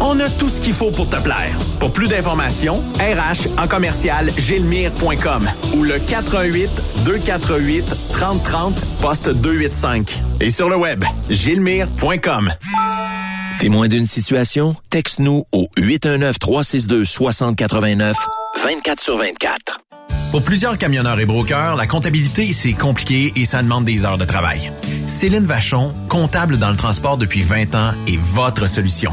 On a tout ce qu'il faut pour te plaire. Pour plus d'informations, RH en commercial gilmire.com ou le 418 248 3030 poste 285. Et sur le web, gilmire.com. Témoin d'une situation? Texte-nous au 819-362-6089, 24 sur 24. Pour plusieurs camionneurs et brokers, la comptabilité, c'est compliqué et ça demande des heures de travail. Céline Vachon, comptable dans le transport depuis 20 ans, est votre solution.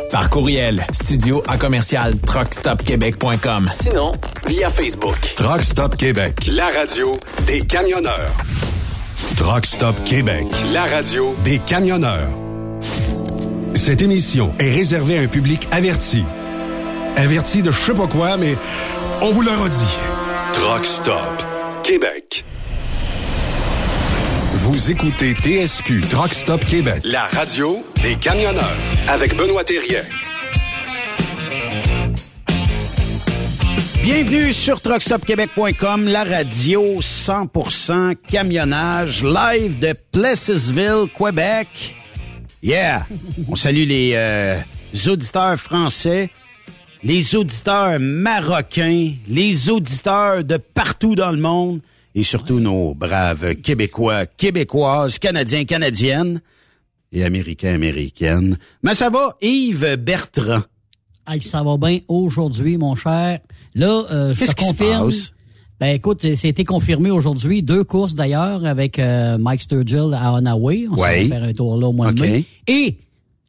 Par courriel, studio à commercial truckstopquebec.com. Sinon, via Facebook. Truck Stop Québec, la radio des camionneurs. Truck Stop Québec, la radio des camionneurs. Cette émission est réservée à un public averti. Averti de je sais pas quoi, mais on vous le redit. Truck Stop Québec. Vous écoutez TSQ Truck Stop Québec, la radio des camionneurs avec Benoît Thérien. Bienvenue sur truckstopquebec.com, la radio 100% camionnage live de Plessisville, Québec. Yeah! On salue les euh, auditeurs français, les auditeurs marocains, les auditeurs de partout dans le monde et surtout nos braves Québécois, Québécoises, Canadiens, Canadiennes et Américains, Américaines. Mais ça va, Yves Bertrand? Hey, ça va bien aujourd'hui, mon cher. Là, euh, je te confirme. Ben écoute, a été confirmé aujourd'hui. Deux courses d'ailleurs avec euh, Mike Sturgill à Onaway. On Ouais. va faire un tour là au mois de mai. Et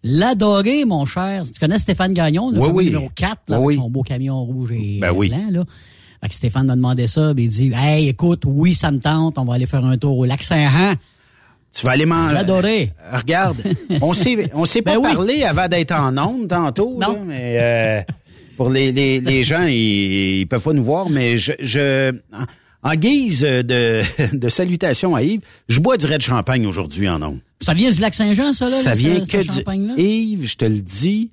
l'adoré, mon cher. Tu connais Stéphane Gagnon, le Oui, numéro 4, là, Oui, avec son beau camion rouge et Ben blanc. Là. Fait que Stéphane m'a demandé ça, puis il dit Hey, écoute, oui, ça me tente, on va aller faire un tour au lac Saint-Jean. Tu vas aller manger. L'adoré. Regarde, on s'est, on s'est pas Ben oui. parlé avant d'être en onde tantôt, Non. là, mais euh, pour les, les, les gens, ils, ils peuvent pas nous voir, mais je, je en- guise de, de salutation à Yves, je bois du Red Champagne aujourd'hui en onde. Ça vient du lac Saint-Jean, ça, là? Ça vient ce- que ce du... Yves, je te le dis,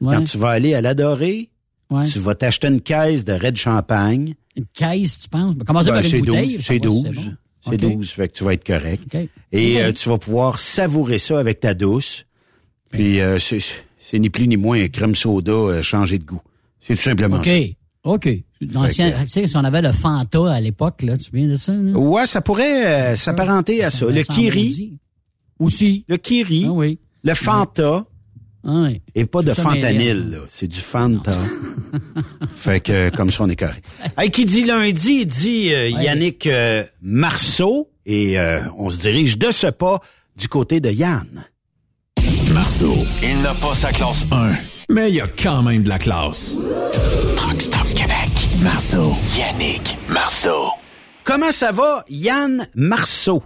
Ouais, quand tu vas aller à l'Adoré, ouais. tu vas t'acheter une caisse de Red Champagne. Une caisse, tu penses? Commencer Ben, par c'est une bouteille? 12, ça c'est va, 12. bon. C'est OK. 12, fait que tu vas être correct. OK. Et euh, tu vas pouvoir savourer ça avec ta douce. Puis euh, c'est c'est ni plus ni moins un crème soda euh, changé de goût. C'est tout simplement ça. OK. L'ancien, que- tu sais, si on avait le Fanta à l'époque, là, tu te souviens de ça? là? Ouais, ça pourrait euh, s'apparenter à ça. me Le kiri. Aussi. le kiri, Ah oui. le Fanta, Ah oui. et pas de Tout fentanyl, là. C'est du Fanta. fait que euh, comme ça, on est correct. Hey, qui dit lundi, dit euh, Ouais. Yannick euh, Marceau. Et euh, on se dirige de ce pas du côté de Yann. Marceau, il n'a pas sa classe 1. Mais il y a quand même de la classe. Truck Stop Québec. Marceau, Yannick, Marceau. Comment ça va, Yann Marceau?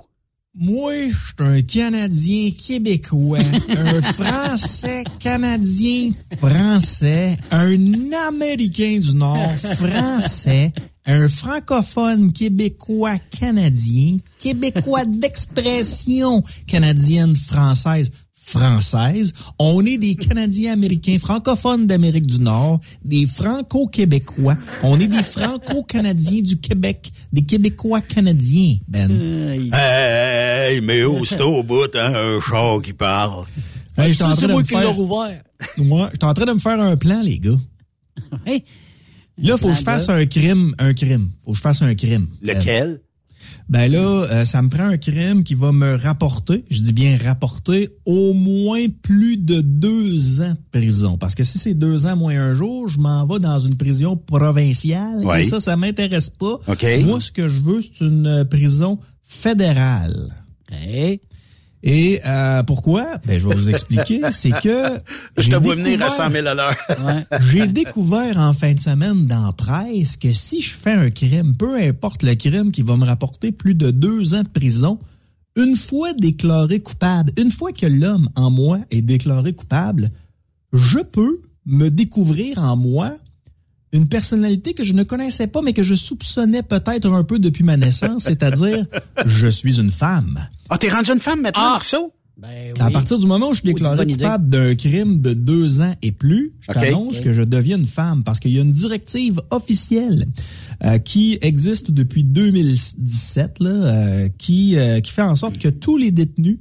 Moi, je suis un Canadien québécois, un Français canadien français, un Américain du Nord français, un francophone québécois canadien, québécois d'expression canadienne française française. On est des Canadiens américains francophones d'Amérique du Nord, des franco-québécois. On est des franco-canadiens du Québec, des Québécois canadiens, Ben. Hey, mais oh, c'est au bout, hein, un chat qui parle. C'est moi l'ai. Moi, j'étais en train de me faire un plan, les gars. Hey, Là, faut que je fasse un crime, un crime. Faut que je fasse un crime. Lequel? Ben là, euh, ça me prend un crime qui va me rapporter, je dis bien rapporter, au moins plus de deux ans de prison. Parce que si c'est deux ans moins un jour, je m'en vais dans une prison provinciale. Oui. Et ça, ça m'intéresse pas. OK. Moi, ce que je veux, c'est une prison fédérale. hey. Et euh, pourquoi? Ben, je vais vous expliquer. c'est que... Je te vois venir à découvert- 100 000 à l'heure. Ouais. J'ai découvert en fin de semaine dans la presse que si je fais un crime, peu importe le crime qui va me rapporter plus de deux ans de prison, une fois déclaré coupable, une fois que l'homme en moi est déclaré coupable, je peux me découvrir en moi une personnalité que je ne connaissais pas, mais que je soupçonnais peut-être un peu depuis ma naissance, c'est-à-dire je suis une femme. Ah, t'es rendu une femme maintenant, Ah. Marceau? Ben À oui. partir du moment où je suis Oh, déclaré coupable d'un crime de deux ans et plus, je t'annonce que je deviens une femme parce qu'il y a une directive officielle euh, qui existe depuis 2017 là, euh, qui, euh, qui fait en sorte que tous les détenus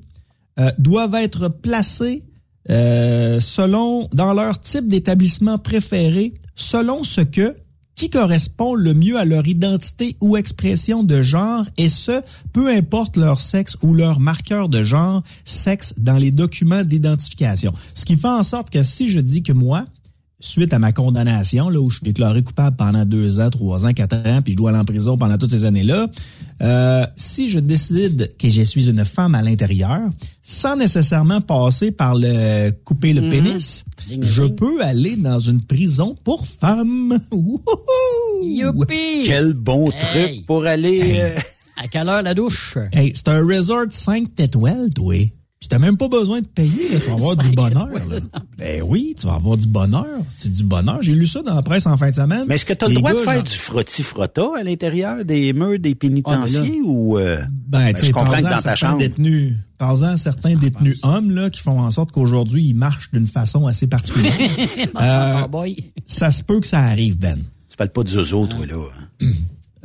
euh, doivent être placés euh, selon dans leur type d'établissement préféré, selon ce que qui correspond le mieux à leur identité ou expression de genre, et ce, peu importe leur sexe ou leur marqueur de genre, sexe dans les documents d'identification. Ce qui fait en sorte que si je dis que moi, suite à ma condamnation, là, où je suis déclaré coupable pendant deux ans, trois ans, quatre ans, puis je dois aller en prison pendant toutes ces années-là, euh, si je décide que je suis une femme à l'intérieur, sans nécessairement passer par le couper le Mhm. pénis, je peux aller dans une prison pour femmes. Wouhou! Youpi! Quel bon truc pour aller... euh, À quelle heure la douche? Hey, c'est un resort 5 étoiles, toi. Puis t'as même pas besoin de payer, là. tu vas avoir du bonheur. là. Ben oui, tu vas avoir du bonheur. C'est du bonheur. J'ai lu ça dans la presse en fin de semaine. Mais est-ce que tu as le droit de faire genre- du frotti-frotta à l'intérieur des murs des pénitenciers ou... euh, Ben, tu je sais, comprends que dans ta certains chambre... détenus, parle-en à certains détenus hommes, là, qui font en sorte qu'aujourd'hui, ils marchent d'une façon assez particulière. Euh, ça se peut que ça arrive, Ben. Tu parles pas de Zozo, toi, là. hein?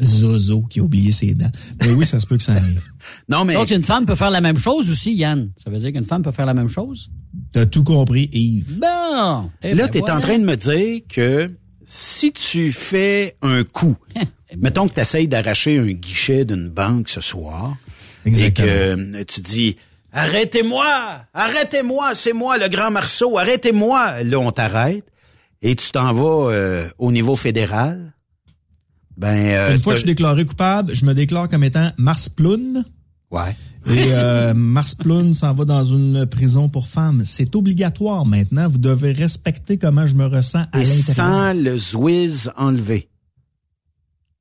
Zozo qui a oublié ses dents. Mais oui, ça se peut que ça arrive. Non, mais... Donc, une femme peut faire la même chose aussi, Yann. Ça veut dire qu'une femme peut faire la même chose? T'as tout compris, Yves. Bon! Eh Là, ben tu es voilà. en train de me dire que si tu fais un coup, mettons que tu essayes d'arracher un guichet d'une banque ce soir, Exactement. et que tu dis Arrêtez-moi! Arrêtez-moi! C'est moi, le grand Marceau! Arrêtez-moi! Là, on t'arrête et tu t'en vas euh, au niveau fédéral. Ben, euh, Une fois que je suis déclaré coupable, je me déclare comme étant Mars Ploun. Ouais. Et euh, Mars Ploun s'en va dans une prison pour femmes. C'est obligatoire maintenant. Vous devez respecter comment je me ressens à Et l'intérieur. sans le zwiz enlevé.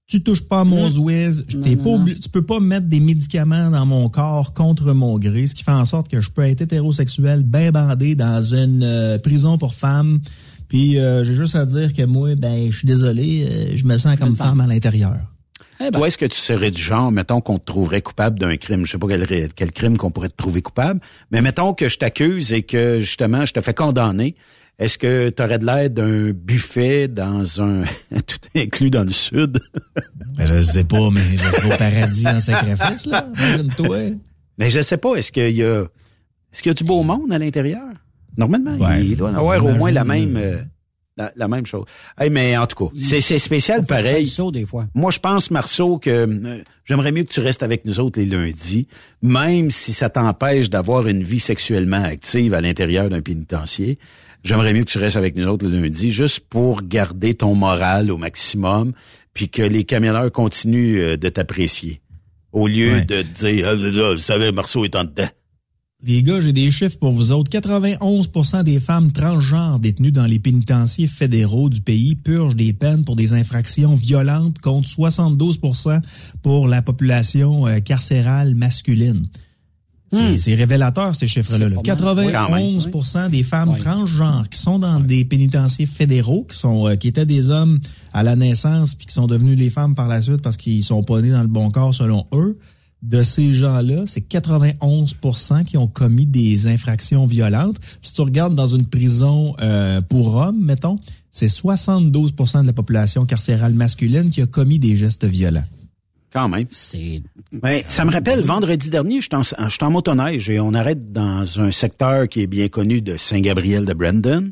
Tu touches pas à mon Mmh. Zwiz. Je Non, t'ai pas Tu peux pas mettre des médicaments dans mon corps contre mon gré, ce qui fait en sorte que je peux être hétérosexuel, bien bandé dans une euh, prison pour femmes. Puis euh, j'ai juste à dire que moi, ben, je suis désolé, euh, je me sens comme Une femme. à l'intérieur. Eh ben, Toi, est-ce que tu serais du genre, mettons qu'on te trouverait coupable d'un crime, je sais pas quel, quel crime qu'on pourrait te trouver coupable, mais mettons que je t'accuse et que justement je te fais condamner, est-ce que tu aurais de l'air d'un buffet dans un tout inclus dans le sud? Ben, je sais pas, mais je serai au paradis en sacrifice, là. Imagine-toi. Mais je sais pas, est-ce qu'il y a est-ce qu'il y a du beau monde à l'intérieur? Normalement, Ouais, il doit avoir au moins la même euh, la, la même chose. Hey, mais en tout cas, c'est c'est spécial pareil. ça des fois. Moi, je pense, Marceau, que euh, j'aimerais mieux que tu restes avec nous autres les lundis, même si ça t'empêche d'avoir une vie sexuellement active à l'intérieur d'un pénitencier. J'aimerais mieux que tu restes avec nous autres le lundi, juste pour garder ton moral au maximum, puis que les camionneurs continuent euh, de t'apprécier. Au lieu Ouais. de te dire, ah, vous savez, Marceau est en dedans. Les gars, j'ai des chiffres pour vous autres. 91% des femmes transgenres détenues dans les pénitenciers fédéraux du pays purgent des peines pour des infractions violentes contre 72% pour la population euh, carcérale masculine. C'est c'est révélateur, ces chiffres-là. Hmm. C'est là. pas mal. 91% des femmes transgenres qui sont dans des pénitenciers fédéraux, qui sont euh, qui étaient des hommes à la naissance puis qui sont devenus les femmes par la suite parce qu'ils sont pas nés dans le bon corps selon eux, de ces gens-là, c'est 91% qui ont commis des infractions violentes. Puis si tu regardes dans une prison euh, pour hommes, mettons, c'est 72% de la population carcérale masculine qui a commis des gestes violents. Quand même. C'est Ouais, ça me rappelle, vendredi dernier, je suis en, motoneige et on arrête dans un secteur qui est bien connu de Saint-Gabriel de Brandon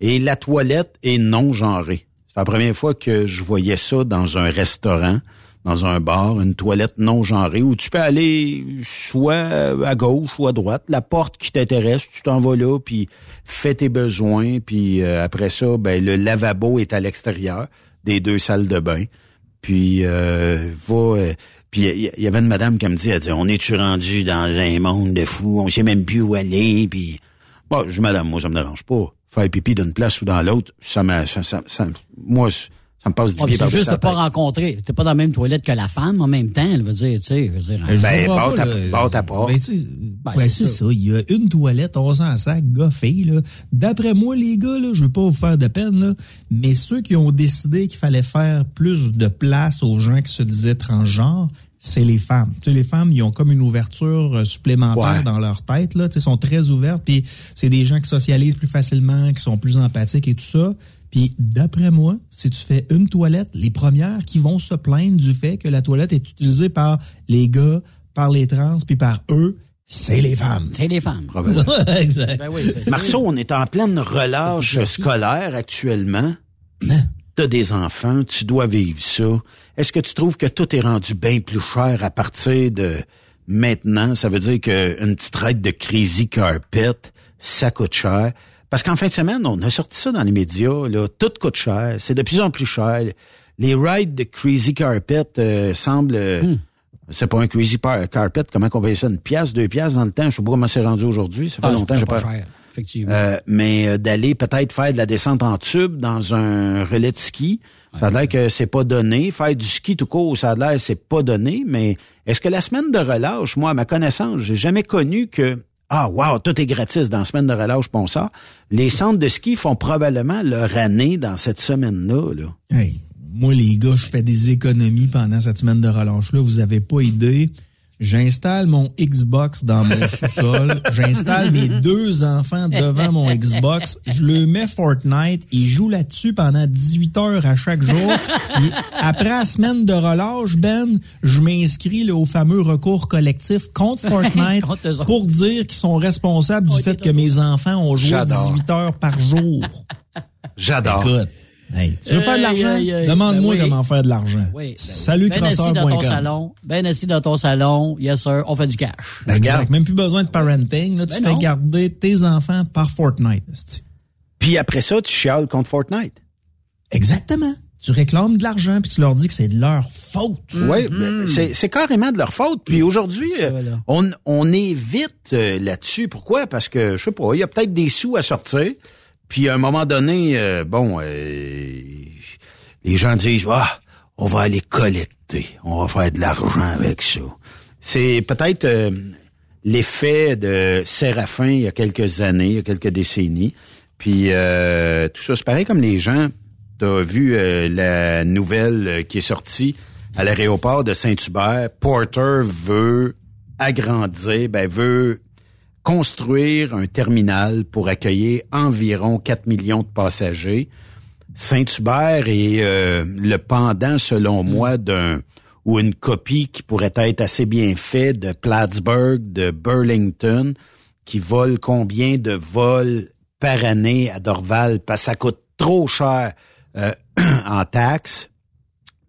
et la toilette est non genrée. C'est la première fois que je voyais ça dans un restaurant, dans un bar, une toilette non genrée où tu peux aller soit à gauche ou à droite, la porte qui t'intéresse, tu t'en vas là, puis fais tes besoins, puis euh, après ça, ben le lavabo est à l'extérieur des deux salles de bain. Puis euh, va euh, puis il y, avait une madame qui me dit elle dit on est-tu rendu dans un monde de fous, on sait même plus où aller puis bon, je madame, moi ça me dérange pas. Faire pipi d'une place ou dans l'autre, ça ça, ça, ça- moi ça me passe du Ouais, pied par juste de pas rencontrer. T'es pas dans la même toilette que la femme en même temps. Elle veut dire, tu sais, veut dire. Je Ben, barre pas, ta- là. barre ta porte. Ben, tu sais, Ben, c'est ça. Il y a une toilette, on s'en sac, gars, fille, là. D'après moi, les gars, là, je veux pas vous faire de peine, là, mais ceux qui ont décidé qu'il fallait faire plus de place aux gens qui se disaient transgenres, c'est les femmes. Tu sais, les femmes, ils ont comme une ouverture euh, supplémentaire Ouais. dans leur tête, là. Tu sais, sont très ouvertes, puis c'est des gens qui socialisent plus facilement, qui sont plus empathiques et tout ça. Puis d'après moi, si tu fais une toilette, les premières qui vont se plaindre du fait que la toilette est utilisée par les gars, par les trans, puis par eux, c'est les femmes. C'est les femmes. Probablement. exact. Ben oui, c'est Marceau, on est en pleine relâche scolaire actuellement. T'as des enfants, tu dois vivre ça. Est-ce que tu trouves que tout est rendu bien plus cher à partir de maintenant? Ça veut dire qu'une petite raide de Crazy Carpet, ça coûte cher. Parce qu'en fin de semaine, on a sorti ça dans les médias, là, tout coûte cher, c'est de plus en plus cher. Les rides de Crazy Carpet euh, semblent... euh, Hmm. C'est pas un Crazy Carpet, comment on paye ça? Une pièce, deux pièces dans le temps? Je sais pas comment c'est rendu aujourd'hui, ça fait Ah, longtemps que j'ai pas... cher, effectivement. Euh, mais euh, d'aller peut-être faire de la descente en tube dans un relais de ski, ça a l'air que c'est pas donné. Faire du ski tout court, ça a l'air que c'est pas donné. Mais est-ce que la semaine de relâche, moi, à ma connaissance, j'ai jamais connu que ah wow, tout est gratis dans la semaine de relâche, ça. Les centres de ski font probablement leur année dans cette semaine-là. Là. Hey, moi, les gars, je fais des économies pendant cette semaine de relâche-là. Vous avez pas idée. J'installe mon Xbox dans mon sous-sol. J'installe mes deux enfants devant mon Xbox. Je le mets Fortnite. Ils jouent là-dessus pendant 18 heures à chaque jour. Après la semaine de relâche, Ben, je m'inscris là, au fameux recours collectif contre Fortnite Contre pour dire qu'ils sont responsables du fait que mes enfants ont joué J'adore. 18 heures par jour. J'adore. Hey, tu veux faire de l'argent? Demande-moi Ben oui. comment faire de l'argent. Oui, ben Salut Ben assis dans ton salon, ben assis dans ton salon, yes sir, on fait du cash. Exact. Même plus besoin de parenting. Là, tu Ben fais non. garder tes enfants par Fortnite. Puis après ça, tu chiales contre Fortnite. Exactement. Tu réclames de l'argent puis tu leur dis que c'est de leur faute. Oui, ben, c'est c'est carrément de leur faute. Puis aujourd'hui, euh, on, on est vite euh, là-dessus. Pourquoi? Parce que, je sais pas, il y a peut-être des sous à sortir. Puis à un moment donné, euh, bon, euh, les gens disent, ah, on va aller collecter. On va faire de l'argent avec ça. C'est peut-être euh, l'effet de Séraphin il y a quelques années, il y a quelques décennies. Puis euh, tout ça, c'est pareil comme les gens. T'as vu euh, la nouvelle qui est sortie à l'aéroport de Saint-Hubert. Porter veut agrandir, ben veut construire un terminal pour accueillir environ 4 millions de passagers. Saint-Hubert est euh, le pendant, selon moi, d'un ou une copie qui pourrait être assez bien faite de Plattsburgh, de Burlington, qui vole combien de vols par année à Dorval, parce que ça coûte trop cher euh, en taxes.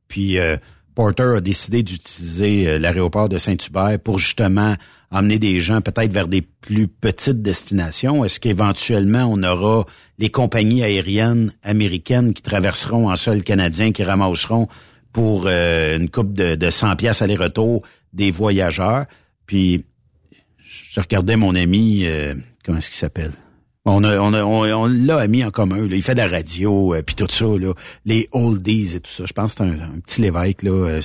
Puis euh, Porter a décidé d'utiliser l'aéroport de Saint-Hubert pour justement emmener des gens peut-être vers des plus petites destinations? Est-ce qu'éventuellement on aura les compagnies aériennes américaines qui traverseront en sol canadien, qui ramasseront pour euh, une coupe de, de 100 pièces aller-retour des voyageurs? Puis je regardais mon ami, euh, comment est-ce qu'il s'appelle? On a, on a, on, on l'a mis en commun. Là. Il fait de la radio, euh, puis tout ça, là, les oldies et tout ça. Je pense que c'est un, un petit Lévesque, là, euh,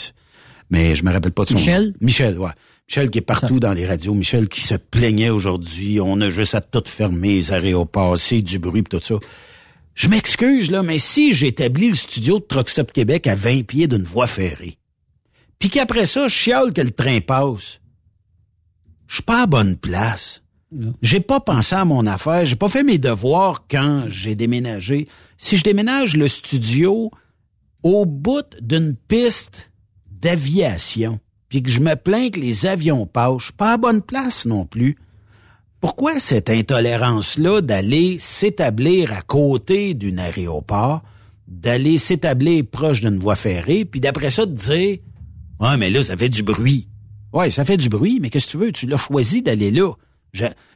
mais je me rappelle pas de son Michel? nom. Michel, ouais. Michel qui est partout dans les radios. Michel qui se plaignait aujourd'hui. On a juste à tout fermer, les aéroports, c'est du bruit pis tout ça. Je m'excuse, là, mais si j'établis le studio de Truck Stop Québec à 20 pieds d'une voie ferrée, puis qu'après ça, je chiale que le train passe, je suis pas à bonne place. J'ai pas pensé à mon affaire, j'ai pas fait mes devoirs quand j'ai déménagé. Si je déménage le studio au bout d'une piste d'aviation, puis que je me plains que les avions passent, pas à bonne place non plus. Pourquoi cette intolérance-là d'aller s'établir à côté d'un aéroport, d'aller s'établir proche d'une voie ferrée, puis d'après ça de dire Ouais, mais là, ça fait du bruit. Ouais, ça fait du bruit, mais qu'est-ce que tu veux? Tu l'as choisi d'aller là.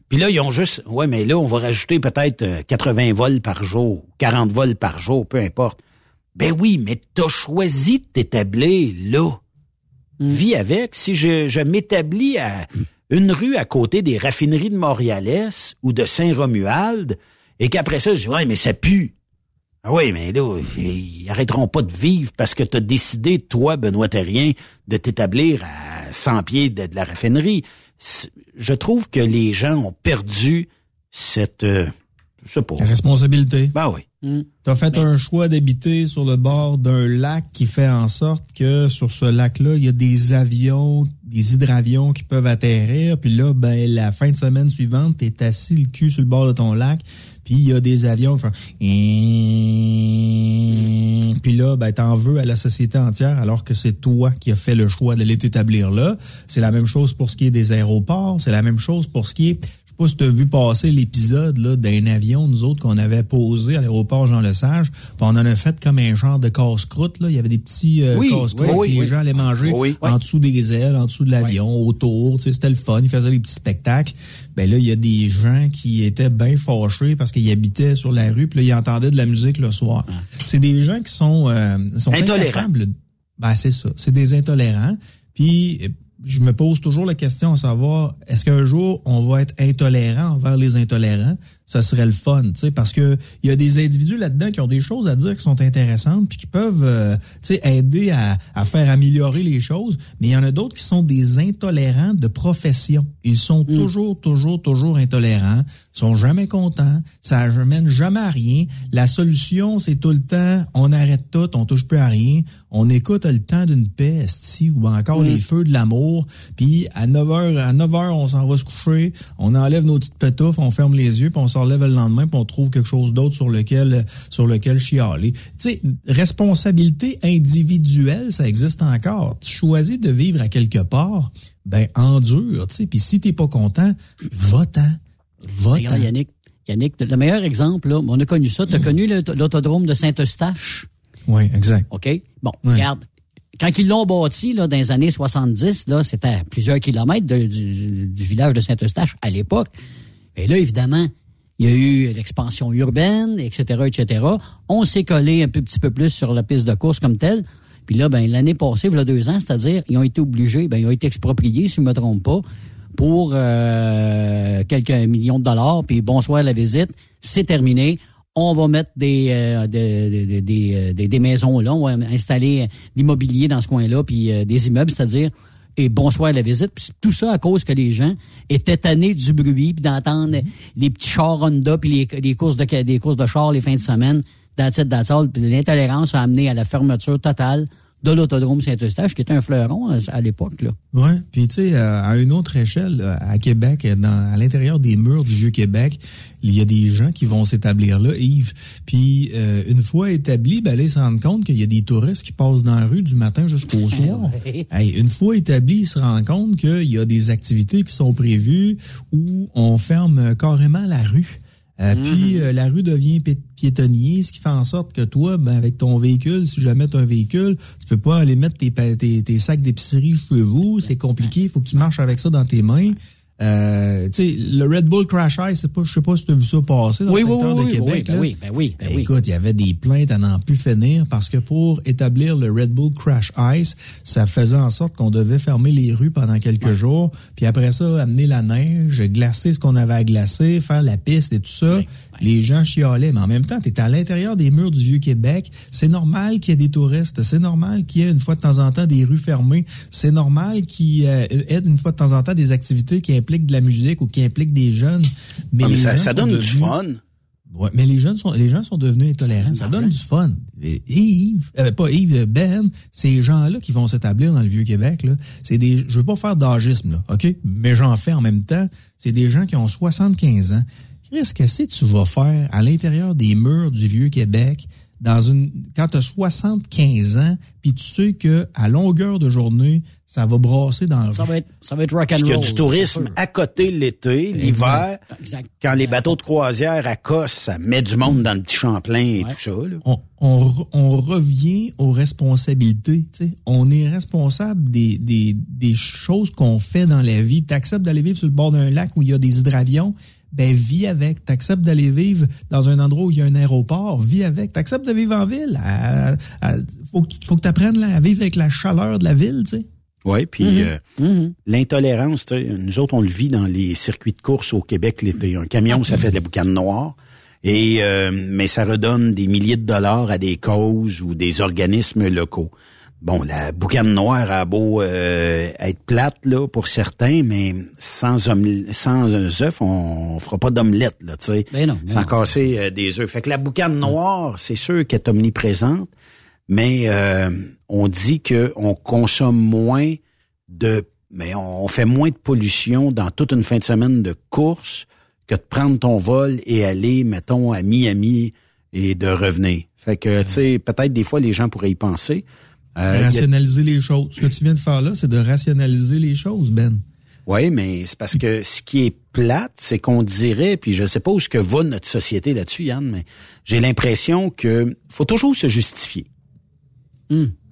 Puis là, ils ont juste Ouais, mais là, on va rajouter peut-être euh, 80 vols par jour, 40 vols par jour, peu importe. Ben oui, mais t'as choisi de t'établir là. Vis avec. Si je, je m'établis à une rue à côté des raffineries de Montréal-Est ou de Saint-Romuald, et qu'après ça, je dis, ouais, mais ça pue. Ah oui, mais là, ils arrêteront pas de vivre parce que t'as décidé, toi, Benoît Terrien, de t'établir à 100 pieds de, de la raffinerie. Je trouve que les gens ont perdu cette, euh, je sais pas. Responsabilité. Ben oui. Tu as fait un choix d'habiter sur le bord d'un lac qui fait en sorte que sur ce lac-là, il y a des avions, des hydravions qui peuvent atterrir. Puis là, ben, la fin de semaine suivante, tu es assis le cul sur le bord de ton lac. Puis il y a des avions qui font... Puis là, ben, t'en veux à la société entière alors que c'est toi qui as fait le choix d'aller t'établir là. C'est la même chose pour ce qui est des aéroports. C'est la même chose pour ce qui est... Pas si tu as vu passer l'épisode là d'un avion, nous autres, qu'on avait posé à l'aéroport Jean-Lesage. On en a fait comme un genre de casse-croûte. Là. Il y avait des petits euh, Oui, casse-croûtes oui, les gens allaient manger en dessous des ailes, en dessous de l'avion, autour. C'était le fun. Ils faisaient des petits spectacles. Ben là, il y a des gens qui étaient bien fâchés parce qu'ils habitaient sur la rue, puis là, ils entendaient de la musique le soir. C'est des gens qui sont, euh, sont Intolérants. Ben, c'est ça. C'est des intolérants. Puis, je me pose toujours la question à savoir, est-ce qu'un jour, on va être intolérant envers les intolérants? Ça serait le fun, tu sais, parce que il y a des individus là-dedans qui ont des choses à dire qui sont intéressantes puis qui peuvent, euh, tu sais, aider à, à faire améliorer les choses. Mais il y en a d'autres qui sont des intolérants de profession. Ils sont toujours, toujours, toujours intolérants, sont jamais contents, ça ne mène jamais à rien. La solution, c'est tout le temps, on arrête tout, on touche plus à rien, on écoute le temps d'une paix, esti, ou encore les feux de l'amour, puis à 9h, à 9h, on s'en va se coucher, on enlève nos petites pétouffes, on ferme les yeux, puis on se relève le lendemain, puis on trouve quelque chose d'autre sur lequel sur lequel chialer. Tu sais, responsabilité individuelle, ça existe encore. Tu choisis de vivre à quelque part, ben endure, tu sais, puis si t'es pas content, va-t'en. Va-t'en. Yannick, Yannick, le meilleur exemple, là, on a connu ça. Tu as connu l'autodrome de Saint-Eustache? Oui, exact. OK? Bon, regarde. Quand ils l'ont bâti, là, dans les années 70, là, c'était à plusieurs kilomètres de- du, du village de Saint-Eustache à l'époque. Et là, évidemment, il y a eu l'expansion urbaine, etc., etc. On s'est collé un peu, petit peu plus sur la piste de course comme telle. Puis là, ben, l'année passée, il y a deux ans, c'est-à-dire, ils ont été obligés, ben, ils ont été expropriés, si je ne me trompe pas, pour euh, quelques millions de dollars. Puis bonsoir la visite, c'est terminé. On va mettre des, euh, des, des, des, des, euh, maisons là, on va installer de l'immobilier dans ce coin-là, puis euh, des immeubles, c'est-à-dire et bonsoir la visite. Puis tout ça à cause que les gens étaient tannés du bruit, puis d'entendre les petits chars Honda, puis les, courses de des courses de chars les fins de semaine, that's it, l'intolérance a amené à la fermeture totale de l'autodrome Saint-Eustache, qui était un fleuron à l'époque. là. Oui, puis tu sais, à une autre échelle, euh, à Québec, dans, à l'intérieur des murs du Vieux-Québec, il y a des gens qui vont s'établir là, Yves. Puis euh, une fois établis, ben ils se rendent compte qu'il y a des touristes qui passent dans la rue du matin jusqu'au soir. Hey, une fois établis, ils se rendent compte qu'il y a des activités qui sont prévues où on ferme carrément la rue. Euh, Puis euh, la rue devient pi- piétonnier, ce qui fait en sorte que toi, ben, avec ton véhicule, si jamais tu as un véhicule, tu peux pas aller mettre tes, tes, tes sacs d'épicerie chez vous, c'est compliqué, il faut que tu marches avec ça dans tes mains. Euh, tu sais, le Red Bull Crash Ice, c'est pas, je sais pas si tu as vu ça passer dans Oui, le secteur oui, de oui, Québec. oui, ben oui, ben oui, ben Ben oui. Écoute, il y avait des plaintes à n'en plus finir parce que pour établir le Red Bull Crash Ice, ça faisait en sorte qu'on devait fermer les rues pendant quelques jours, puis après ça, amener la neige, glacer ce qu'on avait à glacer, faire la piste et tout ça. Les gens chialaient, mais en même temps, tu es à l'intérieur des murs du Vieux-Québec. C'est normal qu'il y ait des touristes. C'est normal qu'il y ait une fois de temps en temps des rues fermées. C'est normal qu'il y ait une fois de temps en temps des activités qui impliquent de la musique ou qui impliquent des jeunes. Mais, Ah, mais ça, donne du fun. Ouais, mais les jeunes sont, les gens sont devenus intolérants. Ça donne du fun. Et Yves, euh, pas Yves, Ben, ces gens-là qui vont s'établir dans le Vieux-Québec, là, c'est des, je veux pas faire d'âgisme, là, OK? Mais j'en fais en même temps. C'est des gens qui ont 75 ans. Qu'est-ce que c'est que tu vas faire à l'intérieur des murs du Vieux-Québec dans une, quand tu as 75 ans, puis tu sais que à longueur de journée, ça va brasser dans le Ça va être, ça va être rock and Puis roll. qu'il y a du tourisme à côté l'été, l'hiver. Exact. Quand les bateaux de croisière accossent, ça met du monde dans le petit Champlain et tout ça. là. on, on, re- on revient aux responsabilités. tu sais. On est responsable des, des, des choses qu'on fait dans la vie. Tu acceptes d'aller vivre sur le bord d'un lac où il y a des hydravions, ben vis avec. Tu acceptes d'aller vivre dans un endroit où il y a un aéroport, vis avec. Tu acceptes de vivre en ville. À- à- faut que tu faut que apprennes à vivre avec la chaleur de la ville. tu sais. Oui, puis Mhm. euh, Mhm. l'intolérance, tu sais, nous autres, on le vit dans les circuits de course au Québec l'été. Un camion, ça fait de la boucane noire. Et euh, mais ça redonne des milliers de dollars à des causes ou des organismes locaux. Bon, la boucane noire a beau euh, être plate là pour certains, mais sans sans un œuf, on, on fera pas d'omelette là, tu sais. Ben non, ben sans non. casser euh, des œufs. Fait que la boucane noire, c'est sûr qu'elle est omniprésente, mais euh, on dit que on consomme moins de, mais on fait moins de pollution dans toute une fin de semaine de course que de prendre ton vol et aller, mettons, à Miami et de revenir. Fait que, tu sais, peut-être des fois les gens pourraient y penser. Euh, a- rationaliser les choses. Ce que tu viens de faire là, c'est de rationaliser les choses, Ben. Oui, mais c'est parce que ce qui est plate, c'est qu'on dirait, puis je sais pas où ce que va notre société là-dessus, Yann, mais j'ai l'impression que faut toujours se justifier.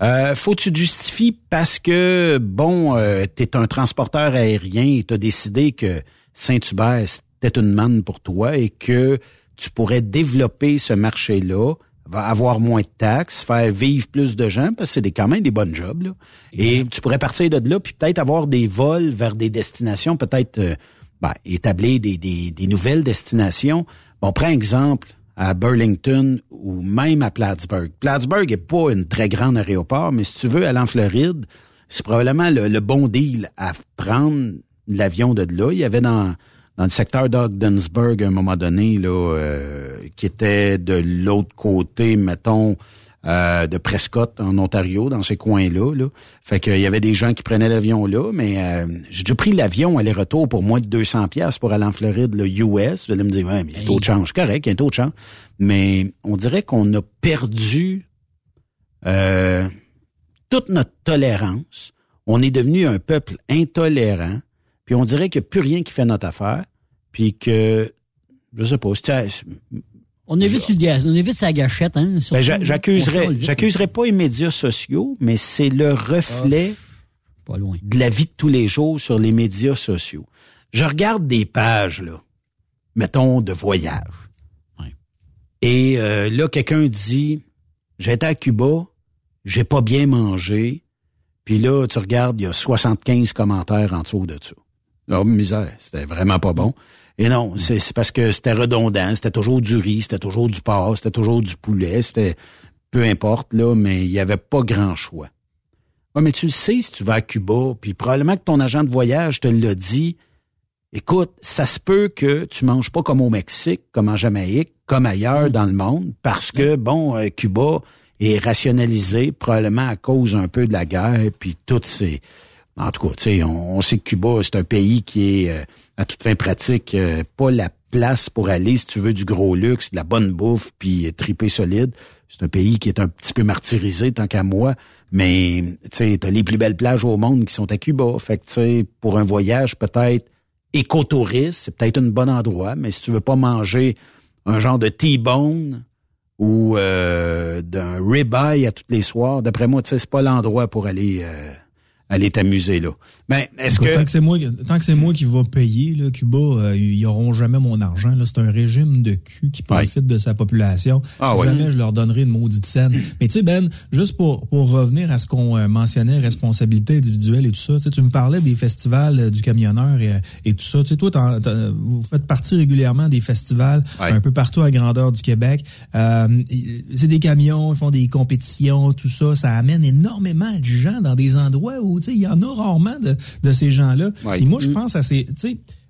Euh, faut que tu te justifies parce que, bon, euh, tu es un transporteur aérien et tu as décidé que Saint-Hubert, c'était une manne pour toi et que tu pourrais développer ce marché-là, va avoir moins de taxes, faire vivre plus de gens, parce que c'est des, quand même des bonnes jobs. Là. Et tu pourrais partir de là, puis peut-être avoir des vols vers des destinations, peut-être euh, ben, établir des, des, des nouvelles destinations. Bon, prends exemple à Burlington ou même à Plattsburgh. Plattsburgh est pas une très grande aéroport, mais si tu veux aller en Floride, c'est probablement le, le bon deal à prendre l'avion de là. Il y avait dans dans le secteur d'Ogdensburg à un moment donné, là, euh, qui était de l'autre côté, mettons, euh, de Prescott, en Ontario, dans ces coins-là. Là. Fait qu'il y avait des gens qui prenaient l'avion là, mais euh, j'ai déjà pris l'avion aller-retour pour moins de 200 pièces pour aller en Floride, le US. Vous allez me dire, ouais, mais il y a un taux de change. Correct, il y a un taux de change. Mais on dirait qu'on a perdu toute notre tolérance. On est devenu un peuple intolérant puis on dirait qu'il n'y a plus rien qui fait notre affaire, puis que, je sais pas, on évite, sur on évite sa gâchette, hein. Ben, j'accuserais, j'accuserais pas les médias sociaux, mais c'est le reflet ah, pas loin. de la vie de tous les jours sur les médias sociaux. Je regarde des pages, là, mettons, de voyage. Et euh, là, quelqu'un dit, j'étais à Cuba, j'ai pas bien mangé, puis là, tu regardes, il y a 75 commentaires en dessous de ça. Oh, misère, c'était vraiment pas bon. Et non, mm. c'est parce que c'était redondant, c'était toujours du riz, c'était toujours du porc, c'était toujours du poulet, c'était peu importe, là, mais il n'y avait pas grand choix. Ouais, mais tu le sais si tu vas à Cuba, puis probablement que ton agent de voyage te l'a dit. Écoute, ça se peut que tu manges pas comme au Mexique, comme en Jamaïque, comme ailleurs mm. dans le monde, parce que, bon, euh, Cuba est rationalisé probablement à cause un peu de la guerre, puis toutes ces en tout cas, tu sais, on, sait que Cuba, c'est un pays qui est, euh, à toute fin pratique, euh, pas la place pour aller, si tu veux, du gros luxe, de la bonne bouffe, puis triper solide. C'est un pays qui est un petit peu martyrisé, tant qu'à moi. Mais, tu sais, t'as les plus belles plages au monde qui sont à Cuba. Fait que, tu sais, pour un voyage peut-être écotouriste, c'est peut-être un bon endroit. Mais si tu veux pas manger un genre de T-bone ou euh, d'un ribeye à tous les soirs, d'après moi, tu sais, c'est pas l'endroit pour aller aller t'amuser là. Mais ben, est-ce que tant que c'est moi tant que c'est moi qui va payer là, Cuba, euh, ils auront jamais mon argent là, c'est un régime de cul qui profite de sa population. Ah, jamais je leur donnerai une maudite scène. Mais tu sais Ben, juste pour pour revenir à ce qu'on euh, mentionnait responsabilité individuelle et tout ça, tu me parlais des festivals euh, du camionneur et, et tout ça. Tu sais toi vous faites partie régulièrement des festivals un peu partout à grandeur du Québec. c'est des camions, ils font des compétitions, tout ça, ça amène énormément de gens dans des endroits où il y en a rarement de, ces gens-là. Et moi, je mm. pense à ces,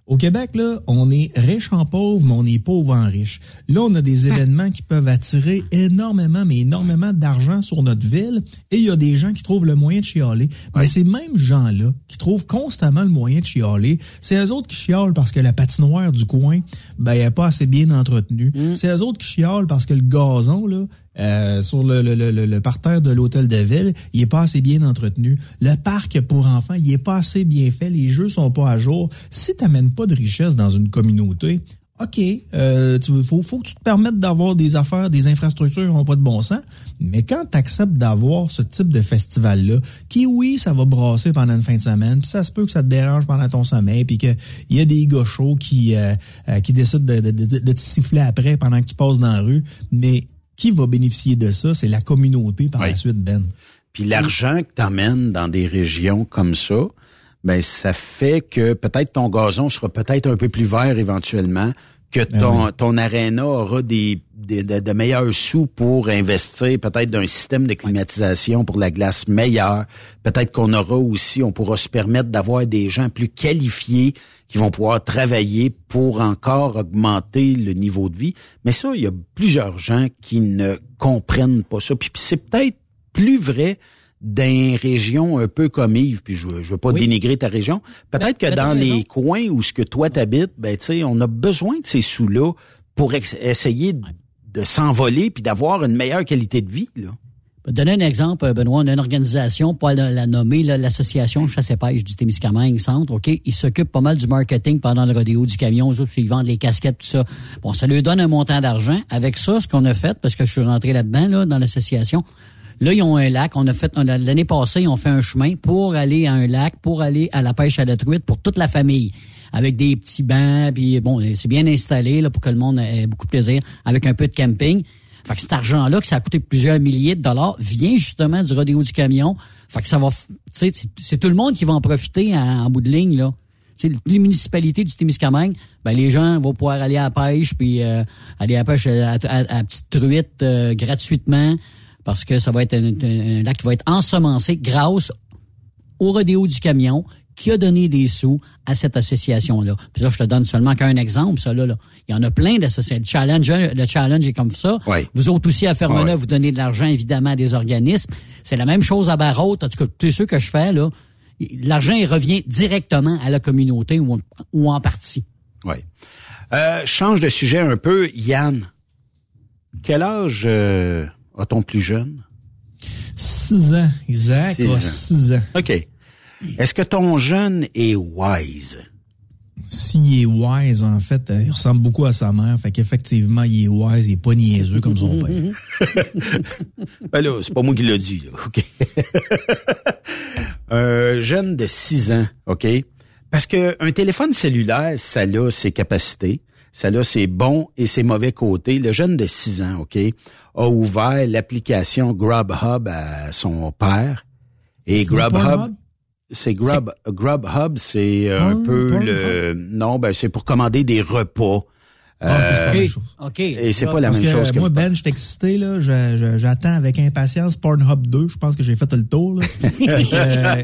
au Québec, là, on est riche en pauvre, mais on est pauvre en riche. Là, on a des événements qui peuvent attirer énormément, mais énormément d'argent sur notre ville. Et il y a des gens qui trouvent le moyen de chialer. Mais ces mêmes gens-là, qui trouvent constamment le moyen de chialer, c'est eux autres qui chialent parce que la patinoire du coin, ben, n'est pas assez bien entretenue. Mm. C'est eux autres qui chialent parce que le gazon, là, euh, sur le, le, le, parterre de l'hôtel de ville, il est pas assez bien entretenu. Le parc pour enfants, il est pas assez bien fait. Les jeux sont pas à jour. Si tu n'amènes pas de richesse dans une communauté, OK, euh, tu, faut, que tu te permettes d'avoir des affaires, des infrastructures qui n'ont pas de bon sens. Mais quand tu d'avoir ce type de festival-là, qui, oui, ça va brasser pendant une fin de semaine, puis ça se peut que ça te dérange pendant ton sommeil, puis qu'il y a des gauchos qui, euh, euh, qui décident de, de, de, de, te siffler après pendant que tu passes dans la rue. Mais qui va bénéficier de ça? C'est la communauté par la suite, Ben. Puis l'argent que tu dans des régions comme ça, ben ça fait que peut-être ton gazon sera peut-être un peu plus vert éventuellement, que ben ton, ton aréna aura des, de, meilleurs sous pour investir, peut-être d'un système de climatisation pour la glace meilleur. Peut-être qu'on aura aussi, on pourra se permettre d'avoir des gens plus qualifiés qui vont pouvoir travailler pour encore augmenter le niveau de vie. Mais ça, il y a plusieurs gens qui ne comprennent pas ça. Puis c'est peut-être plus vrai dans régions un peu comme Yves, puis je, je veux pas dénigrer ta région. Peut-être que dans les coins où ce que toi t'habites, ben tu sais, on a besoin de ces sous-là pour essayer de, s'envoler puis d'avoir une meilleure qualité de vie. Là. Donner un exemple, Benoît. On a une organisation, pas la, la nommer, l'Association Chasse et Pêche du Témiscamingue Centre, OK? Ils s'occupent pas mal du marketing pendant le rodéo du camion. Eux autres, ils vendent les casquettes, tout ça. Bon, ça lui donne un montant d'argent. Avec ça, ce qu'on a fait, parce que je suis rentré là-dedans, là, dans l'association, Là, ils ont un lac. On a fait l'année passée, ils ont fait un chemin pour aller à un lac, pour aller à la pêche à la truite pour toute la famille, avec des petits bancs, puis bon, c'est bien installé là pour que le monde ait beaucoup de plaisir, avec un peu de camping. Fait que cet argent-là, que ça a coûté plusieurs milliers de dollars, vient justement du rodéo du camion. Fait que ça va, c'est- tout le monde qui va en profiter en, bout de ligne là. Tu sais, les municipalités du Témiscamingue, ben les gens vont pouvoir aller à la pêche puis euh, aller à la pêche à, à- à- à petite truite euh, gratuitement parce que ça va être un, un- un lac qui va être ensemencé grâce au rodéo du camion qui a donné des sous à cette association-là. Puis là, je te donne seulement qu'un exemple, ça là, là. Il y en a plein d'associations. Le challenge, le challenge est comme ça. Ouais. Vous autres aussi à Fermeneuve, Ouais. vous donnez de l'argent évidemment à des organismes. C'est la même chose à Barrault. En tout cas, tous ceux que je fais, là, l'argent, il revient directement à la communauté ou, ou en partie. Oui. Euh, change de sujet un peu. Yann, quel âge euh, a ton plus jeune? 6 ans. Isaac Six a ans. 6 ans. OK. Est-ce que ton jeune est wise? S'il est wise, en fait, euh, il ressemble beaucoup à sa mère. Fait qu'effectivement, il est wise, il est pas niaiseux comme son père. Ben là, c'est pas moi qui l'ai dit, là. OK? un jeune de 6 ans, OK? Parce que un téléphone cellulaire, ça a ses capacités, ça a ses bons et ses mauvais côtés. Le jeune de 6 ans, OK, a ouvert l'application Grubhub à son père. Et Grubhub, c'est Grub, Grubhub, c'est euh, un peu le, non, ben c'est pour commander des repas. Ah, ok, c'est pas la même OK. chose. OK. Et c'est pas la Parce même que chose que moi, Ben, je suis excité, là. J'attends avec impatience Pornhub 2. Je pense que j'ai fait le tour, là. Euh,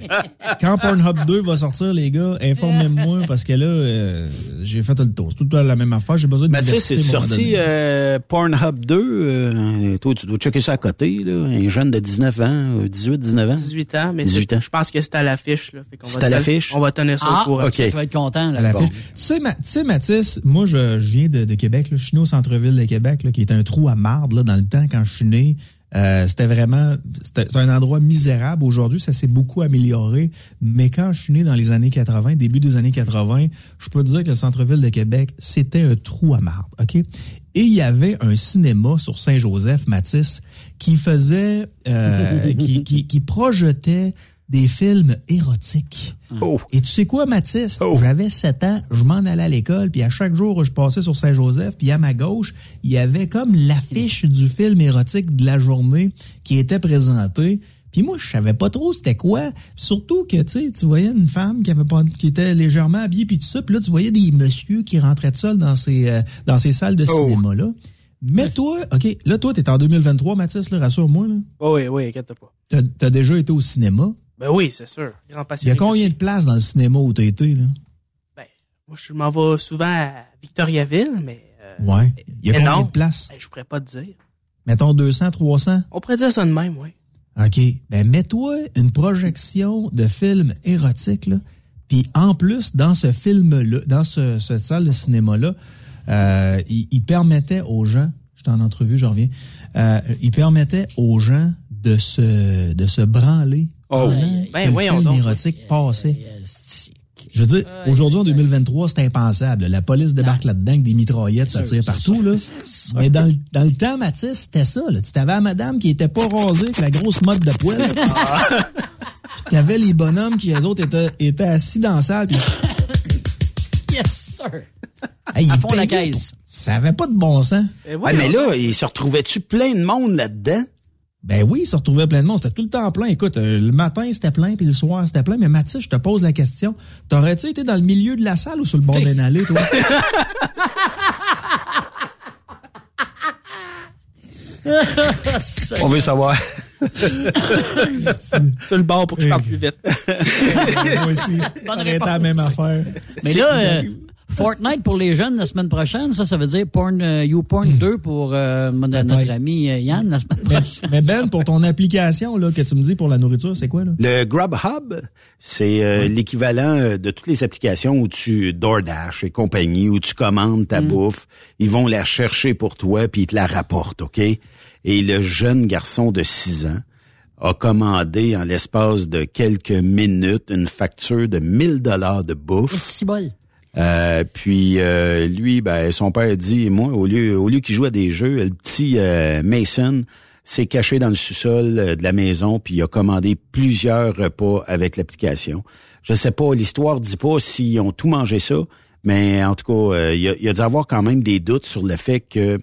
quand Pornhub 2 va sortir, les gars, informez-moi parce que là, euh, j'ai fait le tour. C'est tout le temps la même affaire. J'ai besoin de Mathieu, diversité, c'est à un moment sorti euh, Pornhub 2. euh, toi, tu dois checker ça à côté, là. Un jeune de 19 ans, euh, 18, 19 ans? 18 ans, mais 18 c'est- ans. je pense que c'est à l'affiche. là. C'est à l'affiche? On va tenir ça Ah, au courant. OK. Tu vas être content. Là. à Bon. Tu sais, Ma- tu sais, Mathis, moi, je, je viens de, de Québec. Là. Je suis né au centre-ville de Québec, qui est un trou à marde là, dans le temps quand je suis né. Euh, c'était vraiment c'était un endroit misérable. Aujourd'hui, ça s'est beaucoup amélioré. Mais quand je suis né dans les années 80, début des années 80, je peux dire que le centre-ville de Québec, c'était un trou à marde. OK? Et il y avait un cinéma sur Saint-Joseph, Mathis, qui faisait, euh, qui, qui projetait des films érotiques. Oh. Et tu sais quoi, Mathis? Oh. J'avais 7 ans, je m'en allais à l'école, puis à chaque jour où je passais sur Saint-Joseph, puis à ma gauche, il y avait comme l'affiche du film érotique de la journée qui était présentée. Puis moi, je savais pas trop c'était quoi. Surtout que, tu sais, tu voyais une femme qui avait pas, qui était légèrement habillée, puis tout ça. Puis là, tu voyais des messieurs qui rentraient de seuls dans ces, euh, dans ces salles de Oh. cinéma-là. Mais toi, OK, là, toi, t'es en 2023, Mathis, là, rassure-moi, là. Oh, oui, oui, inquiète pas. T'as, t'as déjà été au cinéma? Ben oui, c'est sûr. Grand Il y a combien de places dans le cinéma où t'as été, là? Ben, moi, je m'en vais souvent à Victoriaville, mais euh, Ouais. Il y a combien de places? ben, je pourrais pas te dire. Mettons 200, 300? On pourrait dire ça de même, oui. OK. Ben, mets-toi une projection de film érotique, là. Puis en plus, dans ce film-là, dans ce, cette salle de cinéma-là, euh, il, il permettait aux gens, je t'en entrevue, je reviens, euh, il permettait aux gens de se, de se branler Oh. pendant Ben, que le voyons film donc. érotique. Je veux dire, aujourd'hui, en 2023, c'est impensable. La police débarque là-dedans avec des mitraillettes, ça tire partout. Là. Mais dans, le- dans le temps, Mathis, c'était ça. Là. Tu avais la madame qui était pas rasée avec la grosse mode de poêle. là. Puis t'avais les bonhommes qui, eux autres, étaient, étaient assis dans la salle. Puis, Yes, sir. hey, À ils fond la payaient caisse. pour- Ça avait pas de bon sens. Ben, Ah, voyons mais donc. là, il se retrouvait-tu plein de monde là-dedans? Ben oui, ça retrouvait plein de monde. C'était tout le temps plein. Écoute, euh, le matin, c'était plein, puis le soir, c'était plein. Mais Mathis, je te pose la question. T'aurais-tu été dans le milieu de la salle ou sur le bord d'une allée, toi? On veut savoir. Sur le bord pour que je parle plus vite. Moi aussi. J'aurais été la même affaire. Mais là, euh, Fortnite pour les jeunes la semaine prochaine, ça, ça veut dire porn, euh, YouPorn 2 pour euh, mon- notre ami euh, Yann la semaine Mais, prochaine. mais Ben, pour ton application là, que tu me dis pour la nourriture, c'est quoi là? Le Grubhub, c'est euh, l'équivalent euh, de toutes les applications où tu DoorDash et compagnie, où tu commandes ta bouffe. Ils vont la chercher pour toi puis ils te la rapportent, OK? Et le jeune garçon de 6 ans a commandé en l'espace de quelques minutes une facture de 1000 dollars de bouffe. C'est bol. Euh, puis euh, lui, ben, son père dit, moi, au lieu, au lieu qu'il joue à des jeux, le petit euh, Mason s'est caché dans le sous-sol euh, de la maison, puis il a commandé plusieurs repas avec l'application. Je sais pas, l'histoire dit pas s'ils ont tout mangé ça, mais en tout cas, euh, il, a, il a dû avoir quand même des doutes sur le fait que,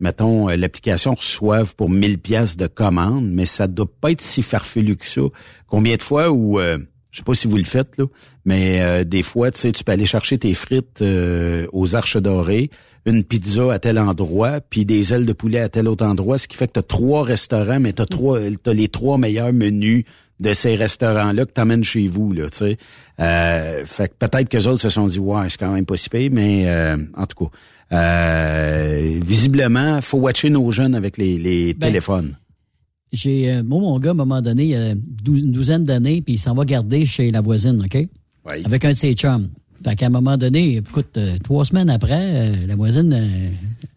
mettons, l'application reçoive pour 1000 pièces de commande, mais ça doit pas être si farfelu que ça. Combien de fois où... je sais pas si vous le faites, là, mais euh, des fois, tu sais, tu peux aller chercher tes frites euh, aux Arches Dorées, une pizza à tel endroit, puis des ailes de poulet à tel autre endroit, ce qui fait que tu as trois restaurants, mais tu as, trois, t'as les trois meilleurs menus de ces restaurants-là que tu amènes chez vous, là, tu sais. Euh, fait que peut-être que les autres se sont dit, ouais, c'est quand même pas si pire, mais euh, en tout cas, euh, visiblement, faut watcher nos jeunes avec les, les Ben, téléphones. J'ai, euh, moi, mon gars, à un moment donné, il y a une douzaine d'années, puis il s'en va garder chez la voisine, OK? Oui. Avec un de ses chums. Fait qu'à un moment donné, écoute, euh, trois semaines après, euh, la voisine, euh,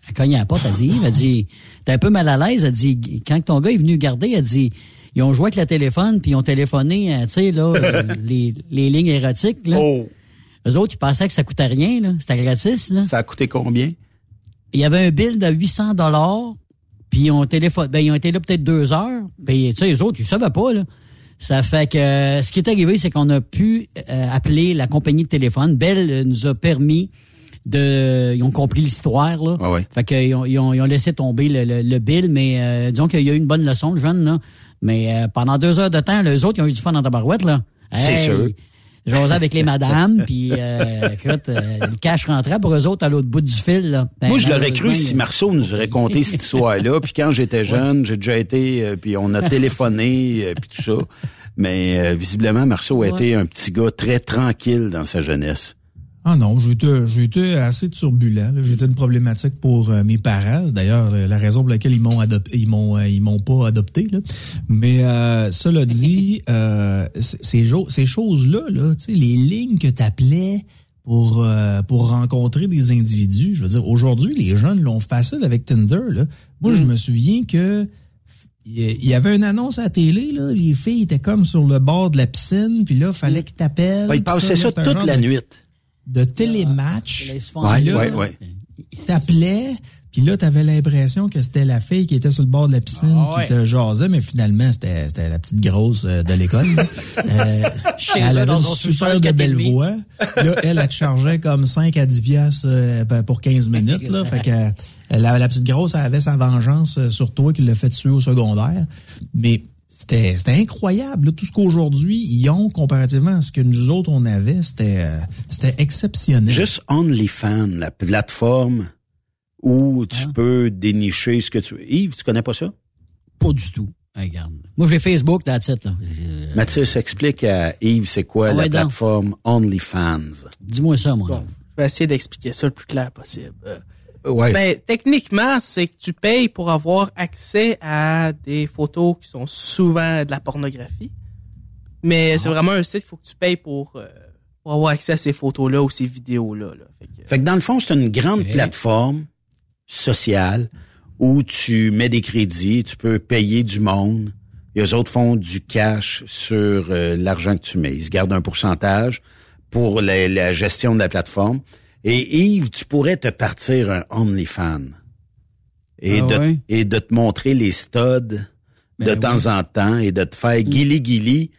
elle cogne à la porte, elle dit, elle dit, t'es un peu mal à l'aise, elle dit, quand ton gars est venu garder, elle dit, ils ont joué avec le téléphone, puis ils ont téléphoné, euh, tu sais, là, les, les lignes érotiques, là. Oh, Eux autres, ils pensaient que ça coûtait rien, là. C'était gratis, là. ça a coûté combien? Il y avait un bill de 800 dollars, puis ils ont téléphone, ben ils ont été là peut-être deux heures. Puis tu sais les autres, ils savaient pas là. Ça fait que euh, ce qui est arrivé, c'est qu'on a pu euh, appeler la compagnie de téléphone. Bell euh, nous a permis de, ils ont compris l'histoire là. Ah ouais. Fait qu'ils ont, ils ont, ils ont laissé tomber le, le, le bill, mais disons qu'il y a eu une bonne leçon, le jeune là. Mais pendant deux heures de temps, les autres, ils ont eu du fun dans ta barouette là. C'est sûr. J'osais avec les madames, puis euh, écoute, euh, le cash rentrait pour eux autres à l'autre bout du fil. Là. Ben, Moi, je l'aurais cru si Marceau nous aurait conté cette histoire-là. Puis quand j'étais jeune, j'ai déjà été, euh, puis on a téléphoné, euh, puis tout ça. Mais euh, visiblement, Marceau a Ouais. été un petit gars très tranquille dans sa jeunesse. Ah non, j'étais, assez turbulent. J'étais une problématique pour euh, mes parents. D'ailleurs, euh, la raison pour laquelle ils m'ont adopté, ils m'ont, euh, ils m'ont pas adopté. Là. Mais euh, cela dit, euh, ces, ces choses-là, là, les lignes que tu appelais pour euh, pour rencontrer des individus, je veux dire, aujourd'hui, les jeunes l'ont facile avec Tinder. Là. Moi, je me souviens que il y avait une annonce à la télé, là, les filles étaient comme sur le bord de la piscine, puis là, fallait qu'ils t'appellent. Ouais, il puis passait ça toute la de- nuit. De télématch. Ouais, là, ouais, ouais. T'appelais, puis là, t'avais l'impression que c'était la fille qui était sur le bord de la piscine Ah ouais. qui te jasait, mais finalement, c'était c'était la petite grosse euh, de l'école. là. Euh, Chez elle avait dans une super de belle voix. Là, elle, elle te chargeait comme 5 à 10 piastres euh, ben, pour 15 minutes. Là, fait que euh, la, la petite grosse, elle avait sa vengeance sur toi qui l'a fait tuer au secondaire. Mais c'était c'était incroyable. là. Tout ce qu'aujourd'hui, ils ont comparativement à ce que nous autres, on avait, c'était euh, c'était exceptionnel. Juste OnlyFans, la plateforme où tu peux dénicher ce que tu veux. Yves, tu connais pas ça? Pas du tout. Regarde. Moi, j'ai Facebook, that's it, là. Euh, Mathias, explique à Yves c'est quoi Ah la ouais, plateforme OnlyFans? Dis-moi ça, moi. Bon, je vais essayer d'expliquer ça le plus clair possible. Ouais. Ben, techniquement, c'est que tu payes pour avoir accès à des photos qui sont souvent de la pornographie. Mais c'est vraiment un site qu'il faut que tu payes pour, euh, pour avoir accès à ces photos-là ou ces vidéos-là. là. Fait que- Fait que dans le fond, c'est une grande plateforme sociale où tu mets des crédits, tu peux payer du monde. Et eux autres font du cash sur euh, l'argent que tu mets. Ils se gardent un pourcentage pour la, la gestion de la plateforme. Et Yves, tu pourrais te partir un OnlyFans. Et, Ah de, ouais? et de te montrer les studs de Ben temps en temps et de te faire guili-guili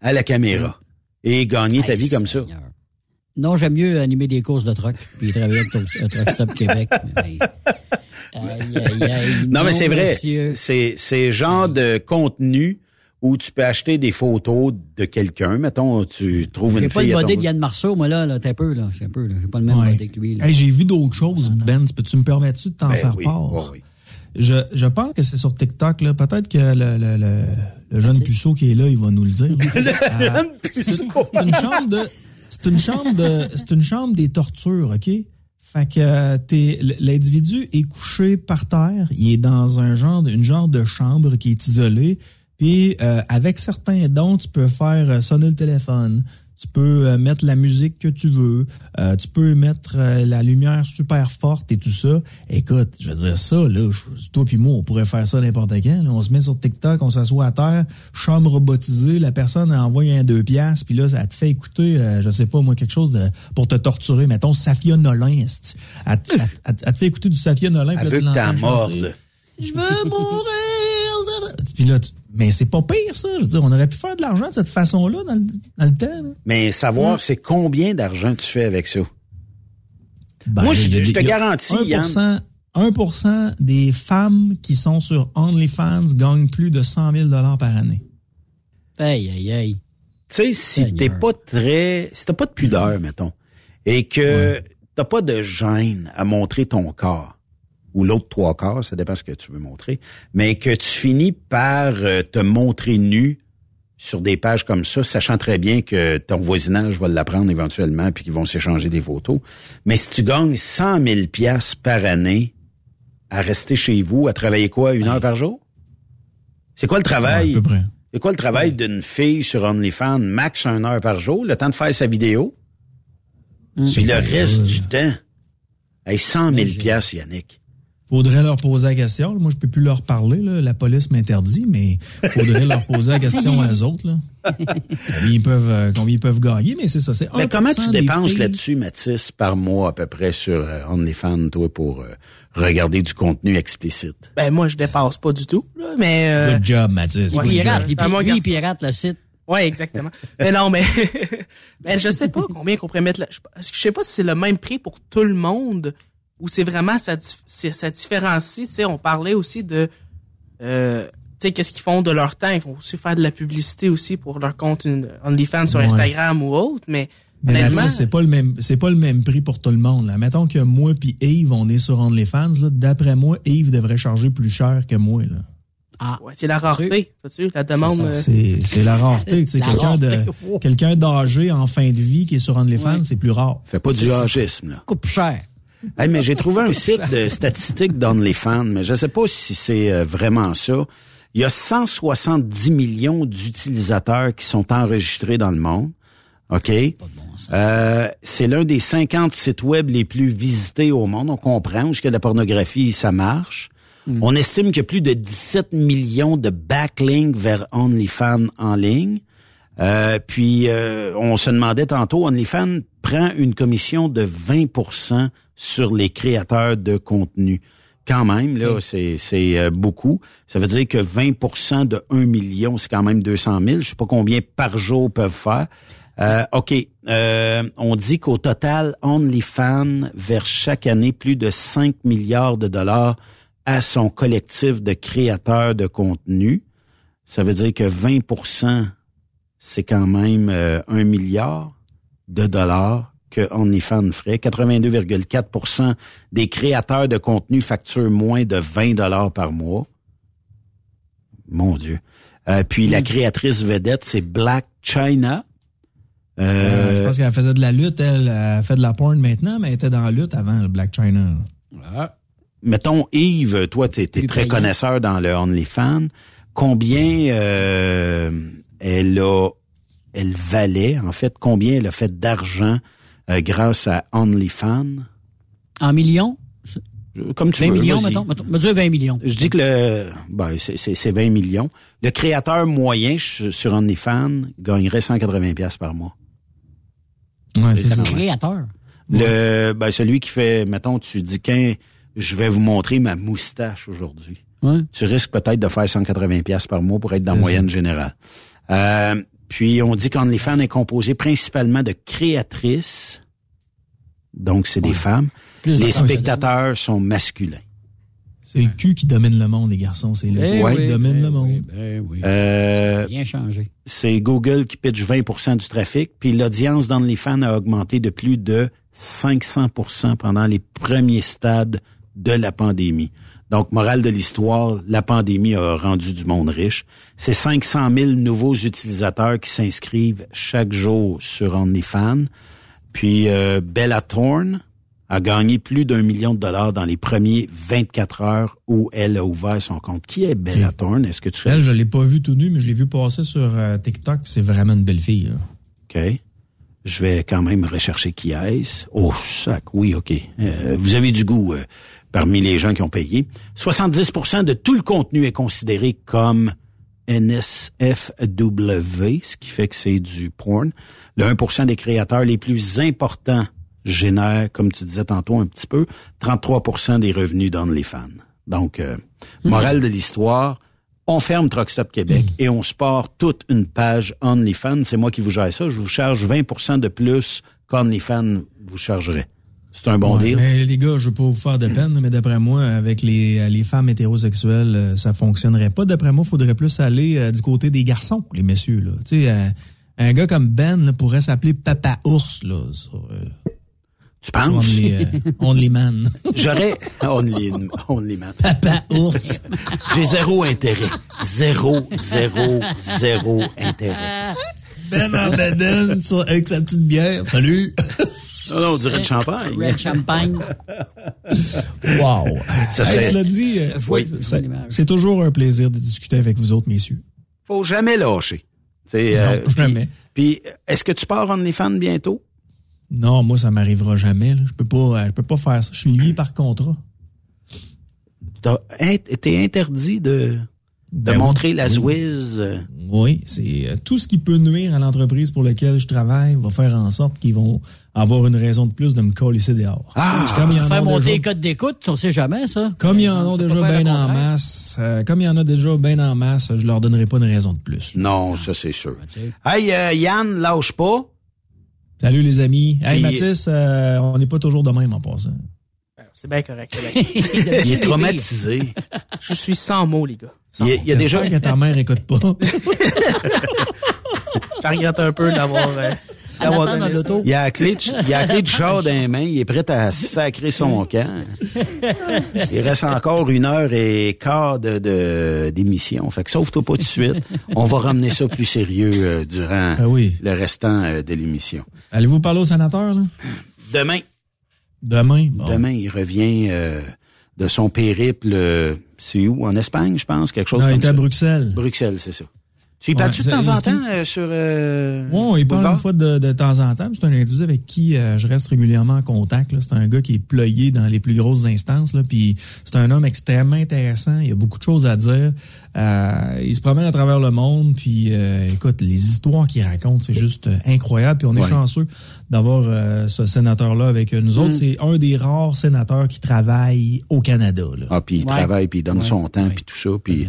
à la caméra. Et gagner ta Hey, vie comme ça. Seigneur. Non, j'aime mieux animer des courses de truck puis travailler avec Truck euh, Truck Stop Québec. Mais, aïe, aïe, aïe, Non, mais c'est vrai. C'est c'est genre de contenu où tu peux acheter des photos de quelqu'un. Mettons, tu trouves J'ai une pas le fille à body ton- de Yann Marceau, moi, là, là, t'es un peu, là. J'ai un peu, là. J'ai pas le même Ouais. body que lui, là. Hey, J'ai vu d'autres choses, Ben. Peux-tu me permettre de t'en Ben faire oui, part? oui. Je, je pense que c'est sur TikTok. là. Peut-être que le, le, le, le jeune puceau qui est là, il va nous le dire. Euh, c'est une chambre de. C'est une chambre de. C'est une chambre des tortures, OK? Fait que euh, t'es- l'individu est couché par terre. Il est dans un genre, une genre de chambre qui est isolée. Puis euh, avec certains dons, tu peux faire euh, sonner le téléphone. Tu peux euh, mettre la musique que tu veux. Euh, tu peux mettre euh, la lumière super forte et tout ça. Écoute, je veux dire ça, là, je- toi puis moi, on pourrait faire ça n'importe quand. là. On se met sur TikTok, on s'assoit à terre, chambre robotisée, la personne envoie un deux piastres, puis là, ça te fait écouter, euh, je sais pas moi, quelque chose de pour te torturer. Mettons, Safia Nolin, elle, te- elle- elle- elle te fait écouter du Safia Nolin. là, t'en l'entends chanter. mordes. Je veux mourir. Puis là, tu- mais c'est pas pire, ça. Je veux dire, on aurait pu faire de l'argent de cette façon-là dans le, dans le temps. là. Mais savoir, c'est combien d'argent tu fais avec ça? Ben, Moi, je, te il y a garantis, 1%, Yann. 1% des femmes qui sont sur OnlyFans gagnent plus de 100 000 par année. Aïe, aïe, aïe. Tu sais, si t'es pas très, si t'as pas de pudeur, mettons, et que t'as pas de gêne à montrer ton corps, ou l'autre trois quarts, ça dépend ce que tu veux montrer, mais que tu finis par euh, te montrer nu sur des pages comme ça, sachant très bien que ton voisinage va l'apprendre éventuellement puis qu'ils vont s'échanger des photos. Mais si tu gagnes 100 000 piastres par année à rester chez vous, à travailler quoi, une heure par jour? C'est quoi le travail? Ouais, à peu près. C'est quoi le travail d'une fille sur OnlyFans? Max une heure par jour, le temps de faire sa vidéo? Puis le reste du temps. Hey, 100 000 piastres, Yannick. Faudrait leur poser la question. Moi, je peux plus leur parler. là. La police m'interdit, mais faudrait leur poser la question à eux autres. Là. Combien, ils peuvent, euh, combien ils peuvent gagner, mais c'est ça. C'est Mais comment tu 1% des dépenses filles- là-dessus, Mathis, par mois à peu près sur euh, OnlyFans, toi, pour euh, regarder du contenu explicite? Ben, moi, je dépasse pas du tout, là, mais... euh, Good job, Mathis. Ouais, pirate, il, il pirate le site. Oui, exactement. mais non, mais, mais je sais pas combien qu'on pourrait mettre là. Je sais pas si c'est le même prix pour tout le monde ou c'est vraiment ça, différencie. Tu sais, on parlait aussi de, euh, tu sais, qu'est-ce qu'ils font de leur temps. Ils font aussi faire de la publicité aussi pour leur compte une- OnlyFans sur Ouais. Instagram ou autre, mais, Mais c'est pas le même, c'est pas le même prix pour tout le monde. Là. Mettons que moi puis Yves, on est sur OnlyFans. Là. D'après moi, Yves devrait charger plus cher que moi. Là. Ah, ouais, c'est la rareté, vois-tu, la demande. C'est, la rareté. tu quelqu'un, de, quelqu'un d'âgé en fin de vie qui est sur OnlyFans, c'est plus rare. Fais pas du âgisme, là. Coupe cher. Hey, mais j'ai trouvé un site de statistiques d'OnlyFans, mais je sais pas si c'est euh, vraiment ça. Il y a 170 millions d'utilisateurs qui sont enregistrés dans le monde. OK? Euh, c'est l'un des 50 sites web les plus visités au monde. On comprend que la pornographie, ça marche. On estime qu'il y a plus de 17 millions de backlinks vers OnlyFans en ligne. Euh, puis, euh, on se demandait tantôt, OnlyFans prend une commission de 20% sur les créateurs de contenu. Quand même, là, c'est c'est, euh, beaucoup. Ça veut dire que 20% de 1 million, c'est quand même 200 000. Je sais pas combien par jour peuvent faire. Euh, OK. Euh, on dit qu'au total, OnlyFans verse chaque année plus de 5 milliards de dollars à son collectif de créateurs de contenu. Ça veut dire que 20 c'est quand même euh, un milliard de dollars que OnlyFans ferait. 82,4% des créateurs de contenu facturent moins de 20 dollars par mois. Mon Dieu. Euh, puis la créatrice vedette, c'est Black China. Euh, Euh, je pense qu'elle faisait de la lutte, elle, elle fait de la porn maintenant, mais elle était dans la lutte avant le Black China. mettons, Yves, toi, tu es, très payant. connaisseur dans le OnlyFans. Combien euh, elle a, elle valait, en fait, combien elle a fait d'argent euh, grâce à OnlyFans? En millions? Comme tu 20 veux, millions, mettons. mettons. Me dire 20 millions. Je dis que le, ben, c'est- c'est c'est 20 millions. Le créateur moyen sur OnlyFans gagnerait 180 pièces par mois. Ouais, c'est Le ça. créateur. Le, ben, celui qui fait, mettons, tu dis qu'un, je vais vous montrer ma moustache aujourd'hui. Ouais. Tu risques peut-être de faire 180 pièces par mois pour être dans la moyenne générale. Euh, puis on dit qu'OnlyFans est composé principalement de créatrices, donc c'est des femmes. Plus de Les spectateurs sont masculins. C'est le cul qui domine le monde, les garçons. C'est le Eh cul oui, qui domine eh le monde. oui, ben oui. Euh, Bien changé. c'est Google qui pitch 20% du trafic, puis l'audience d'OnlyFans a augmenté de plus de 500% pendant les premiers stades de la pandémie. Donc, morale de l'histoire, la pandémie a rendu du monde riche. C'est 500 000 nouveaux utilisateurs qui s'inscrivent chaque jour sur OnlyFans. Puis, euh, Bella Thorne a gagné plus d'un million de dollars dans les premiers 24 heures où elle a ouvert son compte. Qui est Bella Thorne? Est-ce que tu sais? Elle, je l'ai pas vu tout nu, mais je l'ai vu passer sur euh, TikTok. C'est vraiment une belle fille. là. OK. Je vais quand même rechercher qui est-ce. Oh, sac, oui, OK. Euh, vous avez du goût euh, parmi les gens qui ont payé. 70% de tout le contenu est considéré comme NSFW, ce qui fait que c'est du porn. Le 1% des créateurs les plus importants génèrent, comme tu disais tantôt un petit peu, 33% des revenus d'OnlyFans. Donc, euh, morale de l'histoire, on ferme Truckstop Québec et on sport toute une page OnlyFans. C'est moi qui vous gère ça. Je vous charge 20% de plus qu'OnlyFans vous chargerait. C'est un bon Ouais, deal. Mais les gars, je veux pas vous faire de peine, mais d'après moi, avec les, les femmes hétérosexuelles, euh, ça fonctionnerait pas. D'après moi, il faudrait plus aller euh, du côté des garçons, les messieurs. Là. Tu sais, euh, un gars comme Ben là, pourrait s'appeler Papa Ours. Là, sur, euh, tu penses? Only, Only Man. J'aurais Only, only man. Papa Ours. J'ai zéro intérêt. Zéro, zéro, zéro intérêt. Ben en sur- avec sa petite bière. Salut! Non, non, on dirait de champagne. Red Champagne. Wow! Ça Hey, serait- cela dit, euh, Oui. c'est toujours un plaisir de discuter avec vous autres, messieurs. Faut jamais lâcher. Non, euh, jamais. Puis, est-ce que tu pars OnlyFans bientôt? Non, moi, ça m'arrivera jamais. là. Je peux pas, euh, je peux pas faire ça. Je suis lié par contrat. T'es interdit de, de Ben montrer oui, la oui. Zwiz. euh, Oui, c'est euh, tout ce qui peut nuire à l'entreprise pour laquelle je travaille va faire en sorte qu'ils vont avoir une raison de plus de me coller dehors. Ah! Comme il y en a Faire monter déjà- les codes d'écoute, on sait jamais, ça. Comme il y en a déjà bien en masse, euh, comme il y en a déjà bien en masse, je leur donnerai pas une raison de plus. Non, ça c'est sûr. tu sais. Hey, euh, Yann, lâche pas. Salut les amis. Hey Puis- Mathis, euh, on n'est pas toujours de même en passant. C'est bien correct. c'est bien correct. Il est traumatisé. Je suis sans mots, les gars. Sans Il y a, déjà... Que ta mère écoute pas. Je regrette un peu d'avoir ça. Il a la clé de, il a la clé du char dans les mains. Il est prêt à sacrer son camp. Il reste encore une heure et quart de, de- d'émission. Fait que sauve-toi pas tout de suite. On va ramener ça plus sérieux euh, durant Ah oui. le restant euh, de l'émission. Allez-vous parler au sénateur, là? Demain, Demain? Bon. demain, il revient euh, de son périple. euh, c'est où? En Espagne, je pense? Quelque chose Non, il était ça. à Bruxelles. Bruxelles, c'est ça. Tu y Ouais, parles-tu de c'est- temps en temps euh, sur euh, Oui, il parle une fois de, de temps en temps. C'est un individu avec qui euh, je reste régulièrement en contact. là. C'est un gars qui est ployé dans les plus grosses instances. Là. Puis c'est un homme extrêmement intéressant. Il a beaucoup de choses à dire. Euh, il se promène à travers le monde. Puis euh, écoute, les histoires qu'il raconte, c'est juste euh, incroyable. Puis on est Ouais. chanceux d'avoir euh, ce sénateur-là avec nous autres. Mm. C'est un des rares sénateurs qui travaille au Canada. Là. Ah, puis il Ouais. travaille, puis il donne Ouais. son temps, puis tout ça. Puis,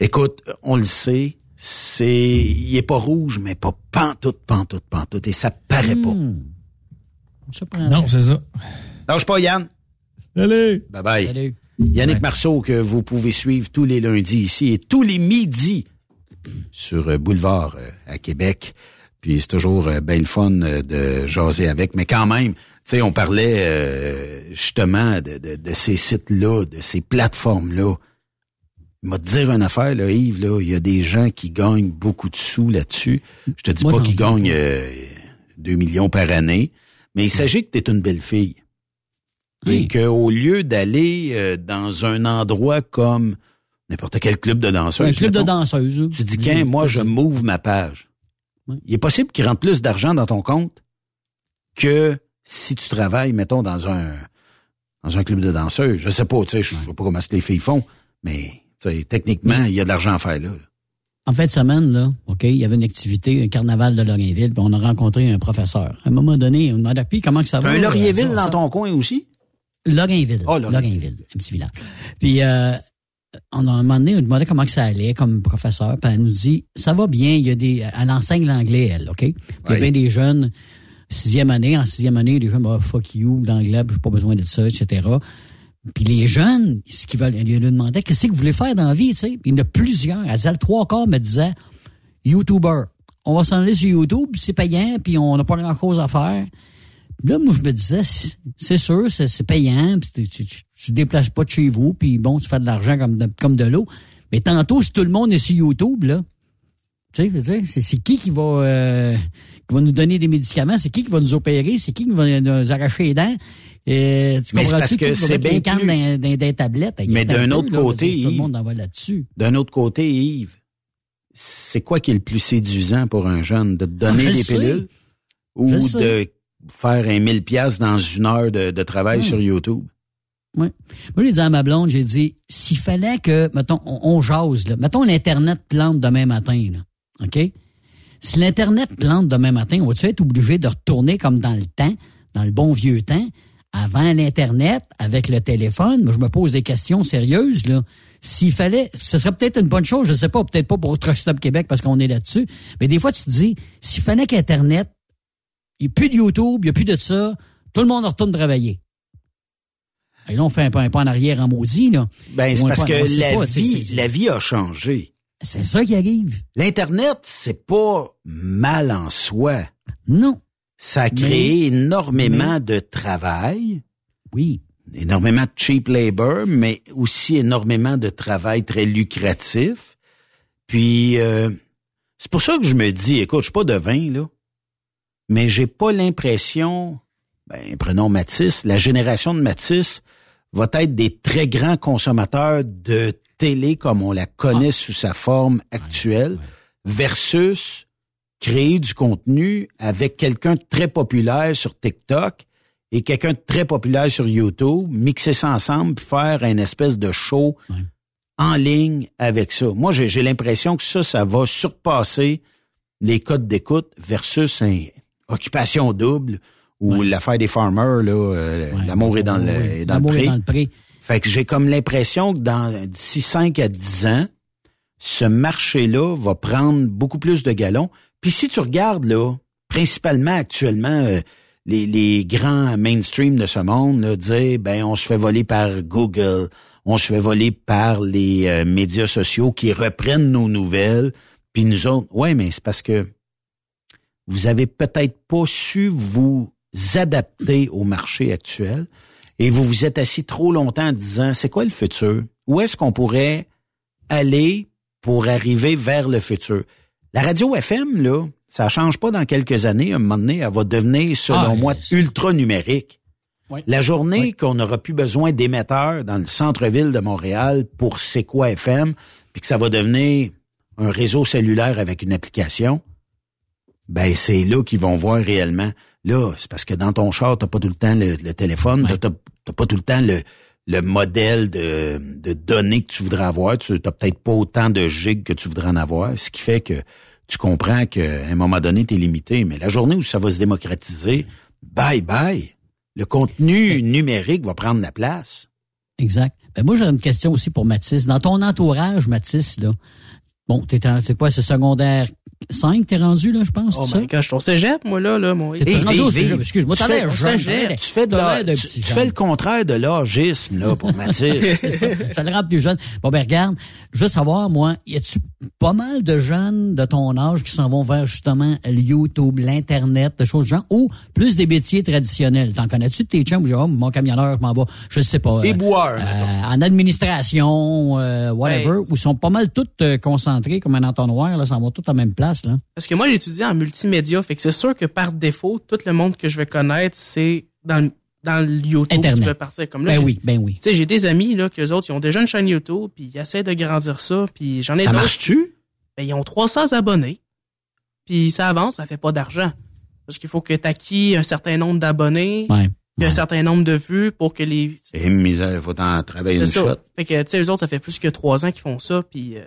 écoute, on le sait, c'est, il est pas rouge, mais pas pantoute, pantoute, pantoute, et ça paraît pas. Hmm. Non, c'est ça. Lâche pas, Yann. Allez! Bye bye. Salut. Yannick Ouais. Marceau, que vous pouvez suivre tous les lundis ici et tous les midis sur euh, Boulevard euh, à Québec. Puis c'est toujours euh, bien le fun de jaser avec. Mais quand même, tu sais, on parlait euh, justement de, de, de ces sites-là, de ces plateformes-là. M'a dire une affaire, là, Yves, là, il y a des gens qui gagnent beaucoup de sous là-dessus. Je te dis Moi, pas qu'ils gagnent euh, 2 millions par année, mais il s'agit que tu es une belle fille. Et qu'au lieu d'aller euh, dans un endroit comme n'importe quel club de danseuses, Un club de danseuses. là. tu dis qu'un, moi, je m'ouvre ma page. Oui. Il est possible qu'il rentre plus d'argent dans ton compte que si tu travailles, mettons, dans un dans un club de danseuses. Je sais pas, tu sais, je sais pas comment les filles font, mais tu sais, techniquement, il y a de l'argent à faire là. En fin de semaine, là, OK, il y avait une activité, un carnaval de Lorrainville, puis on a rencontré un professeur. À un moment donné, on demandait, puis comment que ça va? Un Laurierville Ça, dans ça. ton coin aussi? Lorrainville. Oh, Lorrainville. Lorrainville, un petit village. Puis, euh, on a un moment donné, on demandait comment que ça allait comme professeur, puis elle nous dit, ça va bien, il y a des, elle enseigne l'anglais, elle, OK? Puis il y a Oui. bien des jeunes, sixième année, en sixième année, les jeunes, bah, fuck you, l'anglais, j'ai pas besoin de ça, etc. Puis les jeunes, ce qu'ils veulent, ils lui demandaient, qu'est-ce que vous voulez faire dans la vie, tu sais? Puis il y en a plusieurs. Le trois quarts me disaient, YouTuber. On va s'en aller sur YouTube, c'est payant, puis on n'a pas grand-chose à faire. Là, moi, je me disais, c'est- sûr, c'est payant, puis tu, tu, tu, te déplaces pas de chez vous, puis bon, tu fais de l'argent comme de, comme de l'eau. Mais tantôt, si tout le monde est sur YouTube, là, tu sais, c'est qui qui va, euh, qui va nous donner des médicaments, c'est qui qui va nous opérer, c'est qui qui va nous arracher les dents. Euh, tu Mais c'est parce que c'est bien plus. dans, tablettes? Mais d'un peu, autre là, côté, dire, Tout le Yves- monde en va là-dessus. D'un autre côté, Yves, c'est quoi qui est le plus séduisant pour un jeune? De te donner Ah, je des sais. pilules? ou Je sais. de faire un 1000 pièces dans une heure de, de travail sur YouTube? Oui. Moi, j'ai dit à ma blonde, j'ai dit, s'il fallait que, mettons, on, on jase, là. Mettons, l'Internet plante demain matin, là. OK? Si l'Internet plante demain matin, on va-tu être obligé de retourner comme dans le temps, dans le bon vieux temps, avant l'Internet, avec le téléphone? Moi, je me pose des questions sérieuses, là. S'il fallait, ce serait peut-être une bonne chose, je sais pas, peut-être pas pour Truck Stop Québec parce qu'on est là-dessus, mais des fois, tu te dis, s'il fallait qu'Internet, il n'y a plus de YouTube, il n'y a plus de ça, tout le monde retourne travailler. Et là, on fait un pas, un pas en arrière en maudit, là. Ben, c'est parce pas- que la vie, la vie a changé. C'est ça qui arrive. L'Internet, c'est pas mal en soi. Non. Ça a créé énormément de travail. Oui. Énormément de cheap labor, mais aussi énormément de travail très lucratif. Puis, euh, c'est pour ça que je me dis, écoute, je suis pas devin, là, mais j'ai pas l'impression, ben, prenons Matisse, la génération de Matisse va être des très grands consommateurs de télé comme on la connaît sous sa forme actuelle, versus créer du contenu avec quelqu'un de très populaire sur TikTok et quelqu'un de très populaire sur YouTube, mixer ça ensemble, puis faire une espèce de show en ligne avec ça. Moi, j'ai l'impression que ça, ça va surpasser les codes d'écoute versus occupation double ou l'affaire des farmers, là, euh, l'amour est dans le, est dans le L'amour est pré. dans le pré. Fait que j'ai comme l'impression que dans d'ici 5 à 10 ans, ce marché-là va prendre beaucoup plus de galons. Puis si tu regardes là, principalement actuellement euh, les, les grands mainstream de ce monde, là, dire ben on se fait voler par Google, on se fait voler par les euh, médias sociaux qui reprennent nos nouvelles, puis nous autres, ouais, mais c'est parce que vous avez peut-être pas su vous adapter au marché actuel et vous vous êtes assis trop longtemps en disant c'est quoi le futur? Où est-ce qu'on pourrait aller pour arriver vers le futur? La radio FM, là, ça change pas dans quelques années. À un moment donné, elle va devenir, selon Ah, moi, ultra numérique. Oui. La journée qu'on n'aura plus besoin d'émetteurs dans le centre-ville de Montréal pour C'est quoi FM, puis que ça va devenir un réseau cellulaire avec une application, ben c'est là qu'ils vont voir réellement. Là, c'est parce que dans ton char, t'as pas tout le temps le, le téléphone, t'as t'as pas tout le temps le, le modèle de, de données que tu voudrais avoir. Tu n'as peut-être pas autant de gigs que tu voudrais en avoir, ce qui fait que tu comprends qu'à un moment donné, tu es limité. Mais la journée où ça va se démocratiser, bye bye. Le contenu numérique va prendre la place. Exact. Ben moi, j'ai une question aussi pour Mathis. Dans ton entourage, Mathis, là, bon, t'es c'est quoi, c'est secondaire 5, t'es rendu, là, je pense, Oh my God, je suis au cégep, moi, là, là, mon... T'es rendu au cégep. Excuse-moi, t'as l'air jeune. tu fais- Tu fais, de t'as la- l'air de tu- petit tu jeune. fais le contraire de l'âgisme, là, pour Mathis. c'est ça. Ça le rend plus jeune. Bon, ben, regarde, je veux savoir, moi, y a-tu pas mal de jeunes de ton âge qui s'en vont vers, justement, le YouTube, l'Internet, des choses genre, ou plus des métiers traditionnels? T'en connais-tu de tes chums? Oh, mon camionneur, je m'en vais, je sais pas. Des euh, boueurs, euh, en administration, euh, whatever, Ouais. où ils sont pas mal tous euh, concentrés comme un entonnoir, là, ça va tous à la même place, là. Parce que moi, j'ai étudié en multimédia, fait que c'est sûr que par défaut, tout le monde que je vais connaître, c'est dans, le- dans le YouTube Internet. qui va partir. Comme là, Ben oui, ben oui. Tu sais, j'ai des amis, là, qu'eux autres, ils ont déjà une chaîne YouTube, puis ils essaient de grandir ça, puis j'en ai Ça marche-tu? Ben, ils ont 300 abonnés, puis ça avance, ça fait pas d'argent. Parce qu'il faut que tu acquis un certain nombre d'abonnés, Ouais. puis un certain nombre de vues pour que les... Et misère, faut en travailler une C'est shot. ça. Fait que, tu sais, eux autres, ça fait plus que trois ans qu'ils font ça, puis, euh,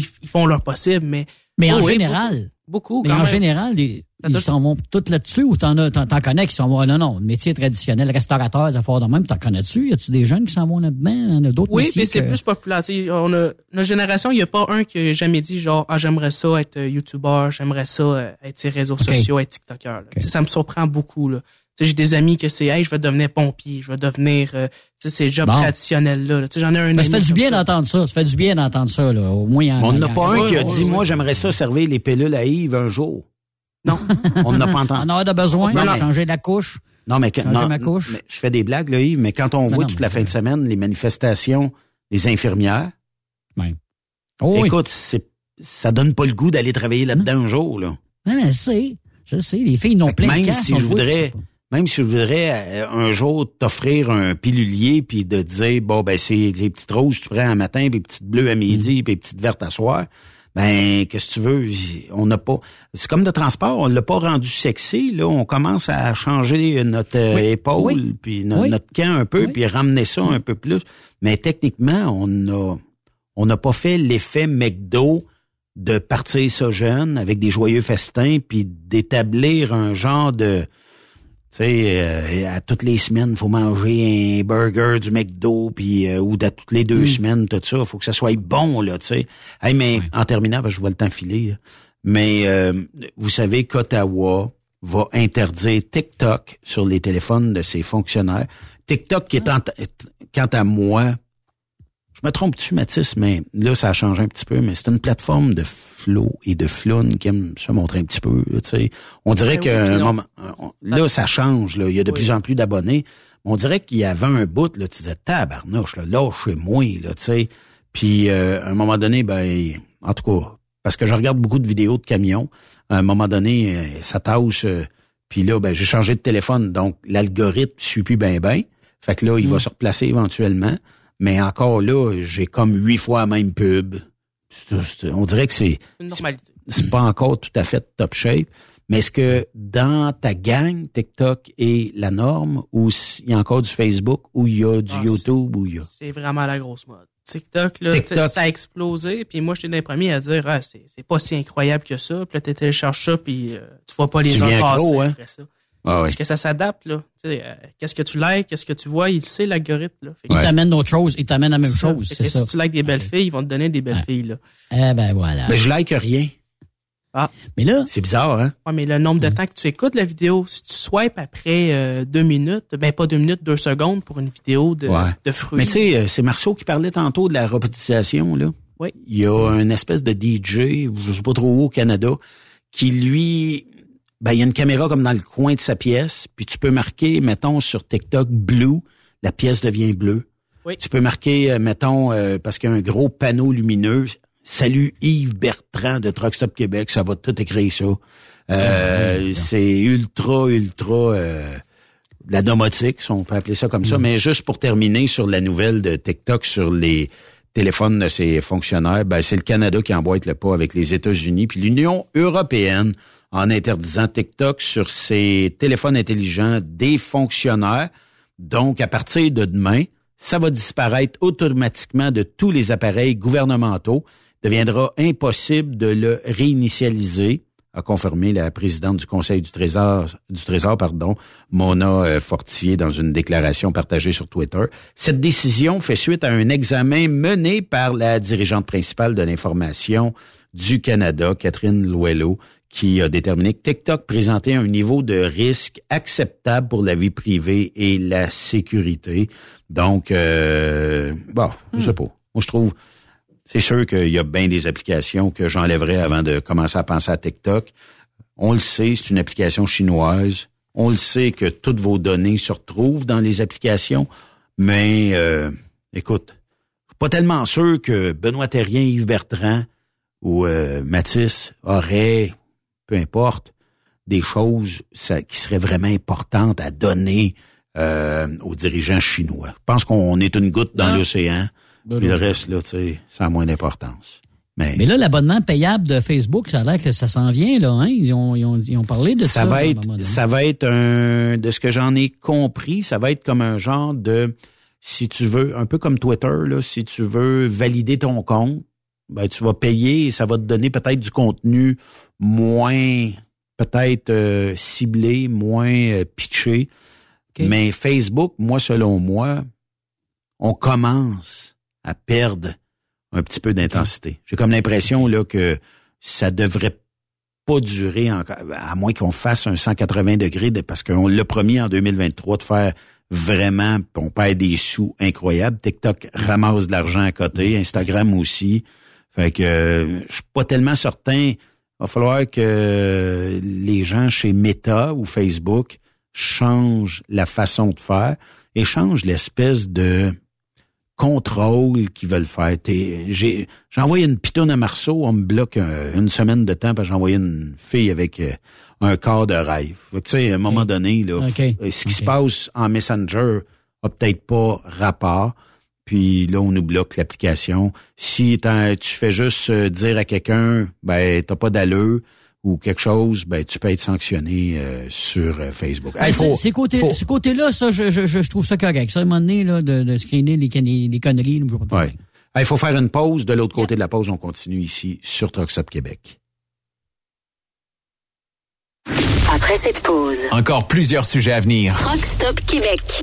sais, ils font leur possible, mais... Mais en Oh oui, général, Beaucoup, mais quand en même. général, les- Ça ils s'en vont tous là-dessus ou t'en as, t'en, connais qui s'en vont, non, non, métier traditionnel, restaurateur, des affaires de même, t'en connais-tu? Y a-tu des jeunes qui s'en vont là-dedans? Y en a d'autres Oui, mais c'est que- plus populaire. Tu sais, on a, notre génération, il n'y a pas un qui a jamais dit genre ah j'aimerais ça être euh, youtubeur, j'aimerais ça euh, être sur réseaux sociaux, être tiktoker. Ça me surprend beaucoup. Là. Tu sais, J'ai des amis que c'est hey je vais devenir pompier, je vais devenir euh, tu sais, ces jobs Bon. traditionnels là. Tu sais, J'en ai un Ben, ça fait du bien ça. d'entendre ça. Ça fait du bien d'entendre ça, là. Au moins, il y en On n'a pas un qui a ouais, dit, ouais, moi, ouais. j'aimerais ça servir les pilules à Yves un jour. Non. On n'a pas On entendu. en a de besoin, de mais- changer la couche. Non, mais, que- Changer non, ma couche. mais je fais des blagues, là, Yves, mais quand on Non, voit non, toute la fin de semaine les manifestations des infirmières, Oh, oui. écoute, c'est, ça donne pas le goût d'aller travailler là-dedans un jour, là. Non, mais je sais. Je sais. Les filles n'ont plein de même si on je voudrais, tu sais même si je voudrais euh, un jour t'offrir un pilulier puis de dire bon ben c'est les petites rouges tu prends un matin puis les petites bleues à midi puis les petites vertes à soir. Ben qu'est-ce que tu veux? On n'a pas. C'est comme de transport, on l'a pas rendu sexy. Là, on commence à changer notre euh, épaule puis no- Oui. notre camp un peu puis ramener ça un peu plus. Mais techniquement, on a on n'a pas fait l'effet McDo de partir ça jeune avec des joyeux festins puis d'établir un genre de tu sais, euh, à toutes les semaines, faut manger un burger du McDo, puis euh, ou à toutes les deux semaines, tout ça. faut que ça soit bon, là, tu sais. Hey, mais en terminant, parce que je vois le temps filer, là. mais euh, vous savez qu'Ottawa va interdire TikTok sur les téléphones de ses fonctionnaires. TikTok, qui est en- quant à moi, je me trompe-tu, Mathis, mais là, ça a changé un petit peu, mais c'est une plateforme de flow et de floune qui aime se montrer un petit peu, là, tu sais. On dirait Ben que oui, moment, on- là, ça change, là. Il y a de Oui. plus en plus d'abonnés. On dirait qu'il y avait un bout, là, tu disais, tabarnouche, là, lâchez-moi, là, tu sais. Puis, euh, à un moment donné, ben, en tout cas, parce que je regarde beaucoup de vidéos de camions, à un moment donné, euh, ça tâche, euh, puis là, ben, j'ai changé de téléphone, donc l'algorithme suit plus bien, bien. Fait que là, il va se replacer éventuellement. Mais encore là, j'ai comme huit fois la même pub. On dirait que c'est Une normalité. c'est pas encore tout à fait top shape. Mais est-ce que dans ta gang, TikTok est la norme ou il y a encore du Facebook ou il y a du Ah, YouTube ou il y a... C'est vraiment la grosse mode. TikTok, là, TikTok. ça a explosé. Puis moi, j'étais l'un des premiers à dire, ah, c'est pas si incroyable que ça. Puis là, tu télécharges ça, puis euh, tu vois pas les Tu viens passer hein? après ça. Ah Parce que ça s'adapte, là. Tu sais, euh, qu'est-ce que tu likes, qu'est-ce que tu vois, il sait, l'algorithme, là. Fait que- Il t'amène d'autres choses, il t'amène la même ça. chose, c'est que ça. Si tu likes des belles filles, ils vont te donner des belles filles, là. Eh ben voilà. Mais je like rien. Ah. Mais là, C'est bizarre, hein? Ouais, mais le nombre de temps que tu écoutes la vidéo, si tu swipes après euh, deux minutes, ben pas deux minutes, deux secondes pour une vidéo de, Ouais. de fruits. Mais tu sais, euh, c'est Marceau qui parlait tantôt de la robotisation, là. Oui. Il y a une espèce de DJ, je sais pas trop où au Canada, qui lui, ben, il y a une caméra comme dans le coin de sa pièce, puis tu peux marquer, mettons, sur TikTok, blue, la pièce devient bleue. Oui. Tu peux marquer, euh, mettons, euh, parce qu'il y a un gros panneau lumineux, salut Yves Bertrand de Truck Stop Québec, ça va tout écrire ça. Euh, c'est ultra, ultra, euh, la domotique, si on peut appeler ça comme ça. Mais juste pour terminer sur la nouvelle de TikTok sur les téléphones de ses fonctionnaires, ben, c'est le Canada qui emboîte le pas avec les États-Unis, puis l'Union européenne en interdisant TikTok sur ses téléphones intelligents des fonctionnaires. Donc, à partir de demain, ça va disparaître automatiquement de tous les appareils gouvernementaux. Deviendra impossible de le réinitialiser a confirmé la présidente du Conseil du Trésor, du Trésor, pardon, Mona euh, Fortier, dans une déclaration partagée sur Twitter. Cette décision fait suite à un examen mené par la dirigeante principale de l'information du Canada, Catherine Loello, qui a déterminé que TikTok présentait un niveau de risque acceptable pour la vie privée et la sécurité. Donc, euh, bon, je sais pas. Moi, je trouve, c'est sûr qu'il y a bien des applications que j'enlèverais avant de commencer à penser à TikTok. On le sait, c'est une application chinoise. On le sait que toutes vos données se retrouvent dans les applications. Mais, euh, écoute, je suis pas tellement sûr que Benoît Terrien, Yves Bertrand ou euh, Mathis auraient, peu importe, des choses ça- qui seraient vraiment importantes à donner euh, aux dirigeants chinois. Je pense qu'on est une goutte dans Ah. l'océan. Ben Puis le reste, là, tu sais, ça a moins d'importance. Mais, mais là, l'abonnement payable de Facebook, ça a l'air que ça s'en vient, là, hein? Ils ont, ils ont, ils ont parlé de ça. ça va être, ça va être un, de ce que j'en ai compris, ça va être comme un genre de, si tu veux, un peu comme Twitter, là, si tu veux valider ton compte, ben, tu vas payer et ça va te donner peut-être du contenu moins, peut-être euh, ciblé, moins euh, pitché. Mais Facebook, moi, selon moi, on commence à perdre un petit peu d'intensité. J'ai comme l'impression là que ça devrait pas durer encore, à moins qu'on fasse un 180 degrés, de- parce qu'on l'a promis en 2023 de faire vraiment, on perd des sous incroyables. TikTok ramasse de l'argent à côté, Instagram aussi. Fait que je suis pas tellement certain. Il va falloir que les gens chez Meta ou Facebook changent la façon de faire et changent l'espèce de contrôle qu'ils veulent faire. J'ai envoyé une pitonne à Marceau, on me bloque une semaine de temps parce que j'ai envoyé une fille avec euh, un corps de rêve. Tu sais, à un moment donné, là, euh, ce qui se passe en Messenger a peut-être pas rapport. Puis là, on nous bloque l'application. Si tu fais juste euh, dire à quelqu'un, ben t'as pas d'allure, ou quelque chose, ben tu peux être sanctionné euh, sur euh, Facebook. Ben, ces côtés, ce côté-là, ça, je, je, je, trouve ça correct. Ça, à un moment donné, là, de, de screener les, les conneries, nous pas Il faut faire une pause. De l'autre côté de la pause, on continue ici sur Truckstop Québec. Après cette pause, encore plusieurs sujets à venir. Truckstop Québec.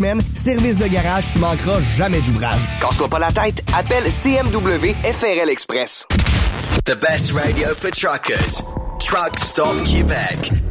service de garage, tu manqueras jamais d'ouvrage. Casse-toi pas la tête, appelle CMW FRL Express. The best radio for truckers. Truck Stop Québec.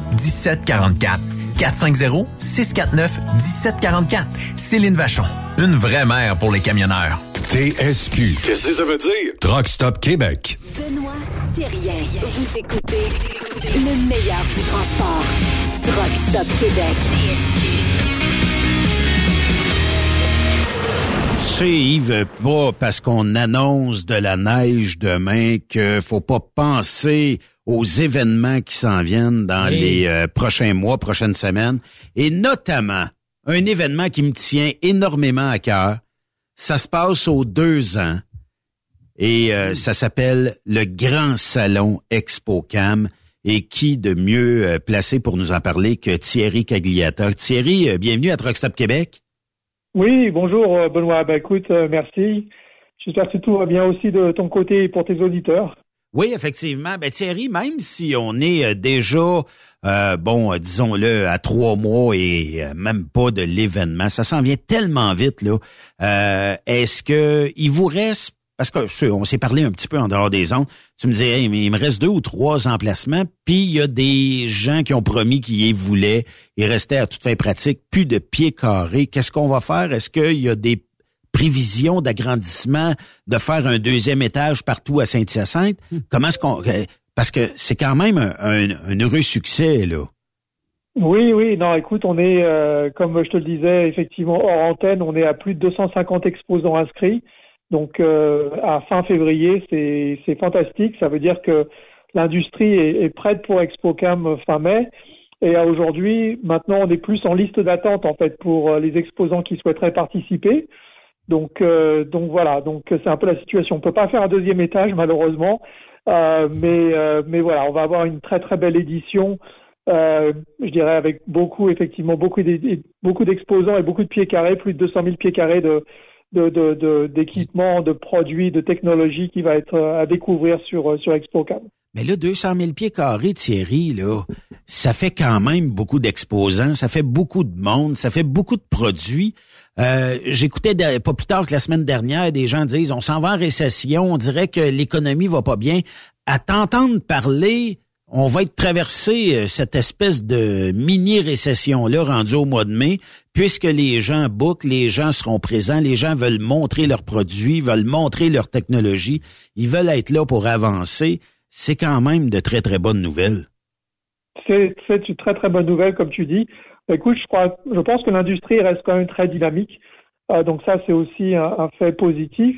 1744. 450-649-1744. Céline Vachon. Une vraie mère pour les camionneurs. TSQ. Qu'est-ce que ça veut dire? Truck Stop Québec. Benoît Thérien. Vous écoutez le meilleur du transport. Truck Stop Québec. TSQ. sais, Yves, pas parce qu'on annonce de la neige demain que faut pas penser aux événements qui s'en viennent dans les euh, prochains mois, prochaines semaines, et notamment un événement qui me tient énormément à cœur. Ça se passe aux deux ans et euh, ça s'appelle le Grand Salon ExpoCam Et qui de mieux euh, placé pour nous en parler que Thierry Cagliata? Thierry, euh, bienvenue à Truckstop Québec. Oui, bonjour Benoît. Ben, écoute, merci. J'espère que tout va bien aussi de ton côté et pour tes auditeurs. Oui, effectivement. Ben, Thierry, même si on est déjà, bon, disons-le, à trois mois et même pas de l'événement, ça s'en vient tellement vite, là. Est-ce que il vous reste parce que on s'est parlé un petit peu en dehors des ondes. Tu me disais, il me reste deux ou trois emplacements, puis il y a des gens qui ont promis qu'ils y voulaient. Ils restaient à toute fin pratique, plus de pieds carrés. Qu'est-ce qu'on va faire? Est-ce qu'il y a des prévisions d'agrandissement, de faire un deuxième étage partout à Saint-Hyacinthe? Hmm. Comment est-ce qu'on... Euh, parce que c'est quand même un, heureux succès, là. Oui, oui, non, écoute, on est, euh, comme je te le disais, effectivement, hors antenne, on est à plus de 250 exposants inscrits. Donc euh, à fin février, c'est fantastique. Ça veut dire que l'industrie est, prête pour ExpoCam fin mai. Et aujourd'hui, maintenant, on est plus en liste d'attente en fait pour les exposants qui souhaiteraient participer. Donc, euh, donc voilà. Donc c'est un peu la situation. On peut pas faire un deuxième étage malheureusement, mais mais voilà, on va avoir une très très belle édition. je dirais avec beaucoup effectivement beaucoup beaucoup d'exposants et beaucoup de pieds carrés, plus de 200 000 pieds carrés de d'équipements, de, produits, de technologies qui va être euh, à découvrir sur, euh, sur ExpoCam. Mais là, 200 000 pieds carrés, Thierry, là, ça fait quand même beaucoup d'exposants, ça fait beaucoup de monde, ça fait beaucoup de produits. Euh, J'écoutais pas plus tard que la semaine dernière, des gens disent, on s'en va en récession, on dirait que l'économie va pas bien. À t'entendre parler, on va être traversé euh, cette espèce de mini-récession-là rendue au mois de mai, puisque les gens bookent, les gens seront présents, les gens veulent montrer leurs produits, veulent montrer leur technologie, ils veulent être là pour avancer. C'est quand même de très, très bonnes nouvelles. C'est une très, très bonne nouvelle, comme tu dis. Écoute, je crois, je pense que l'industrie reste quand même très dynamique. Euh, donc ça, c'est aussi un, fait positif.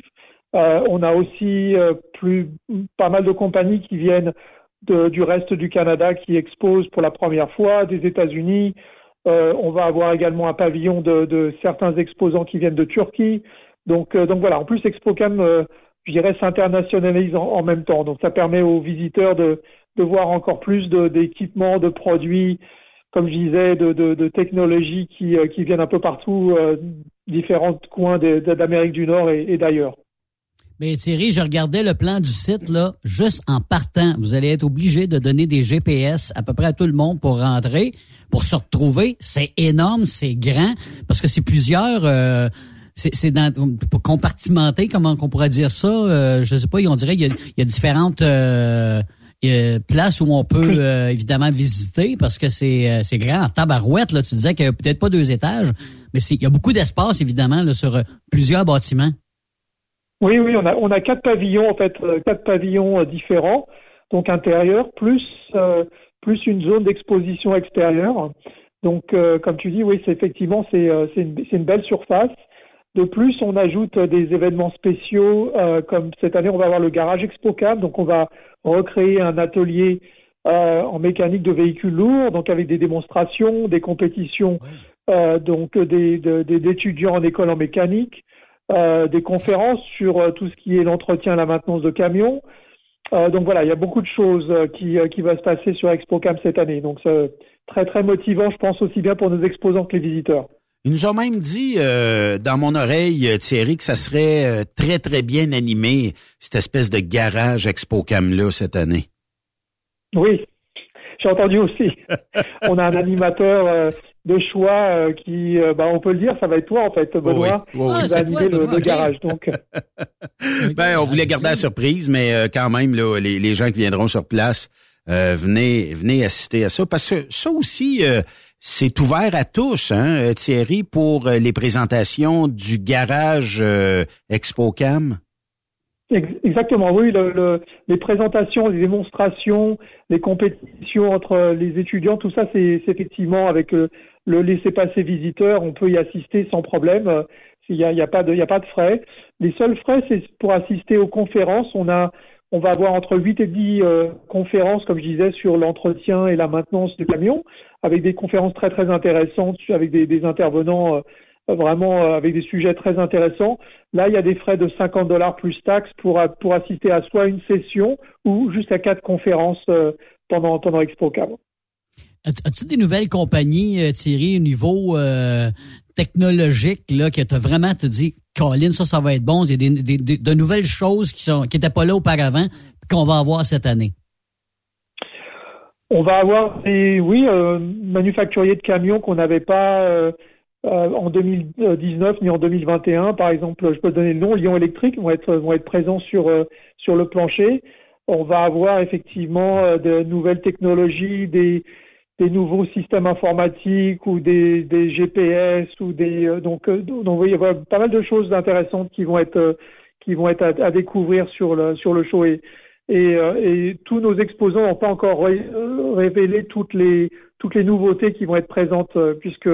Euh, on a aussi plus pas mal de compagnies qui viennent du reste du Canada qui expose pour la première fois, des États-Unis. Euh, on va avoir également un pavillon de, certains exposants qui viennent de Turquie. Donc, euh, donc voilà, en plus ExpoCam, euh, je dirais, s'internationalise en, même temps. Donc ça permet aux visiteurs de, de voir encore plus d'équipements, de, produits, comme je disais, de, de technologies qui, qui viennent un peu partout, différents coins d'Amérique du Nord et d'ailleurs. Mais Thierry, je regardais le plan du site, là, juste en partant. Vous allez être obligé de donner des GPS à peu près à tout le monde pour rentrer, pour se retrouver. C'est énorme, c'est grand, parce que c'est plusieurs... Euh, c'est dans pour compartimenter, comment on pourrait dire ça euh, Je sais pas. On dirait qu'il y, a, différentes euh, places où on peut euh, évidemment visiter parce que c'est c'est grand. Tabarouette, là, tu disais qu'il y a peut-être pas deux étages, mais il y a beaucoup d'espace évidemment là, sur plusieurs bâtiments. Oui, oui, on a, on a quatre pavillons, en fait, euh, quatre pavillons euh, différents, donc intérieurs, plus, euh, plus une zone d'exposition extérieure. Donc, comme tu dis, oui, c'est effectivement, c'est une, une, belle surface. De plus, on ajoute des événements spéciaux, comme cette année, on va avoir le garage ExpoCam, donc on va recréer un atelier en mécanique de véhicules lourds, donc avec des démonstrations, des compétitions, donc des, d'étudiants en école en mécanique, euh, des conférences sur euh, tout ce qui est l'entretien, la maintenance de camions. Euh, donc voilà, il y a beaucoup de choses qui, qui va se passer sur ExpoCam cette année. Donc c'est très très motivant, je pense aussi bien pour nos exposants que les visiteurs. Ils nous ont même dit dans mon oreille, Thierry, que ça serait très très bien animé cette espèce de garage ExpoCam là cette année. Oui, j'ai entendu aussi. On a un animateur de choix euh, qui, euh, bah, on peut le dire, ça va être toi en fait, Benoît, qui va animer le, garage. Donc, ben, on voulait garder la surprise, mais euh, quand même, là, les, les, gens qui viendront sur place, venez, venez assister à ça, parce que ça aussi, c'est ouvert à tous, hein, Thierry, pour les présentations du garage ExpoCam. Exactement, oui. Le, les présentations, les démonstrations, les compétitions entre les étudiants, tout ça, c'est effectivement avec le laisser-passer visiteur, on peut y assister sans problème. Il n'y a, a pas de frais. Les seuls frais, c'est pour assister aux conférences. On a, on va avoir entre 8 et 10 euh, conférences, comme je disais, sur l'entretien et la maintenance du camion, avec des conférences très très intéressantes, avec des, intervenants euh, vraiment euh, avec des sujets très intéressants. Là, il y a des frais de 50 dollars plus taxes pour, pour assister à soit une session ou juste à quatre conférences pendant pendant ExpoCam. As-tu des nouvelles compagnies, Thierry, au niveau technologique, là, que tu vraiment te dit, Colin, ça, ça va être bon. Il y a des, des, de nouvelles choses qui sont qui n'étaient pas là auparavant, qu'on va avoir cette année. On va avoir des, oui, euh, manufacturiers de camions qu'on n'avait pas euh, euh, en 2019 ni en 2021. Par exemple, je peux donner le nom, Lyon Électrique vont être, vont être présents sur, sur le plancher. On va avoir effectivement de nouvelles technologies, des, des nouveaux systèmes informatiques ou des, des GPS ou des donc donc il y avoir pas mal de choses intéressantes qui vont être qui vont être à, à découvrir sur le sur le show et et, euh, et, tous nos exposants n'ont pas encore euh, révélé toutes les toutes les nouveautés qui vont être présentes euh, puisque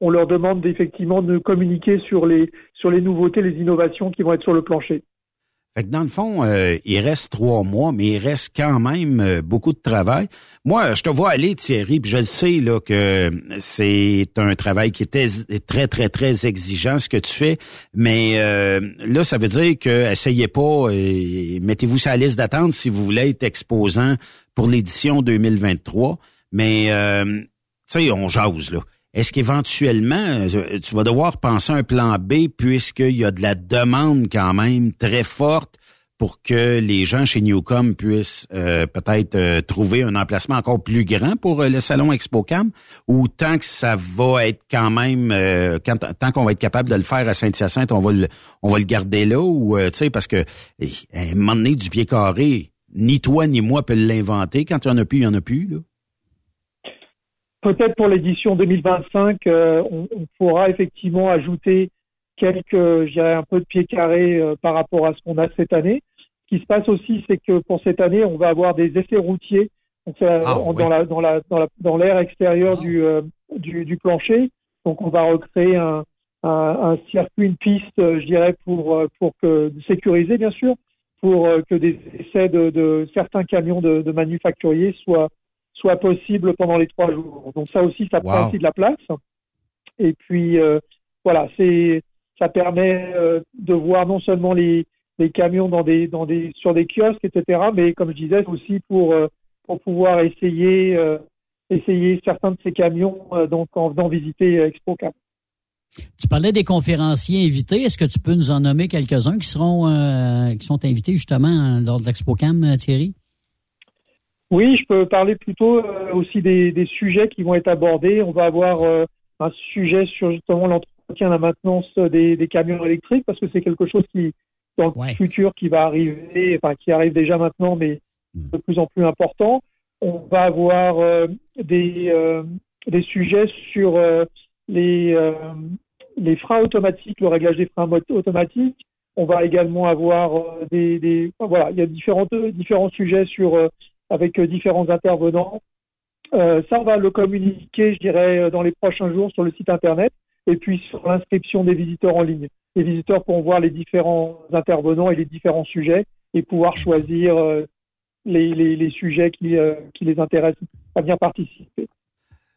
on leur demande effectivement de communiquer sur les sur les nouveautés, les innovations qui vont être sur le plancher. Fait que dans le fond, euh, il reste trois mois, mais il reste quand même euh, beaucoup de travail. Moi, je te vois aller, Thierry, puis je le sais là que c'est un travail qui était très, très, très exigeant ce que tu fais. Mais euh, là, ça veut dire que essayez pas, et mettez-vous sur la liste d'attente si vous voulez être exposant pour l'édition 2023. Mais tu sais, on jase là. Est-ce qu'éventuellement, euh, tu vas devoir penser un plan B puisqu'il y a de la demande quand même très forte pour que les gens chez Newcom puissent euh, peut-être euh, trouver un emplacement encore plus grand pour le salon ExpoCam? Ou tant que ça va être quand même tant qu'on va être capable de le faire à Saint-Hyacinthe, on va le on va le garder là ou tu sais parce que eh, à un du pied carré, ni toi ni moi peut l'inventer quand il y en a plus, il y en a plus là. Peut-être pour l'édition 2025, euh, on, on, pourra effectivement ajouter quelques, je dirais, un peu de pied carré euh, par rapport à ce qu'on a cette année. Ce qui se passe aussi, c'est que pour cette année, on va avoir des effets routiers donc, ah, dans, la, dans, la, dans, la, dans l'air extérieur ah. du, euh, du, du, plancher. Donc, on va recréer un, un, un, circuit, une piste, je dirais, pour, pour que, sécuriser, bien sûr, pour que des essais de, de certains camions de, de manufacturiers soient soit possible pendant les trois jours. Donc ça aussi, ça prend aussi de la place. Et puis euh, voilà, c'est ça permet euh, de voir non seulement les, les camions dans des dans des sur des kiosques, etc. Mais comme je disais, aussi pour euh, pour pouvoir essayer essayer certains de ces camions donc en venant visiter Expo Cap. Tu parlais des conférenciers invités. Est-ce que tu peux nous en nommer quelques-uns qui seront qui sont invités justement lors de l'ExpoCam, Thierry? Oui, je peux parler plutôt euh, aussi des, des, sujets qui vont être abordés. On va avoir euh, un sujet sur justement l'entretien, la maintenance des, des, camions électriques, parce que c'est quelque chose qui, dans le futur, qui va arriver, enfin qui arrive déjà maintenant, mais hmm. de plus en plus important. On va avoir euh, des, des sujets sur les, les freins automatiques, le réglage des freins automatiques. On va également avoir des, des voilà, il y a différents différents sujets sur avec euh, différents intervenants. Euh, ça, on va le communiquer, je dirais, euh, dans les prochains jours sur le site Internet et puis sur l'inscription des visiteurs en ligne. Les visiteurs pourront voir les différents intervenants et les différents sujets et pouvoir choisir les, les, les sujets qui, qui les intéressent à bien participer.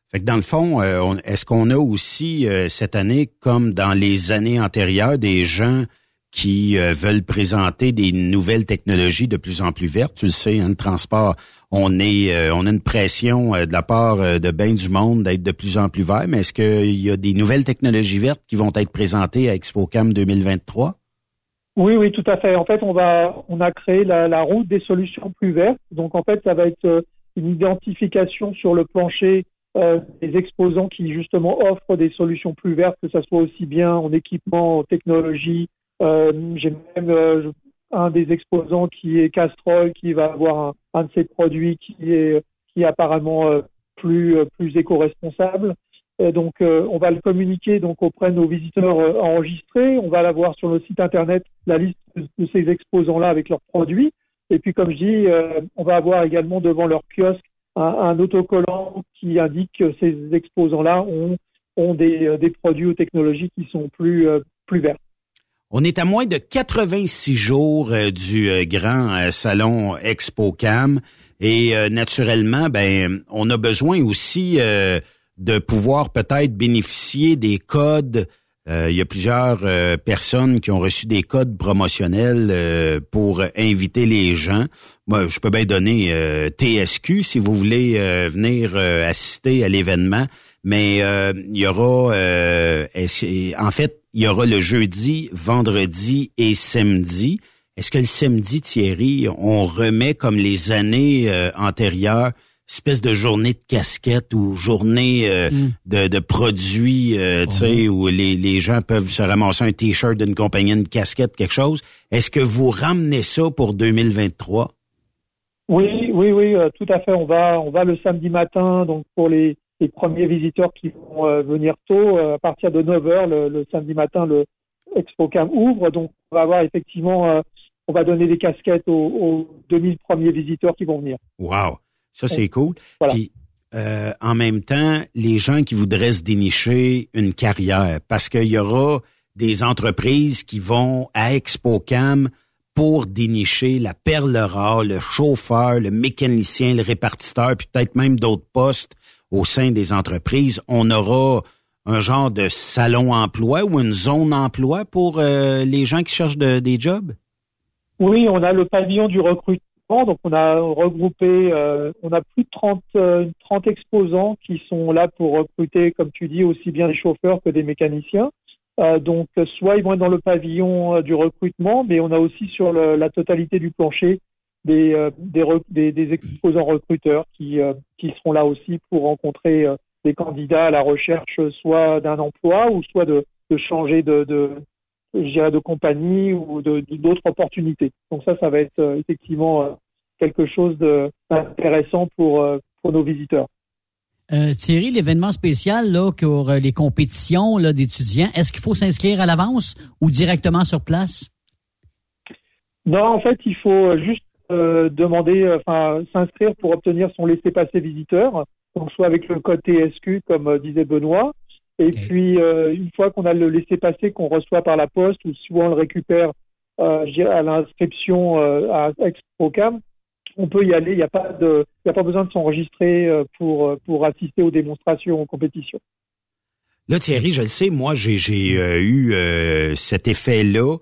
Fait que dans le fond, est-ce qu'on a aussi cette année, comme dans les années antérieures, des gens qui euh, veulent présenter des nouvelles technologies de plus en plus vertes. Tu le sais, hein, le transport, on est, euh, on a une pression euh, de la part de bien du monde d'être de plus en plus vert. Mais est-ce qu'il y a des nouvelles technologies vertes qui vont être présentées à ExpoCam 2023? Oui, oui, tout à fait. En fait, on va, on a créé la, la route des solutions plus vertes. Donc, en fait, ça va être une identification sur le plancher des exposants qui justement offrent des solutions plus vertes, que ça soit aussi bien en équipement, en technologie, euh, j'ai même euh, un des exposants qui est Castrol, qui va avoir un, de ses produits qui est, qui est apparemment euh, plus, plus éco-responsable. donc, on va le communiquer donc auprès de nos visiteurs enregistrés. On va l'avoir sur le site internet la liste de, ces exposants-là avec leurs produits. Et puis, comme je dis, on va avoir également devant leur kiosque un, un autocollant qui indique que ces exposants-là ont, ont des, des produits ou technologies qui sont plus, plus verts. On est à moins de 86 jours euh, du euh, grand euh, salon ExpoCam et naturellement, ben, on a besoin aussi de pouvoir peut-être bénéficier des codes Euh, il y a plusieurs euh, personnes qui ont reçu des codes promotionnels euh, pour inviter les gens. Moi, je peux bien donner TSQ si vous voulez venir assister à l'événement. Mais il y aura, en fait, il y aura le jeudi, vendredi et samedi. Est-ce que le samedi, Thierry, on remet comme les années antérieures espèce de journée de casquette ou journée euh, mm. de, de, produits, euh, tu sais, où les, les gens peuvent se ramasser un t-shirt d'une compagnie, une casquette, quelque chose? Est-ce que vous ramenez ça pour 2023? Oui, oui, oui, euh, tout à fait. On va, on va le samedi matin, donc pour les, les premiers visiteurs qui vont venir tôt, à partir de 9 h le, le, samedi matin, le ExpoCam ouvre. Donc, on va avoir effectivement, on va donner des casquettes aux, aux 2000 premiers visiteurs qui vont venir. Wow! Ça, c'est cool. Puis, euh, en même temps, les gens qui voudraient se dénicher une carrière, parce qu'il y aura des entreprises qui vont à ExpoCam pour dénicher la perle rare, le chauffeur, le mécanicien, le répartiteur, puis peut-être même d'autres postes au sein des entreprises. On aura un genre de salon emploi ou une zone emploi pour euh, les gens qui cherchent des jobs? Oui, on a le pavillon du recrutement donc on a regroupé, euh, on a plus de 30, 30 euh, exposants qui sont là pour recruter, comme tu dis, aussi bien des chauffeurs que des mécaniciens. Euh, donc soit ils vont être dans le pavillon du recrutement, mais on a aussi sur la totalité du plancher des, des, des, exposants recruteurs qui, qui seront là aussi pour rencontrer des candidats à la recherche soit d'un emploi ou soit de, de changer de, de, je dirais, de compagnie ou d'autres opportunités. Donc ça, ça va être euh, effectivement euh, quelque chose d'intéressant pour, euh, pour nos visiteurs. Thierry, l'événement spécial là, pour les compétitions d'étudiants, est-ce qu'il faut s'inscrire à l'avance ou directement sur place? Non, en fait, il faut juste demander, enfin, s'inscrire pour obtenir son laissez-passer visiteur, donc soit avec le code TSQ, comme disait Benoît, et puis, euh, une fois qu'on a le laissé-passer qu'on reçoit par la poste, ou souvent on le récupère euh, à l'inscription euh, à ExpoCam, on peut y aller. Il n'y a pas de, il a pas besoin de s'enregistrer euh, pour pour assister aux démonstrations, aux compétitions. Là, Thierry, je le sais, moi, j'ai eu cet effet-là.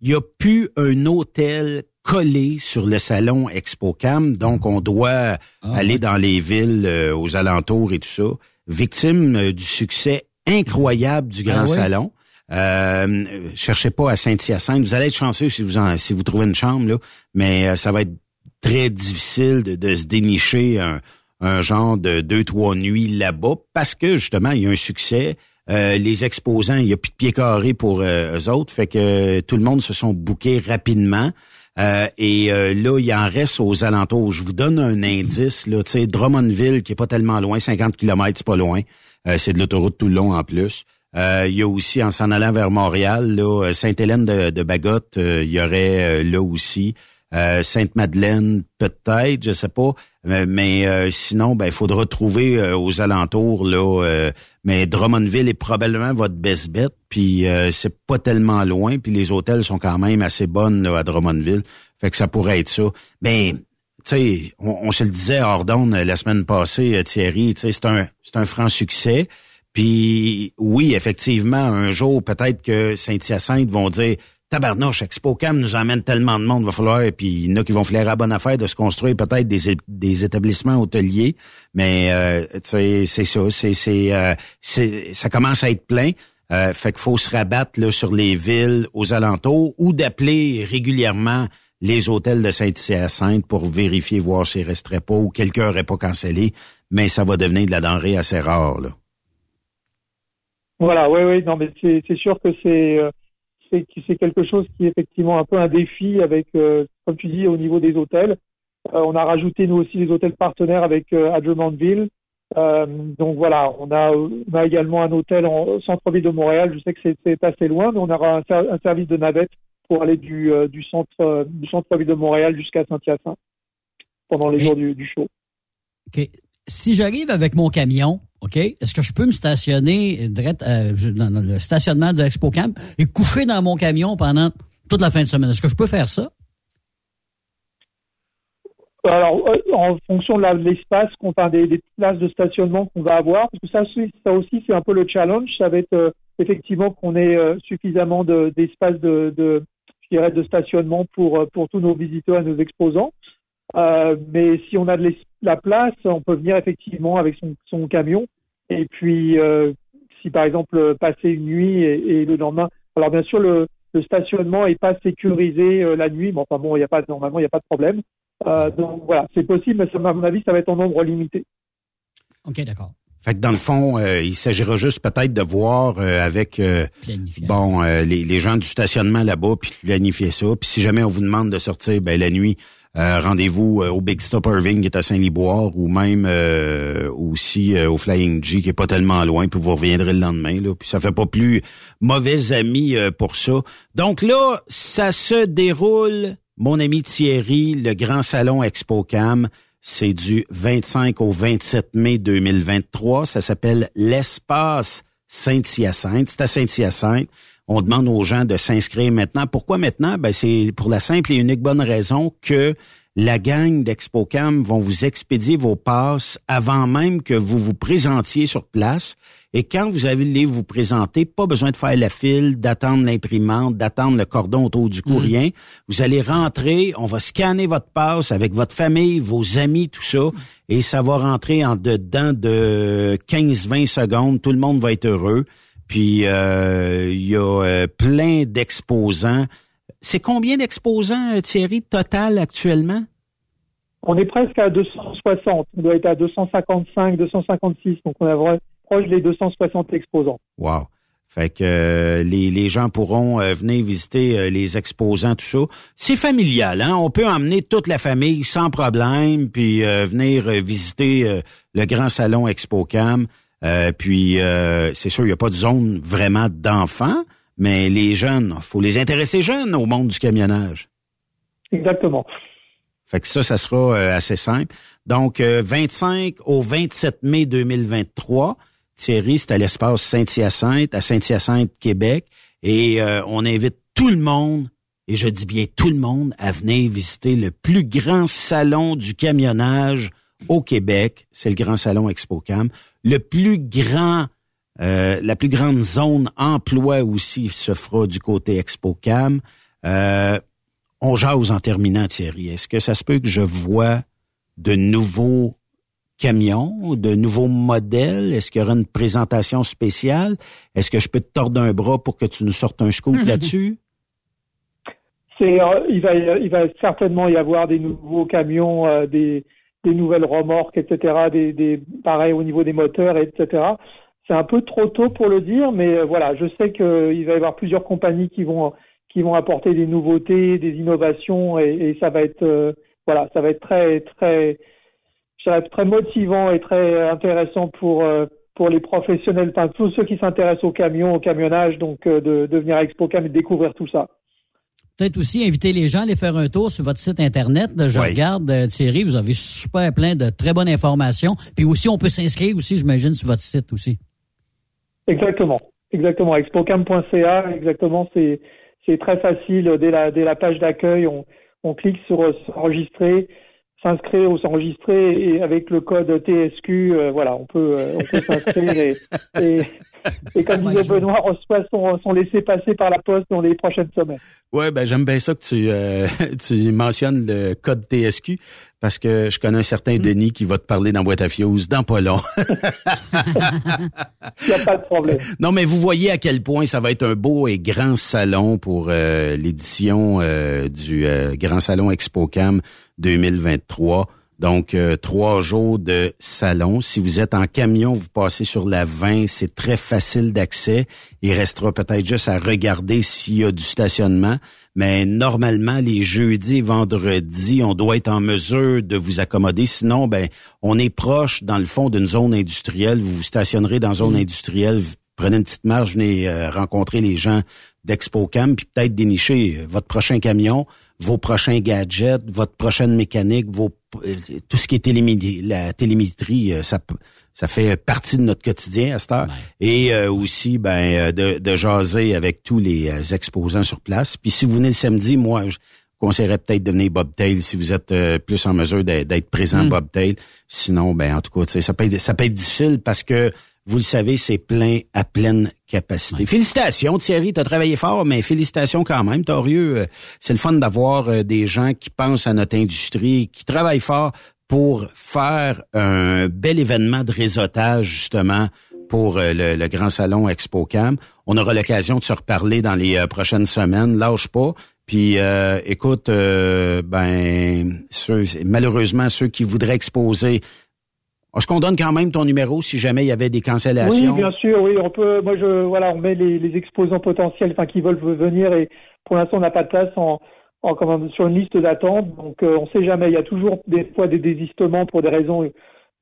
Il n'y a plus un hôtel collé sur le salon ExpoCam, donc on doit ah, aller dans les villes aux alentours et tout ça victime du succès incroyable du Grand ah Salon. Euh, cherchez pas à Saint-Hyacinthe. Vous allez être chanceux si vous si vous trouvez une chambre là, mais euh, ça va être très difficile de, se dénicher un, genre de deux trois nuits là-bas parce que justement il y a un succès. Euh, les exposants, il y a plus de pieds carrés pour euh, eux autres, fait que tout le monde se sont bookés rapidement. Et là, il en reste aux alentours. Je vous donne un indice, là, tu sais, Drummondville, qui est pas tellement loin, 50 km, c'est pas loin. Euh, c'est de l'autoroute tout le long en plus. Euh, il y a aussi, en s'en allant vers Montréal, euh, Sainte-Hélène de, de Bagotte, il y aurait là aussi. Sainte-Madeleine, peut-être, je sais pas. Mais, sinon, ben, il faudra trouver aux alentours, là. mais Drummondville est probablement votre best bet. Puis c'est pas tellement loin. Puis les hôtels sont quand même assez bonnes à Drummondville. Fait que ça pourrait être ça. Mais tu sais, on, se le disait à Ordonne la semaine passée, euh, Thierry, tu sais, c'est un, c'est un franc succès. Puis oui, effectivement, un jour, peut-être que Saint-Hyacinthe vont dire Tabarnouche, ExpoCam nous amène tellement de monde, va falloir, puis il y en a qui vont faire à bonne affaire de se construire peut-être des, des établissements hôteliers, mais euh, c'est ça, c'est c'est euh, ça commence à être plein. Euh, fait qu'il faut se rabattre là, sur les villes aux alentours ou d'appeler régulièrement les hôtels de Saint-Hyacinthe pour vérifier, voir s'il resterait pas ou quelqu'un n'aurait pas cancellé, mais ça va devenir de la denrée assez rare. Là. Voilà, oui, oui, non, mais c'est sûr que c'est c'est quelque chose qui est effectivement un peu un défi avec, euh, comme tu dis, au niveau des hôtels. Euh, on a rajouté nous aussi les hôtels partenaires avec euh, Euh, donc voilà, on a, on a également un hôtel en centre-ville de Montréal. Je sais que c'est assez loin, mais on aura un, un service de navette pour aller du, du centre du centre-ville de Montréal jusqu'à Saint-Hyacinthe pendant les jours du, show. OK. Si j'arrive avec mon camion, OK, est-ce que je peux me stationner euh, dans le stationnement de l'Expo Camp et coucher dans mon camion pendant toute la fin de semaine? Est-ce que je peux faire ça? Alors, euh, en fonction de l'espace, enfin, des, places de stationnement qu'on va avoir, parce que ça, aussi, c'est un peu le challenge. Ça va être euh, effectivement qu'on ait euh, suffisamment de- d'espace de, je dirais, de stationnement pour euh, pour tous nos visiteurs et nos exposants. Euh, mais si on a de l'es- la place, on peut venir effectivement avec son, son camion. Et puis, euh, si par exemple passer une nuit et, et le lendemain, alors bien sûr le, le stationnement est pas sécurisé euh, la nuit, mais enfin bon, il y a pas normalement il n'y a pas de problème. Euh, donc voilà, c'est possible, mais à mon avis, ça va être en nombre limité. OK, d'accord. Fait que dans le fond, euh, il s'agira juste peut-être de voir euh, avec euh, bon euh, les, les gens du stationnement là-bas, puis planifier ça. Puis si jamais on vous demande de sortir ben, la nuit, euh, rendez-vous euh, au Big Stop Irving qui est à Saint-Liboire ou même euh, aussi euh, au Flying G qui est pas tellement loin, puis vous reviendrez le lendemain. Là, puis ça fait pas plus mauvais amis euh, pour ça. Donc là, ça se déroule, mon ami Thierry, le Grand Salon ExpoCam. C'est du 25 au 27 mai 2023. Ça s'appelle l'Espace Saint-Hyacinthe. C'est à Saint-Hyacinthe. On demande aux gens de s'inscrire maintenant. Pourquoi maintenant? Ben, c'est pour la simple et unique bonne raison que la gang d'ExpoCam vont vous expédier vos passes avant même que vous vous présentiez sur place. Et quand vous allez vous présenter, pas besoin de faire la file, d'attendre l'imprimante, d'attendre le cordon autour du cou, rien. Vous allez rentrer, on va scanner votre passe avec votre famille, vos amis, tout ça, et ça va rentrer en dedans de 15-20 secondes. Tout le monde va être heureux. Puis euh, il y a euh, plein d'exposants. C'est combien d'exposants, euh, Thierry, total actuellement? On est presque à 260. On doit être à 255, 256. Donc on est proche des 260 exposants. Wow. Fait que euh, les, les gens pourront euh, venir visiter euh, les exposants, tout ça. C'est familial, hein? On peut emmener toute la famille sans problème, puis euh, venir visiter euh, le grand salon ExpoCam. Euh, puis euh, c'est sûr, il n'y a pas de zone vraiment d'enfants, mais les jeunes, faut les intéresser jeunes au monde du camionnage. Exactement. Fait que ça, ça sera euh, assez simple. Donc, euh, 25 au 27 mai 2023, Thierry, c'est à l'espace Saint-Hyacinthe, à Saint-Hyacinthe, Québec. Et euh, on invite tout le monde, et je dis bien tout le monde, à venir visiter le plus grand salon du camionnage au Québec. C'est le Grand Salon ExpoCam. Le plus grand, euh, la plus grande zone emploi aussi se fera du côté ExpoCam. Euh, on jase en terminant, Thierry. Est-ce que ça se peut que je vois de nouveaux camions, de nouveaux modèles? Est-ce qu'il y aura une présentation spéciale? Est-ce que je peux te tordre un bras pour que tu nous sortes un scoop là-dessus? Euh, il va, il va certainement y avoir des nouveaux camions, euh, des, des nouvelles remorques, etc. Des, des, pareil au niveau des moteurs, etc. C'est un peu trop tôt pour le dire, mais euh, voilà, je sais qu'il va y avoir plusieurs compagnies qui vont, qui vont apporter des nouveautés, des innovations, et, et ça va être, euh, voilà, ça va être très, très, très motivant et très intéressant pour euh, pour les professionnels, enfin tous ceux qui s'intéressent au camion, au camionnage, donc euh, de, de venir à ExpoCam et découvrir tout ça. Peut-être aussi inviter les gens à aller faire un tour sur votre site Internet. Je regarde, euh, Thierry, vous avez super plein de très bonnes informations. Puis aussi, on peut s'inscrire aussi, j'imagine, sur votre site aussi. Exactement, exactement. Expocam.ca, exactement, c'est c'est très facile. Dès la dès la page d'accueil, on on clique sur euh, s'enregistrer, s'inscrire ou s'enregistrer et avec le code TSQ, euh, voilà, on peut euh, on peut s'inscrire et, et et comme disait Benoît, on reçoit son son laissé passer par la poste dans les prochaines semaines. Ouais, ben j'aime bien ça que tu euh, tu mentionnes le code TSQ parce que je connais un certain Denis qui va te parler dans boîte à fuse dans pas long. Il n'y a pas de problème. Non, mais vous voyez à quel point ça va être un beau et grand salon pour euh, l'édition euh, du euh, Grand Salon ExpoCam 2023. Donc, euh, trois jours de salon. Si vous êtes en camion, vous passez sur la 20, c'est très facile d'accès. Il restera peut-être juste à regarder s'il y a du stationnement. Mais normalement, les jeudis et vendredis, on doit être en mesure de vous accommoder. Sinon, ben, on est proche, dans le fond, d'une zone industrielle. Vous vous stationnerez dans une zone industrielle, vous prenez une petite marge, venez euh, rencontrer les gens d'ExpoCam, puis peut-être dénicher euh, votre prochain camion, vos prochains gadgets, votre prochaine mécanique, vos euh, tout ce qui est télémétrie, la télémétrie, euh, ça ça fait partie de notre quotidien à cette heure. Et euh, aussi, ben, de, de jaser avec tous les exposants sur place. Puis si vous venez le samedi, moi, je- conseillerais peut-être de venir bobtail si vous êtes euh, plus en mesure d'être présent Mm. bobtail. Sinon, ben en tout cas, ça peut être, ça peut être difficile parce que vous le savez, c'est plein à pleine capacité. Félicitations, Thierry, tu as travaillé fort, mais félicitations quand même, Torieux. Euh, C'est le fun d'avoir euh, des gens qui pensent à notre industrie, qui travaillent fort pour faire un bel événement de réseautage, justement, pour euh, le, le Grand Salon ExpoCam. On aura l'occasion de se reparler dans les euh, prochaines semaines. Lâche pas. Puis, euh, écoute, euh, ben, ceux- malheureusement, ceux qui voudraient exposer, est-ce qu'on donne quand même ton numéro si jamais il y avait des cancellations? Oui, bien sûr, oui, on peut. Moi, je, voilà, on met les, les exposants potentiels, enfin, qui veulent venir, et pour l'instant, on n'a pas de place en, en comment, sur une liste d'attente. Donc, euh, on ne sait jamais. Il y a toujours des fois des désistements pour des raisons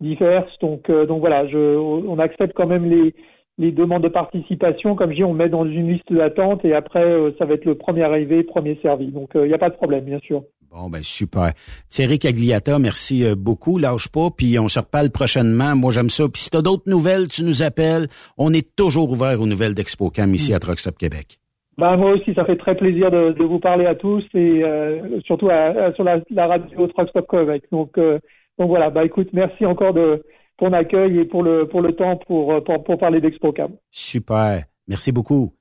diverses. Donc, euh, donc voilà, je, on accepte quand même les, les demandes de participation. Comme je dis, on met dans une liste d'attente, et après, euh, ça va être le premier arrivé, premier servi. Donc, euh, il n'y a pas de problème, bien sûr. Bon, ben super. Thierry Cagliata, merci euh, beaucoup. Lâche pas, puis on se reparle prochainement. Moi, j'aime ça. Puis si t'as d'autres nouvelles, tu nous appelles. On est toujours ouvert aux nouvelles d'ExpoCam ici à Truck Stop Québec. Ben, moi aussi, ça fait très plaisir de, de vous parler à tous et euh, surtout à- à- sur la, la radio Truck Stop Québec. Donc, euh, donc voilà, bah écoute, merci encore de ton accueil et pour le pour le temps pour euh, pour, pour parler d'ExpoCam. Super. Merci beaucoup.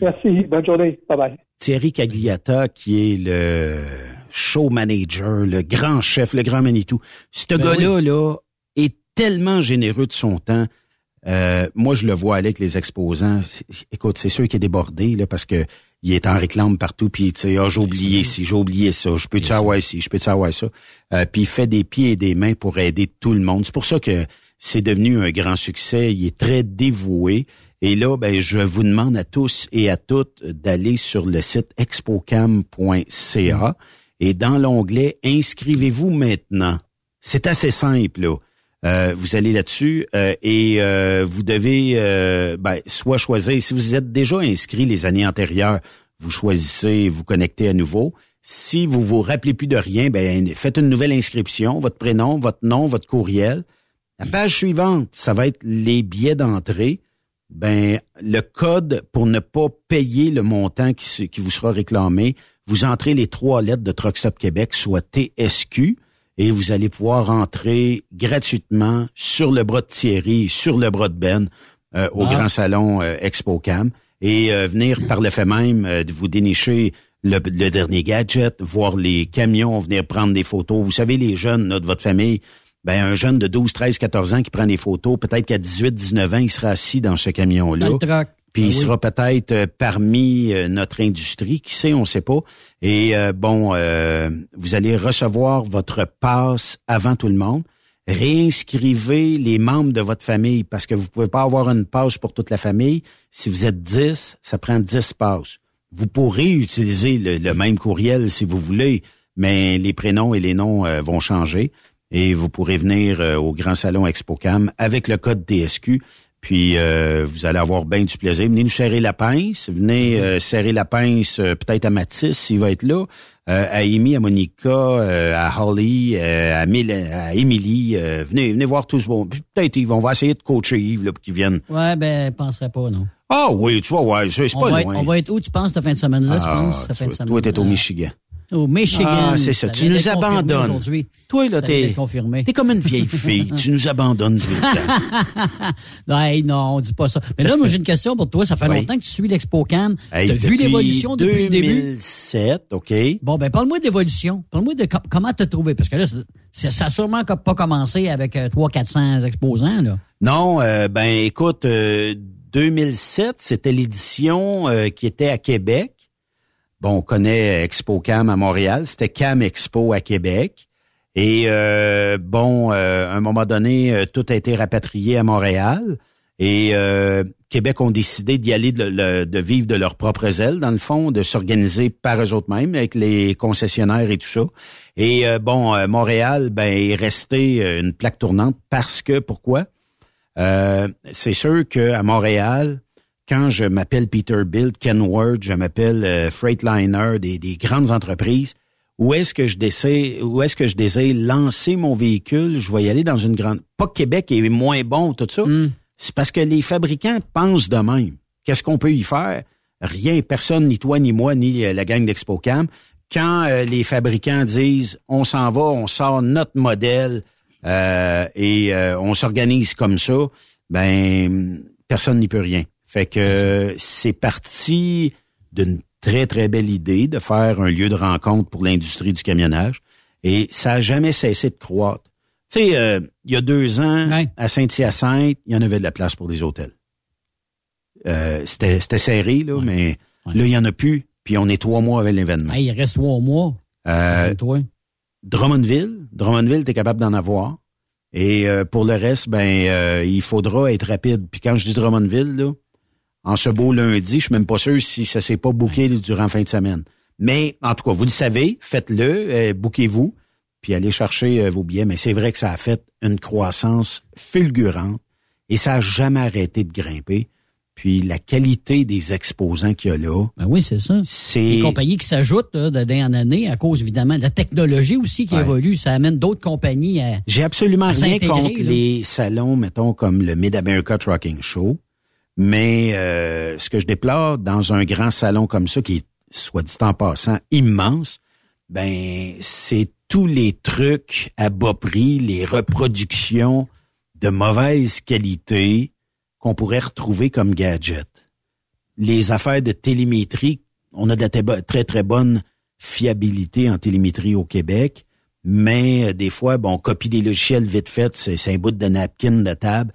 Merci, bonne journée, bye bye. Thierry Cagliata, qui est le show manager, le grand chef, le grand Manitou. Ce Ben gars-là, là, est tellement généreux de son temps. Euh, moi, je le vois aller avec les exposants. Écoute, c'est sûr qu'il est débordé, là, parce que il est en réclame partout, puis tu sais, ah, j'ai oublié ci, j'ai oublié ça, je peux-tu avoir ci, je peux-tu avoir ça? Euh, puis il fait des pieds et des mains pour aider tout le monde. C'est pour ça que c'est devenu un grand succès. Il est très dévoué. Et là, ben, je vous demande à tous et à toutes d'aller sur le site expocam.ca et dans l'onglet Inscrivez-vous maintenant. C'est assez simple. Là. Euh, vous allez là-dessus euh, et euh, vous devez ben, soit choisir, si vous êtes déjà inscrit les années antérieures, vous choisissez, vous connectez à nouveau. Si vous vous rappelez plus de rien, ben, faites une nouvelle inscription, votre prénom, votre nom, votre courriel. La page suivante, ça va être les billets d'entrée. Ben, le code pour ne pas payer le montant qui vous sera réclamé, vous entrez les trois lettres de Truck Stop Québec, soit TSQ, et vous allez pouvoir entrer gratuitement sur le bras de Thierry, sur le bras de Ben, euh, au Ah. Grand Salon euh, ExpoCam, et euh, venir par le fait même euh, de vous dénicher le, le dernier gadget, voir les camions, venir prendre des photos. Vous savez, les jeunes là, de votre famille, ben, un jeune de 12, 13, 14 ans qui prend des photos, peut-être qu'à 18, 19 ans, il sera assis dans ce camion-là. Puis Ah il oui. sera peut-être euh, parmi euh, notre industrie, qui sait, on sait pas. Et euh, bon, euh, vous allez recevoir votre passe avant tout le monde. Réinscrivez les membres de votre famille parce que vous pouvez pas avoir une passe pour toute la famille. Si vous êtes 10, ça prend 10 passes. Vous pourrez utiliser le, le même courriel si vous voulez, mais les prénoms et les noms euh, vont changer. Et vous pourrez venir au Grand Salon ExpoCam avec le code TSQ. Puis euh, vous allez avoir bien du plaisir. Venez nous serrer la pince. Venez euh, serrer la pince euh, peut-être à Mathis s'il va être là. euh, à Amy, à Monica, euh, à Holly, euh, à, Mil- à Emily. euh, venez, venez voir tous. Bon, puis peut-être ils vont on va essayer de coacher Yves là, pour qu'ils viennent. Ouais, ben, je penserais pas, non. Ah oui, tu vois, ouais, c'est pas va, loin. être, on va être où, tu penses, cette fin de semaine-là, tu Ah, penses, cette fin de semaine? toi, t'es au Michigan. Au Michigan. Ah, c'est ça. Tu nous abandonnes. aujourd'hui. Toi, là, t'es-. T'es comme une vieille fille. tu nous abandonnes tout le temps. non, hey, non, on dit pas ça. Mais là, moi, j'ai une question pour toi. Ça fait Oui. longtemps que tu suis l'ExpoCam. Hey, T'as vu l'évolution depuis le début? 2007, OK. Bon, ben, parle-moi d'évolution. Parle-moi de com- comment t'as trouvé? Parce que là, ça a sûrement pas commencé avec euh, 300-400 exposants, là. Non, euh, ben écoute, euh, 2007, c'était l'édition euh, qui était à Québec. Bon, on connaît Expo Cam à Montréal, c'était Cam Expo à Québec. Et euh, bon, euh, à un moment donné, euh, tout a été rapatrié à Montréal. Et Québec ont décidé d'y aller, de, de vivre de leurs propres ailes, dans le fond, de s'organiser par eux autres mêmes, avec les concessionnaires et tout ça. Et bon, Montréal, ben, est resté une plaque tournante parce que, pourquoi? C'est sûr qu'à Montréal, quand je m'appelle Peterbilt, Kenworth, je m'appelle euh, Freightliner, des, des grandes entreprises, où est-ce que je désire, où est-ce que je désire lancer mon véhicule, je vais y aller dans une grande. Pas que Québec est moins bon, tout ça. C'est parce que les fabricants pensent de même. Qu'est-ce qu'on peut y faire? Rien, personne, ni toi, ni moi, ni euh, la gang d'ExpoCam, quand euh, les fabricants disent on s'en va, on sort notre modèle euh, et euh, on s'organise comme ça, ben personne n'y peut rien. Fait que c'est parti d'une très très belle idée de faire un lieu de rencontre pour l'industrie du camionnage et ça a jamais cessé de croître. Tu sais, euh, il y a deux ans, à Saint-Hyacinthe, il y en avait de la place pour des hôtels. Euh, c'était, c'était serré, là, mais là, il y en a plus. Puis on est trois mois avec l'événement. Hey, il reste trois mois. Euh, toi. Drummondville, Drummondville, t'es capable d'en avoir. Et euh, pour le reste, ben, euh, il faudra être rapide. Puis quand je dis Drummondville, là, en ce beau lundi, je suis même pas sûr si ça s'est pas booké durant la fin de semaine. Mais en tout cas, vous le savez, faites-le, euh, bouquez-vous, puis allez chercher euh, vos billets. Mais c'est vrai que ça a fait une croissance fulgurante et ça a jamais arrêté de grimper. Puis la qualité des exposants qu'il y a là. Ben oui, c'est ça. C'est Les compagnies qui s'ajoutent d'année en année à cause, évidemment, de la technologie aussi qui Ouais. évolue. Ça amène d'autres compagnies à. J'ai absolument à rien contre là. les salons, mettons, comme le Mid-America Trucking Show. Mais euh, ce que je déplore dans un grand salon comme ça, qui est, soit dit en passant, immense, ben c'est tous les trucs à bas prix, les reproductions de mauvaise qualité qu'on pourrait retrouver comme gadget. Les affaires de télémétrie, on a de très très bonne fiabilité en télémétrie au Québec, mais euh, des fois, bon, on copie des logiciels vite fait, c'est un bout de napkin de table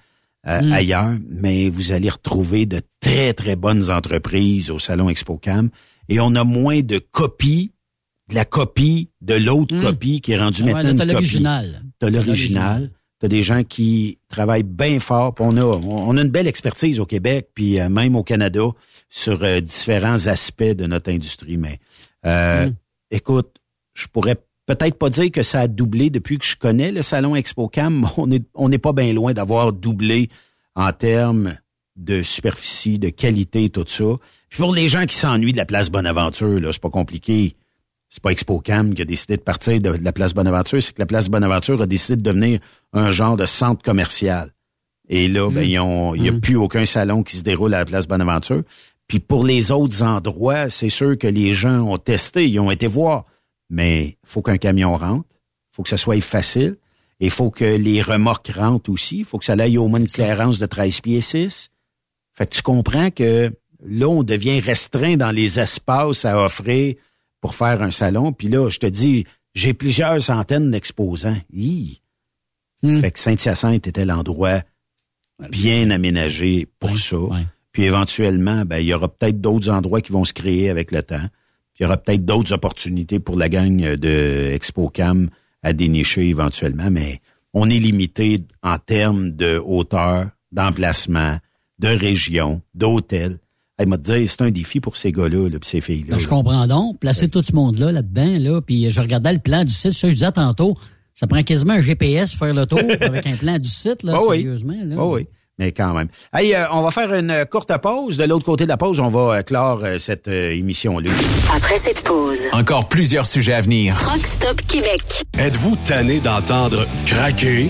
euh, Mm. ailleurs, mais vous allez retrouver de très très bonnes entreprises au salon ExpoCam et on a moins de copies, de la copie de l'autre copie qui est rendue ouais, maintenant une copie. l'original. T'as l'original. T'as des gens qui travaillent bien fort. puis On a, on a une belle expertise au Québec, puis euh, même au Canada, sur euh, différents aspects de notre industrie. Mais euh, Mm. écoute, je pourrais peut-être pas dire que ça a doublé depuis que je connais le salon ExpoCam. mais On est, on n'est pas bien loin d'avoir doublé en termes de superficie, de qualité, tout ça. Puis pour les gens qui s'ennuient de la place Bonaventure, là, c'est pas compliqué. C'est pas ExpoCam qui a décidé de partir de, de la place Bonaventure, c'est que la place Bonaventure a décidé de devenir un genre de centre commercial. Et là, ben, Mm. il n'y a plus aucun salon qui se déroule à la place Bonaventure. Puis pour les autres endroits, c'est sûr que les gens ont testé, ils ont été voir. Mais faut qu'un camion rentre, faut que ça soit facile, et il faut que les remorques rentrent aussi, il faut que ça aille au moins une clairance de 13 pieds 6. Fait que tu comprends que là, on devient restreint dans les espaces à offrir pour faire un salon. Puis là, je te dis, j'ai plusieurs centaines d'exposants. Hi. Fait que Saint-Hyacinthe était l'endroit bien aménagé pour ça. Puis éventuellement, ben, il y aura peut-être d'autres endroits qui vont se créer avec le temps. Il y aura peut-être d'autres opportunités pour la gang de ExpoCam à dénicher éventuellement, mais on est limité en termes de hauteur, d'emplacement, de région, d'hôtel. Elle m'a dit, c'est un défi pour ces gars-là, là, puis ces filles-là. Ben, je comprends donc. Placer tout ce monde-là là-dedans, là, puis je regardais le plan du site. Ça, je disais tantôt, ça prend quasiment un GPS pour faire le tour avec un plan du site, là, oui. sérieusement. Là. Ah oui, mais quand même. Hey, euh, on va faire une euh, courte pause. De l'autre côté de la pause, on va euh, clore euh, cette euh, émission-là. Après cette pause, Encore plusieurs sujets à venir. Truck Stop Québec. Êtes-vous tanné d'entendre craquer,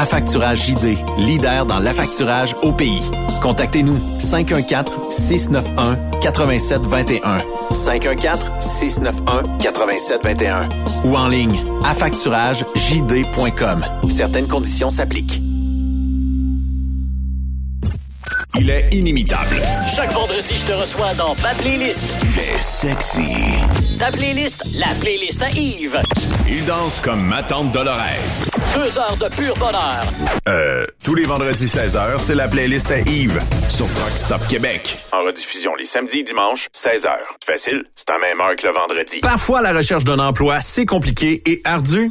Affacturage JD, leader dans l'affacturage au pays. Contactez-nous 514-691-8721. 514-691-8721. Ou en ligne, affacturagejd.com. Certaines conditions s'appliquent. Il est inimitable. Chaque vendredi, je te reçois dans ma playlist. Il est sexy. Ta playlist, la playlist à Yves. Il danse comme ma tante Dolores. Deux heures de pur bonheur. Euh, tous les vendredis 16h, c'est la playlist à Yves sur Rock Stop Québec. En rediffusion les samedis et dimanches, 16h. Facile, c'est à même heure que le vendredi. Parfois, la recherche d'un emploi, c'est compliqué et ardu.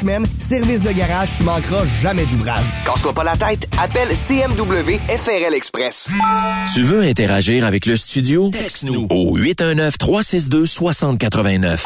semaines. Service de garage, tu manqueras jamais d'ouvrage. Casse-toi pas la tête, appelle CMW FRL Express. Tu veux interagir avec le studio? Texte-nous au 819-362-6089.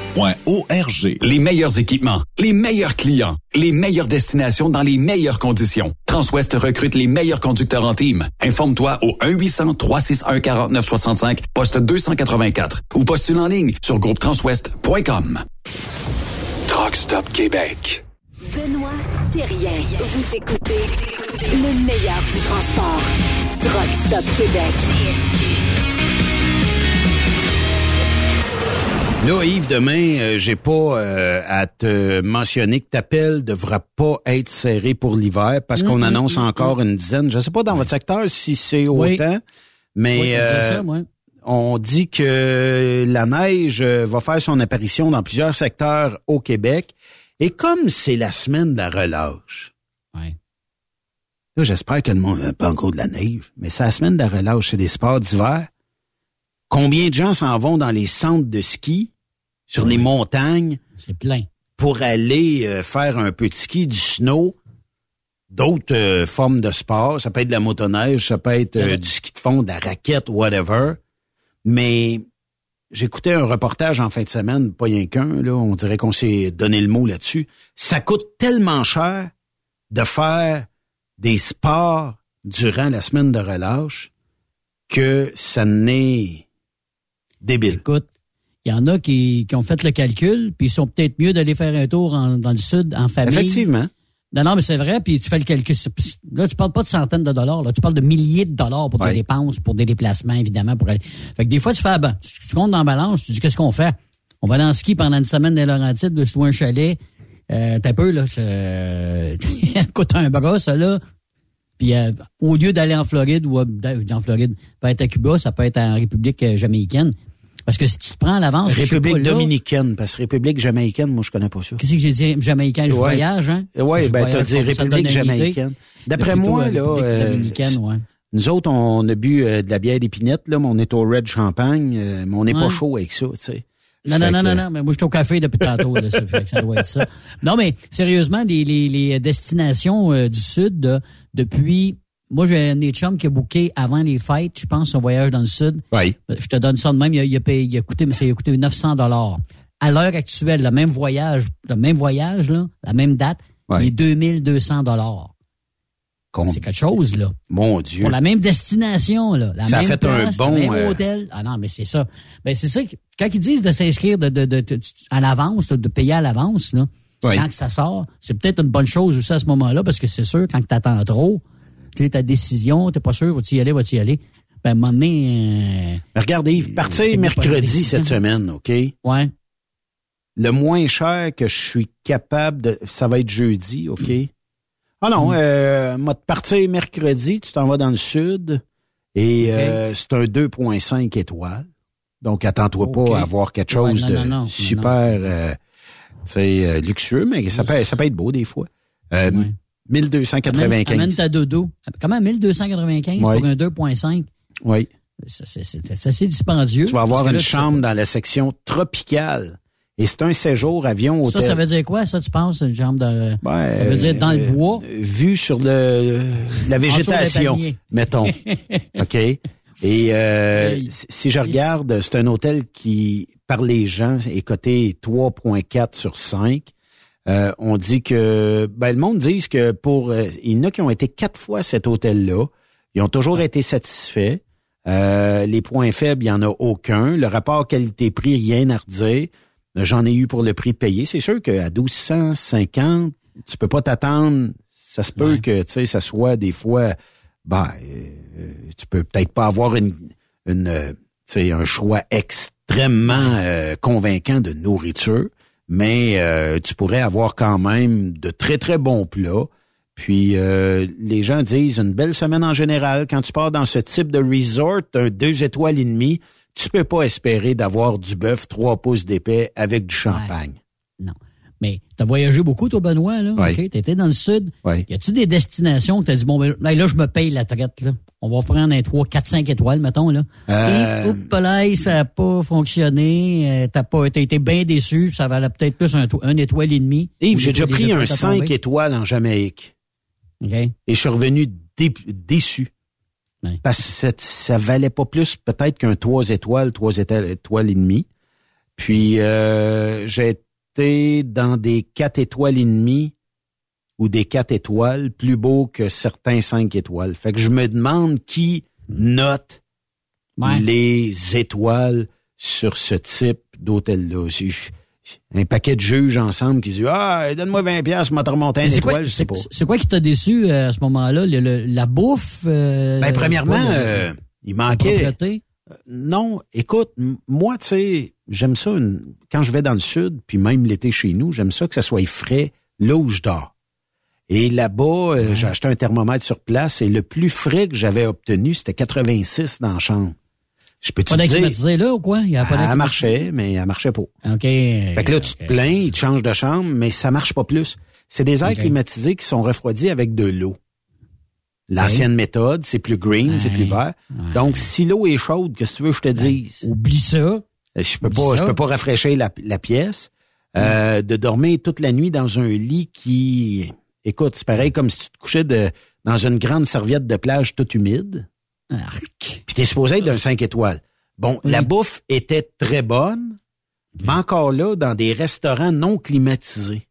Les meilleurs équipements, les meilleurs clients, les meilleures destinations dans les meilleures conditions. Transwest recrute les meilleurs conducteurs en team. Informe-toi au 1-800-361-4965, poste 284 ou postule en ligne sur groupetranswest.com. Truck Stop Québec. Benoît Thérien. Vous écoutez le meilleur du transport. Truck Stop Québec. Là, Yves, demain, euh, j'ai pas euh, à te mentionner que ta pelle devra pas être serrée pour l'hiver parce qu'on annonce encore une dizaine. Je sais pas dans votre secteur si c'est Oui. autant, mais Oui, on dit euh, ça, on dit que la neige euh, va faire son apparition dans plusieurs secteurs au Québec. Et comme c'est la semaine de la relâche, là, j'espère que le monde n'a pas encore de la neige, mais c'est la semaine de la relâche, c'est des sports d'hiver. Combien de gens s'en vont dans les centres de ski, sur les montagnes? C'est plein. Pour aller euh, faire un peu de ski, du snow, d'autres euh, formes de sport. Ça peut être de la motoneige, ça peut être euh, du ski de fond, de la raquette, whatever. Mais j'écoutais un reportage en fin de semaine, pas rien qu'un, là, on dirait qu'on s'est donné le mot là-dessus. Ça coûte tellement cher de faire des sports durant la semaine de relâche que ça n'est débile. Écoute, il y en a qui, qui ont fait le calcul, puis ils sont peut-être mieux d'aller faire un tour en- dans le sud en famille. Effectivement. Non, non, mais c'est vrai, puis tu fais le calcul. Là, tu parles pas de centaines de dollars, là, tu parles de milliers de dollars pour des dépenses, pour des déplacements, évidemment, pour aller. Fait que des fois, tu fais, ah ben, tu, tu comptes dans la balance, tu dis, qu'est-ce qu'on fait? On va aller en ski pendant une semaine dans les Laurentides, de un chalet. Euh, T'as peu, là, ça euh, coûte un bras, ça, là. Puis euh, au lieu d'aller en Floride ou à- en Floride, ça peut être à Cuba, ça peut être en République euh, jamaïcaine. Parce que si tu te prends à l'avance, je République pas, là, dominicaine, parce que République jamaïcaine, moi, je connais pas ça. Qu'est-ce que j'ai dit? Jamaïcain, je Ouais. voyage, hein? Oui, Je ben, t'as dit République jamaïcaine. D'après moi, là, République euh, dominicaine, ouais. nous autres, on a bu euh, de la bière d'épinette, là, mais on est au Red Champagne, euh, mais on n'est pas chaud avec ça, tu sais. Non, non, non, non, non, mais moi, je suis au café depuis tantôt, là, ça, fait que ça doit être ça. Non, mais sérieusement, les, les, les destinations euh, du Sud, là, depuis, moi, j'ai un des chums qui a booké avant les fêtes, je pense, son voyage dans le Sud. Oui. Je te donne ça de même, il a, il a, payé, il a coûté, mais ça il a coûté 900 dollars. À l'heure actuelle, le même voyage, le même voyage, là, la même date, il est 2200 dollars. C'est quelque chose, là. Mon Dieu. Pour la même destination, là. La Ça a même fait place, un bon, le même euh, hôtel. Ah non, mais c'est ça. Ben, c'est ça. que- Quand ils disent de s'inscrire de, de, de, de- à l'avance, de payer à l'avance, là, Oui. quand que ça sort, c'est peut-être une bonne chose aussi à ce moment-là, parce que c'est sûr, quand tu attends trop, tu sais, ta décision, t'es pas sûr, vas-tu y aller, vas-tu y aller? Ben, à un moment donné, euh, Mais Regardez, Yves, partir mercredi cette semaine, OK? Ouais. Le moins cher que je suis capable de... Ça va être jeudi, OK? Ah Mm. non, euh, moi, de partir mercredi, tu t'en vas dans le sud et euh, c'est un 2,5 étoiles. Donc, attends-toi pas à avoir quelque Ouais, chose non, de non, non, super euh, euh, luxueux, mais ça peut, ça peut être beau des fois. Euh, 1295. amène ta dodo. Comment 1295 Ouais. pour un 2.5? Oui. Ça, C'est assez dispendieux. Tu vas avoir une là, chambre dans la section tropicale. Et c'est un séjour avion hôtel. Ça, ça veut dire quoi, ça, tu penses, une de. Ouais, ça veut dire dans le euh, bois? Vu sur le la végétation, mettons. OK? Et euh, si- si je regarde, c'est un hôtel qui, par les gens, est coté 3.4 sur 5. Euh, on dit que ben, le monde dit que pour euh, il y en a qui ont été quatre fois à cet hôtel-là. Ils ont toujours été satisfaits. Euh, les points faibles, il n'y en a aucun. Le rapport qualité-prix, rien à redire. J'en ai eu pour le prix payé. C'est sûr qu'à 1250, tu peux pas t'attendre. Ça se peut que tu sais, ça soit des fois, ben, euh, tu peux peut-être pas avoir une, une tu sais, un choix extrêmement euh, convaincant de nourriture, mais euh, tu pourrais avoir quand même de très très bons plats. Puis euh, les gens disent une belle semaine en général. Quand tu pars dans ce type de resort, un deux étoiles et demie, tu peux pas espérer d'avoir du bœuf trois pouces d'épais avec du champagne. Mais tu as voyagé beaucoup, toi, Benoît, là? Oui. OK? Tu étais dans le sud. Oui. Y a-tu des destinations que tu as dit, bon, ben, là, je me paye la traite, là. On va prendre un 3, 4, 5 étoiles, mettons, là. Euh, Et, oups, là, ça n'a pas fonctionné. euh, T'as pas, t'as été bien déçu. Ça valait peut-être plus un, un étoile et demi. Yves, j'ai déjà pris un t'as 5 tombé. étoiles en Jamaïque. OK. Et je suis revenu dé- déçu. Parce que ça, ça valait pas plus peut-être qu'un 3 étoiles, 3 étoiles, étoiles et demie. Puis euh, j'ai été dans des quatre étoiles et demie ou des quatre étoiles, plus beau que certains cinq étoiles. Fait que je me demande qui note les étoiles sur ce type d'hôtel-là. Un paquet de juges ensemble qui disent Ah, donne-moi 20 pièces, je te remonter une C'est quoi, étoile, je sais pas. c'est quoi qui t'a déçu euh, à ce moment-là? La bouffe? euh, Ben, premièrement, euh, il manquait. Non, écoute, moi, tu sais, j'aime ça une- quand je vais dans le sud, puis même l'été chez nous, j'aime ça que ça soit frais là où je dors. Et là-bas, euh, j'ai acheté un thermomètre sur place et le plus frais que j'avais obtenu, c'était 86 dans la chambre. Je peux te Pas dire, d'inclimatisé là ou quoi? Il y a pas elle d'inclimatisé? marchait, mais elle marchait pas. OK. Fait que là, tu te plains, ils te changent de chambre, mais ça marche pas plus. C'est des airs climatisés qui sont refroidis avec de l'eau. L'ancienne méthode, c'est plus green, c'est plus vert. Donc, si l'eau est chaude, qu'est-ce que tu veux que je te dise? Oublie ça. Je peux pas, je peux pas rafraîchir la, la pièce. Euh, de dormir toute la nuit dans un lit qui, écoute, c'est pareil comme si tu te couchais de, dans une grande serviette de plage toute humide. Puis t'es supposé être d'un 5 étoiles. Bon, la bouffe était très bonne, mais encore là, dans des restaurants non climatisés.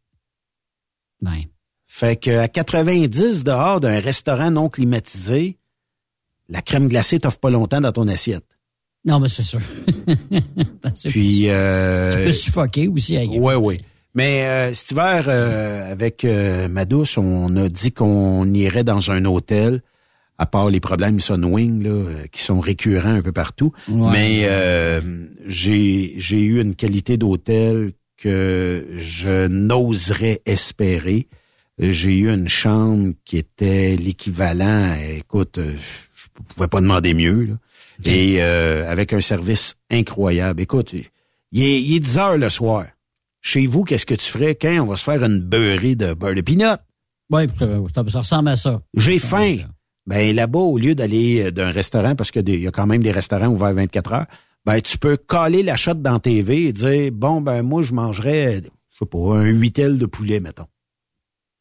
Ben. Fait que à 90 dehors d'un restaurant non climatisé, la crème glacée t'offre pas longtemps dans ton assiette. Non, mais c'est sûr. Puis euh, Tu peux suffoquer aussi. Ouais, oui. Mais euh, cet hiver, euh, avec euh, ma douce, on a dit qu'on irait dans un hôtel, à part les problèmes Sunwing, là, euh, qui sont récurrents un peu partout. Ouais. Mais euh, j'ai j'ai eu une qualité d'hôtel que je n'oserais espérer. J'ai eu une chambre qui était l'équivalent, écoute, euh, je pouvais pas demander mieux. là. Et euh, avec un service incroyable. Écoute, il est, il est 10 heures le soir. Chez vous, qu'est-ce que tu ferais quand on va se faire une beurrée de beurre de pinot? Oui, ça, ressemble à ça. J'ai faim. Ben là-bas, au lieu d'aller euh, d'un restaurant, parce qu'il y a quand même des restaurants ouverts 24 heures, ben tu peux coller la shot dans TV et dire bon ben moi je mangerais, je sais pas, un huit ailes de poulet, mettons.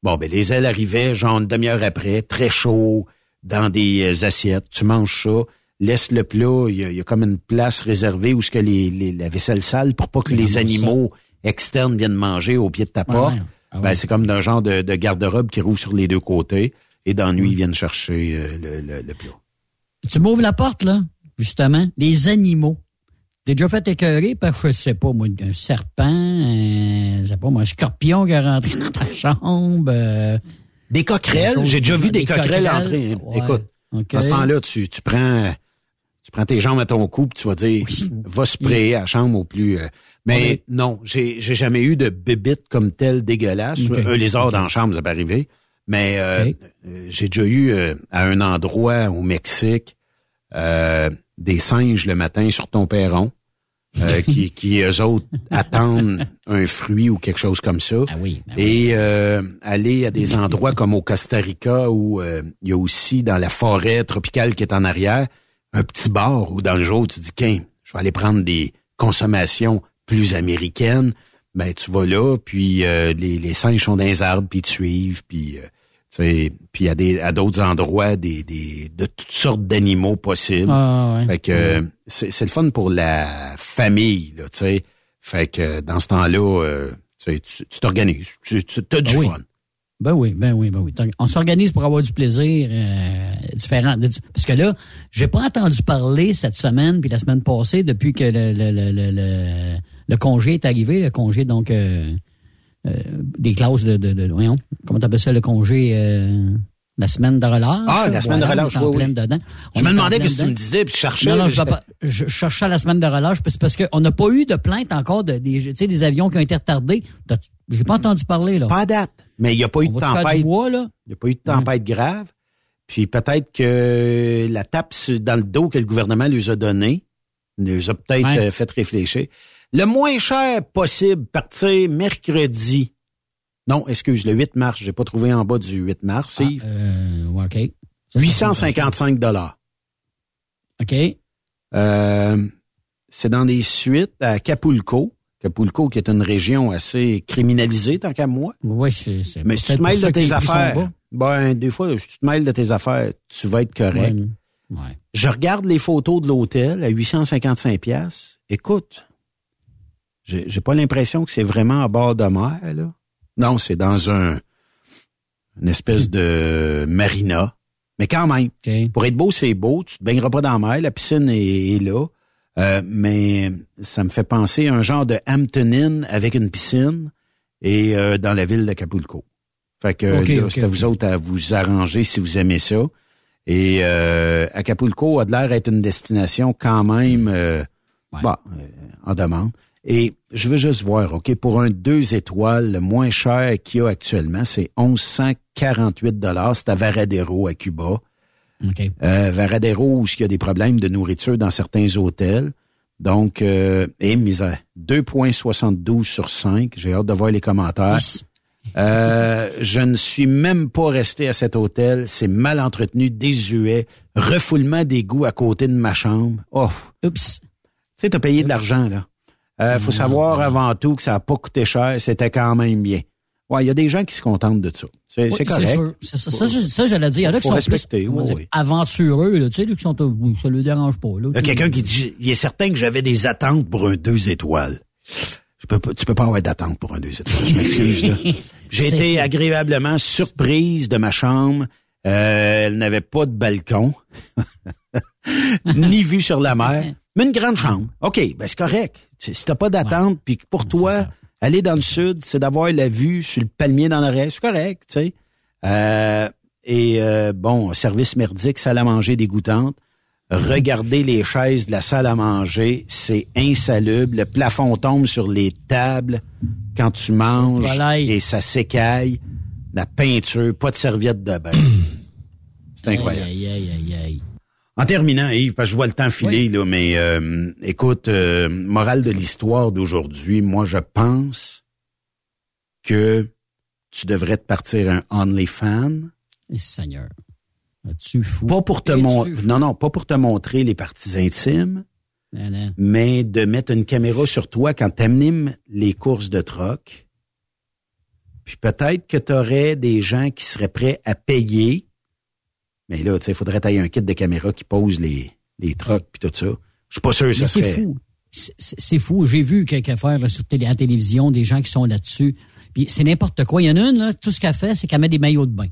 Bon, ben les ailes arrivaient genre une demi-heure après, très chaud, dans des euh, assiettes. Tu manges ça, laisse le plat, il y a, il y a comme une place réservée où ce que les, les- la vaisselle sale pour pas que les animaux externes viennent manger au pied de ta porte. ouais. Ah Ben, c'est comme d'un genre de, de garde-robe qui roule sur les deux côtés. Et dans la nuit, ils viennent chercher euh, le, le, le plat. Tu m'ouvres la porte, là, justement. Les animaux. T'es déjà fait écœurer par, je sais pas, moi, un serpent, un, je sais pas, moi, un scorpion qui est rentré dans ta chambre. euh, Des coquerelles, des j'ai déjà vu des, coquerelles, entrer. Ouais. Écoute, à ce temps-là, tu, tu prends tu prends tes jambes à ton cou, puis tu vas dire, va sprayer à la chambre au plus... euh, mais non, j'ai j'ai jamais eu de bébite comme telle dégueulasse. OK. Un lézard dans la chambre, ça peut arriver. Mais euh, euh, j'ai déjà eu euh, à un endroit au Mexique euh, des singes le matin sur ton perron. euh, qui, qui eux autres attendent un fruit ou quelque chose comme ça. Ah oui. Et euh, aller à des endroits comme au Costa Rica où euh, il y a aussi dans la forêt tropicale qui est en arrière un petit bar où dans le jour tu dis qu'un je vais aller prendre des consommations plus américaines. Ben tu vas là puis euh, les, les singes sont dans les arbres puis ils te suivent puis euh, tu sais puis à des à d'autres endroits des, des de toutes sortes d'animaux possibles. Ah, ouais. Fait que c'est c'est le fun pour la famille là, tu sais. Fait que dans ce temps-là euh, tu t'organises, tu tu as du oui. fun. Ben oui, ben oui, ben oui. On s'organise pour avoir du plaisir euh, différent. Parce que là, j'ai pas entendu parler cette semaine puis la semaine passée depuis que le, le, le, le, le- congé est arrivé, le congé donc euh, euh, des classes de, de, de voyons, comment t'appelles ça le congé euh, la semaine de relâche. Ah, la semaine de relâche, on oui, oui. Je me demandais qu'est-ce que tu me disais, puis je cherchais. Non, non, je, pas- je cherchais la semaine de relâche, puis c'est parce qu'on n'a pas eu de plainte encore de des, tu sais, des avions qui ont été retardés. J'ai pas entendu parler, là. Pas à date. Mais il n'y a pas eu On de tempête. bois, là? Il n'y a pas eu de tempête grave. Puis peut-être que la tape dans le dos que le gouvernement lui a donné nous a peut-être Ouais. euh, fait réfléchir. Le moins cher possible, partir mercredi. Non, excuse, le 8 mars. J'ai pas trouvé en bas du 8 mars. C'est Euh, OK. Ça, ça, 855 dollars. OK. Euh, c'est dans des suites à Capulco. Capulco, qui est une région assez criminalisée, tant qu'à moi. Oui, c'est. Mais si tu te mêles de tes affaires, ben, des fois, si tu te mêles de tes affaires, tu vas être correct. Ouais. Ouais. Je regarde les photos de l'hôtel à 855 pièces. Écoute, j'ai pas l'impression que c'est vraiment à bord de mer, là. Non, c'est dans un une espèce de marina. Mais quand même, pour être beau, c'est beau. Tu te baigneras pas dans la mer. La piscine est, est là. Euh, mais ça me fait penser à un genre de Hampton Inn avec une piscine et euh, dans la ville d'Acapulco. Fait que Ok, là, ok, c'est à vous autres à vous arranger si vous aimez ça. Et euh, Acapulco a de l'air d'être une destination quand même euh, bon, en demande. Et je veux juste voir, OK, pour un deux étoiles, le moins cher qu'il y a actuellement, c'est 1148 dollars. C'est à Varadero, à Cuba. Euh, Varadero, où il y a des problèmes de nourriture dans certains hôtels. Donc, euh, et misère, 2,72 sur 5. J'ai hâte de voir les commentaires. Euh, je ne suis même pas resté à cet hôtel. C'est mal entretenu, désuet, refoulement d'égout à côté de ma chambre. Oh. Oups. Tu sais, t'as payé de l'argent, là. Euh, faut savoir avant tout que ça n'a pas coûté cher, c'était quand même bien. Ouais, il y a des gens qui se contentent de ça. C'est Oui, correct. C'est Ça, ça, ça, j'allais dire. Il y en a qui sont plus dire, oui. aventureux, là, tu sais, là, qui sont, euh, ça le dérange pas, là. Il y a quelqu'un qui dit, il est certain que j'avais des attentes pour un deux étoiles. Je peux pas, tu peux pas avoir d'attente pour un deux étoiles. Je m'excuse. J'ai été agréablement surprise de ma chambre. Euh, elle n'avait pas de balcon, ni vue sur la mer, mais une grande chambre. OK, ben c'est correct. Si t'as pas d'attente, puis pour toi, aller dans le sud, c'est d'avoir la vue sur le palmier dans l'oreille, c'est correct, tu sais. Euh, et euh, bon, service merdique, salle à manger dégoûtante. Regardez les chaises de la salle à manger, c'est insalubre. Le plafond tombe sur les tables quand tu manges et ça s'écaille. La peinture, pas de serviette de bain. C'est incroyable. Aïe, aïe, aïe, aïe. En terminant, Yves, parce que je vois le temps filer, là, mais euh, écoute, euh, morale de l'histoire d'aujourd'hui, moi je pense que tu devrais te partir un OnlyFans. Seigneur. Tu fou? Pas pour te fou? Non, non, pas pour te montrer les parties intimes, Non, non. mais de mettre une caméra sur toi quand tu animes les courses de troc. Puis peut-être que tu aurais des gens qui seraient prêts à payer. Mais là, tu sais, il faudrait tailler un kit de caméra qui pose les, les trocs puis tout ça. Je suis pas sûr que ça serait. fou. C'est- fou. J'ai vu quelques affaires là, sur télé, à la télévision, des gens qui sont là-dessus. Puis c'est n'importe quoi. Il y en a une, là, tout ce qu'elle fait, c'est qu'elle met des maillots de bain.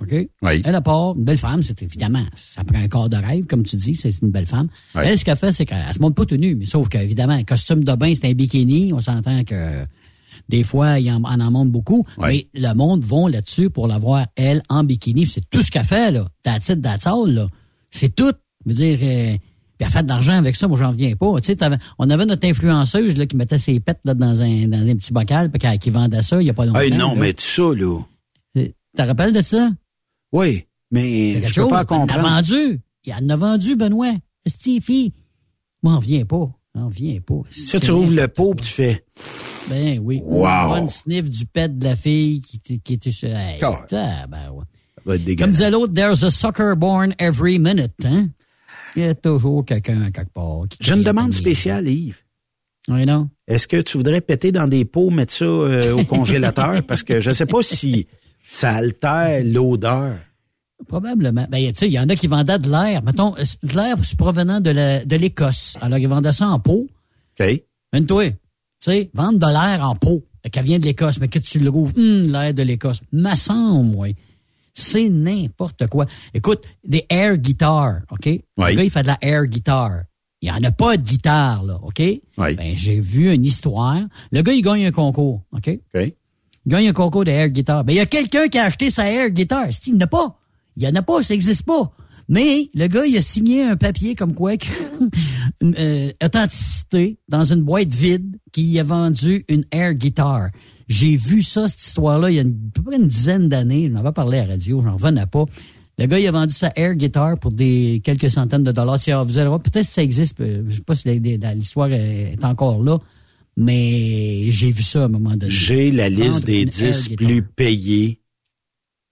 OK? Oui. Elle a part, une belle femme, c'est évidemment, ça prend un corps de rêve, comme tu dis, c'est une belle femme. Ouais. Elle, ce qu'elle fait, c'est qu'elle elle se montre pas tenue, mais sauf qu'évidemment, un costume de bain, c'est un bikini. On s'entend que des fois, il en, on en montre beaucoup. Mais le monde vont là-dessus pour la voir, elle, en bikini. C'est tout ce qu'elle fait, là. That's it, that's all, là. C'est tout. Je veux dire, euh, puis elle fait de l'argent avec ça, moi, j'en reviens pas. Tu sais, on avait notre influenceuse, là, qui mettait ses pets, là, dans un, dans un petit bocal, puis qui, qui vendait ça il y a pas longtemps. Hey, non, là. mais tout ça, là. Tu te rappelles de ça? Oui, mais je peux pas chose. Elle a comprendre. vendu. Il en a vendu, Benoît. Stiffy. Moi, on vient pas. On vient pas. Ça, tu ouvres le pot tu fais. Ben oui. Wow. Une sniff du pet de la fille qui, était- qui était sur. Hey, Car. ben ouais. Ça va être Comme disait l'autre, there's a sucker born every minute, hein? Il y a toujours quelqu'un quelque part. qui J'ai une demande spéciale, Yves. Oui, non? Est-ce que tu voudrais péter dans des pots, mettre ça euh, au congélateur? Parce que je sais pas si ça altère l'odeur. Probablement. Ben, tu sais, il y en a qui vendaient de l'air. Mettons, euh, de l'air provenant de la- de l'Écosse. Alors, ils vendaient ça en pot. OK. Une toi, tu sais, vendre de l'air en pot, qu'elle vient de l'Écosse, mais que tu le rouvres, hum, l'air de l'Écosse. Ma semble, moi. C'est n'importe quoi. Écoute, des air guitars, OK? Le gars, il fait de la air guitar. Il n'y en a pas de guitare, là, OK? Ben, j'ai vu une histoire. Le gars, il gagne un concours, OK? Il gagne un concours de air guitar. Ben, il y a quelqu'un qui a acheté sa air guitar. Il n'y en a pas? Il n'y en a pas, ça n'existe pas. Mais le gars, il a signé un papier comme quoi que euh, authenticité dans une boîte vide qui a vendu une air guitar. J'ai vu ça, cette histoire-là, il y a une- à peu près une dizaine d'années. Je m'en avais parlé à la radio, j'en revenais pas. Le gars, il a vendu sa air guitar pour des quelques centaines de dollars. Tiens, vous allez voir, peut-être que ça existe. euh, Je sais pas si l'histoire est encore là, mais j'ai vu ça à un moment donné. J'ai la liste des une air 10 guitar. plus payés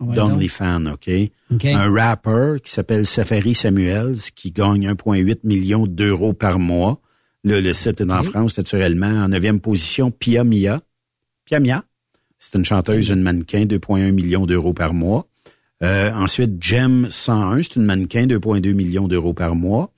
Ouais, d'OnlyFans, OK? OK. Un rapper qui s'appelle Safari Samuels qui gagne 1,8 million d'euros par mois. Là, le site est en France, naturellement. En neuvième position, Pia Mia. Pia Mia, c'est une chanteuse, une mannequin, 2,1 millions d'euros par mois. Euh, ensuite, Gem 101, c'est une mannequin, 2,2 millions d'euros par mois.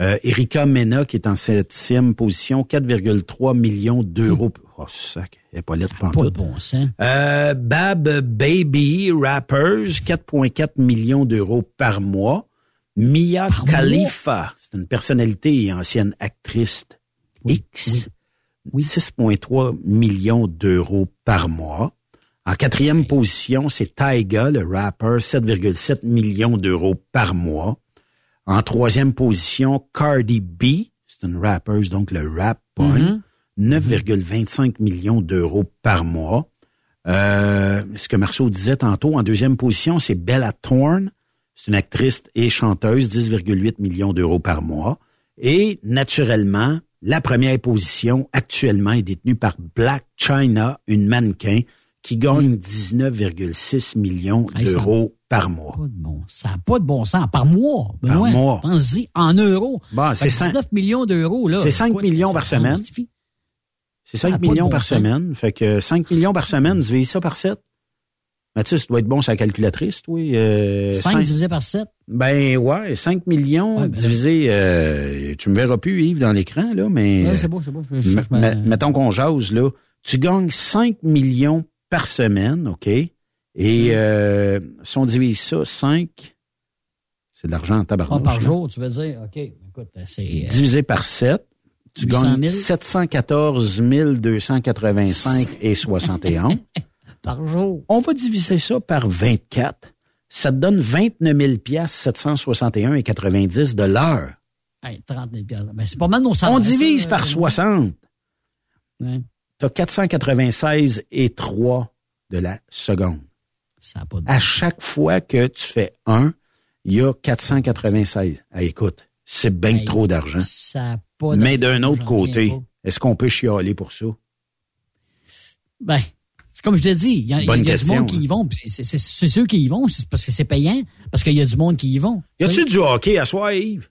Euh, Erika Mena, qui est en septième position, 4,3 millions d'euros. Oh, sac, elle est pas lettre Pas de bon sens. euh, Bab Baby Rappers, 4,4 millions d'euros par mois. Mia Khalifa, c'est une personnalité et ancienne actrice X, 6,3 millions d'euros par mois. En quatrième position, c'est Tyga, le rapper, 7,7 millions d'euros par mois. En troisième position, Cardi B, c'est une rappeuse, donc le rap pogne, 9,25 millions d'euros par mois. Euh, ce que Marceau disait tantôt, en deuxième position, c'est Bella Thorne. C'est une actrice et chanteuse, 10,8 millions d'euros par mois. Et naturellement, la première position actuellement est détenue par Black China, une mannequin qui gagne 19,6 millions Hey, d'euros par mois. Ça n'a pas de bon sens. Par mois, Benoît. mois. Pense-y, en euros. Bon, Fait c'est que cinq- 19 millions d'euros, là. C'est 5 Quoi, millions par semaine. C'est Ça 5 a pas de millions bon par sens. semaine. Fait que 5 millions par semaine, divise ça par 7. Mathis, tu dois être bon sur la calculatrice. Euh, 5 cinq- divisé par 7. Ben ouais, 5 millions ben divisé... euh, tu me verras plus, Yves, dans l'écran, là, mais... Ouais, euh, c'est beau, c'est beau. Je- je- je mettons qu'on jase, là. Tu gagnes 5 millions par semaine, OK? Et Mm. euh, si on divise ça, 5, c'est de l'argent en tabarnouche. Ah, par là. jour, tu veux dire? OK. Écoute, c'est. euh, Divisé par 7, tu 800 gagnes 000. 714 285 et 71. par jour. On va diviser ça par 24. Ça te donne 29 000 piastres, 761 et 90 de l'heure. Hey, 30 000 piastres. Ben, c'est pas mal nos salaires. On divise par euh, 60. Ouais. Tu as 496 et 3 de la seconde. Ça pas de À chaque fois que tu fais 1, il y a 496. Ah, écoute, c'est bien Hey, trop d'argent. Ça pas de- Mais d'un autre côté, est-ce qu'on peut chialer pour ça? Ben, comme je te dis, il y a, y a du monde qui y vont. C'est ceux qui y vont, c'est parce que c'est payant, parce qu'il y a du monde qui y vont. Y a-tu du hockey à soir, Yves?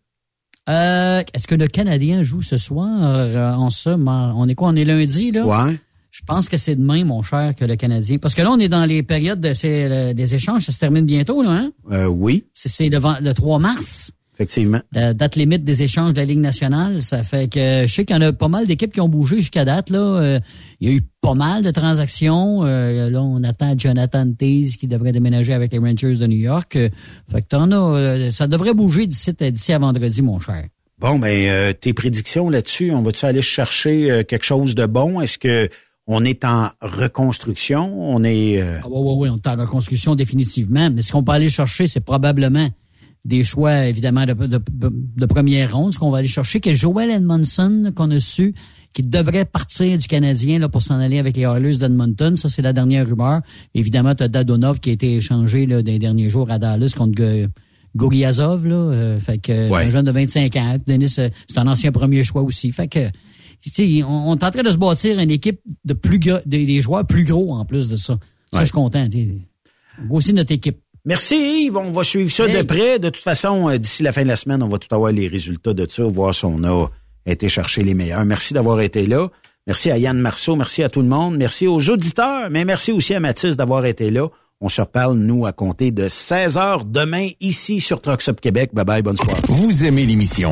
Euh, Est-ce que le Canadien joue ce soir euh, en ça? On est quoi? On est lundi, là? Ouais. Je pense que c'est demain, mon cher, que le Canadien. Parce que là, on est dans les périodes de, euh, des échanges. Ça se termine bientôt, là, hein? Euh, oui, C'est, le, le 3 mars, effectivement. la date limite des échanges de la Ligue nationale. Ça fait que je sais qu'il y en a pas mal d'équipes qui ont bougé jusqu'à date. Là. Euh, il y a eu pas mal de transactions. Euh, là, on attend Jonathan Taze qui devrait déménager avec les Rangers de New York. Euh, fait que t'en as, ça devrait bouger d'ici, d'ici à vendredi, mon cher. Bon, ben, euh, tes prédictions là-dessus, on va-tu aller chercher euh, quelque chose de bon? Est-ce que on est en reconstruction? On est... euh, Ah oui, oui, oui, on est en reconstruction définitivement. Mais ce qu'on peut aller chercher, c'est probablement des choix, évidemment, de, de, de première ronde. Ce qu'on va aller chercher, que Joel Edmondson, qu'on a su, qui devrait partir du Canadien là, pour s'en aller avec les Oilers d'Edmonton. Ça, c'est la dernière rumeur. Évidemment, tu as Dadonov qui a été échangé là, les derniers jours à Dallas contre Go- Goriazov. Là, Euh, fait que, Ouais. un jeune de 25 ans. Denis, euh, c'est un ancien premier choix aussi. Fait que on, on est en train de se bâtir une équipe de plus des, des joueurs plus gros en plus de ça. Ça, Ouais. je suis content. Aussi notre équipe. Merci Yves, on va suivre ça Hey. de près. De toute façon, euh, d'ici la fin de la semaine, on va tout avoir les résultats de ça, voir si on a été chercher les meilleurs. Merci d'avoir été là. Merci à Yann Marceau, merci à tout le monde, merci aux auditeurs, mais merci aussi à Mathis d'avoir été là. On se reparle, nous, à compter de 16 heures demain, ici sur Trucks Up Québec. Bye bye, bonne soirée. Vous aimez l'émission?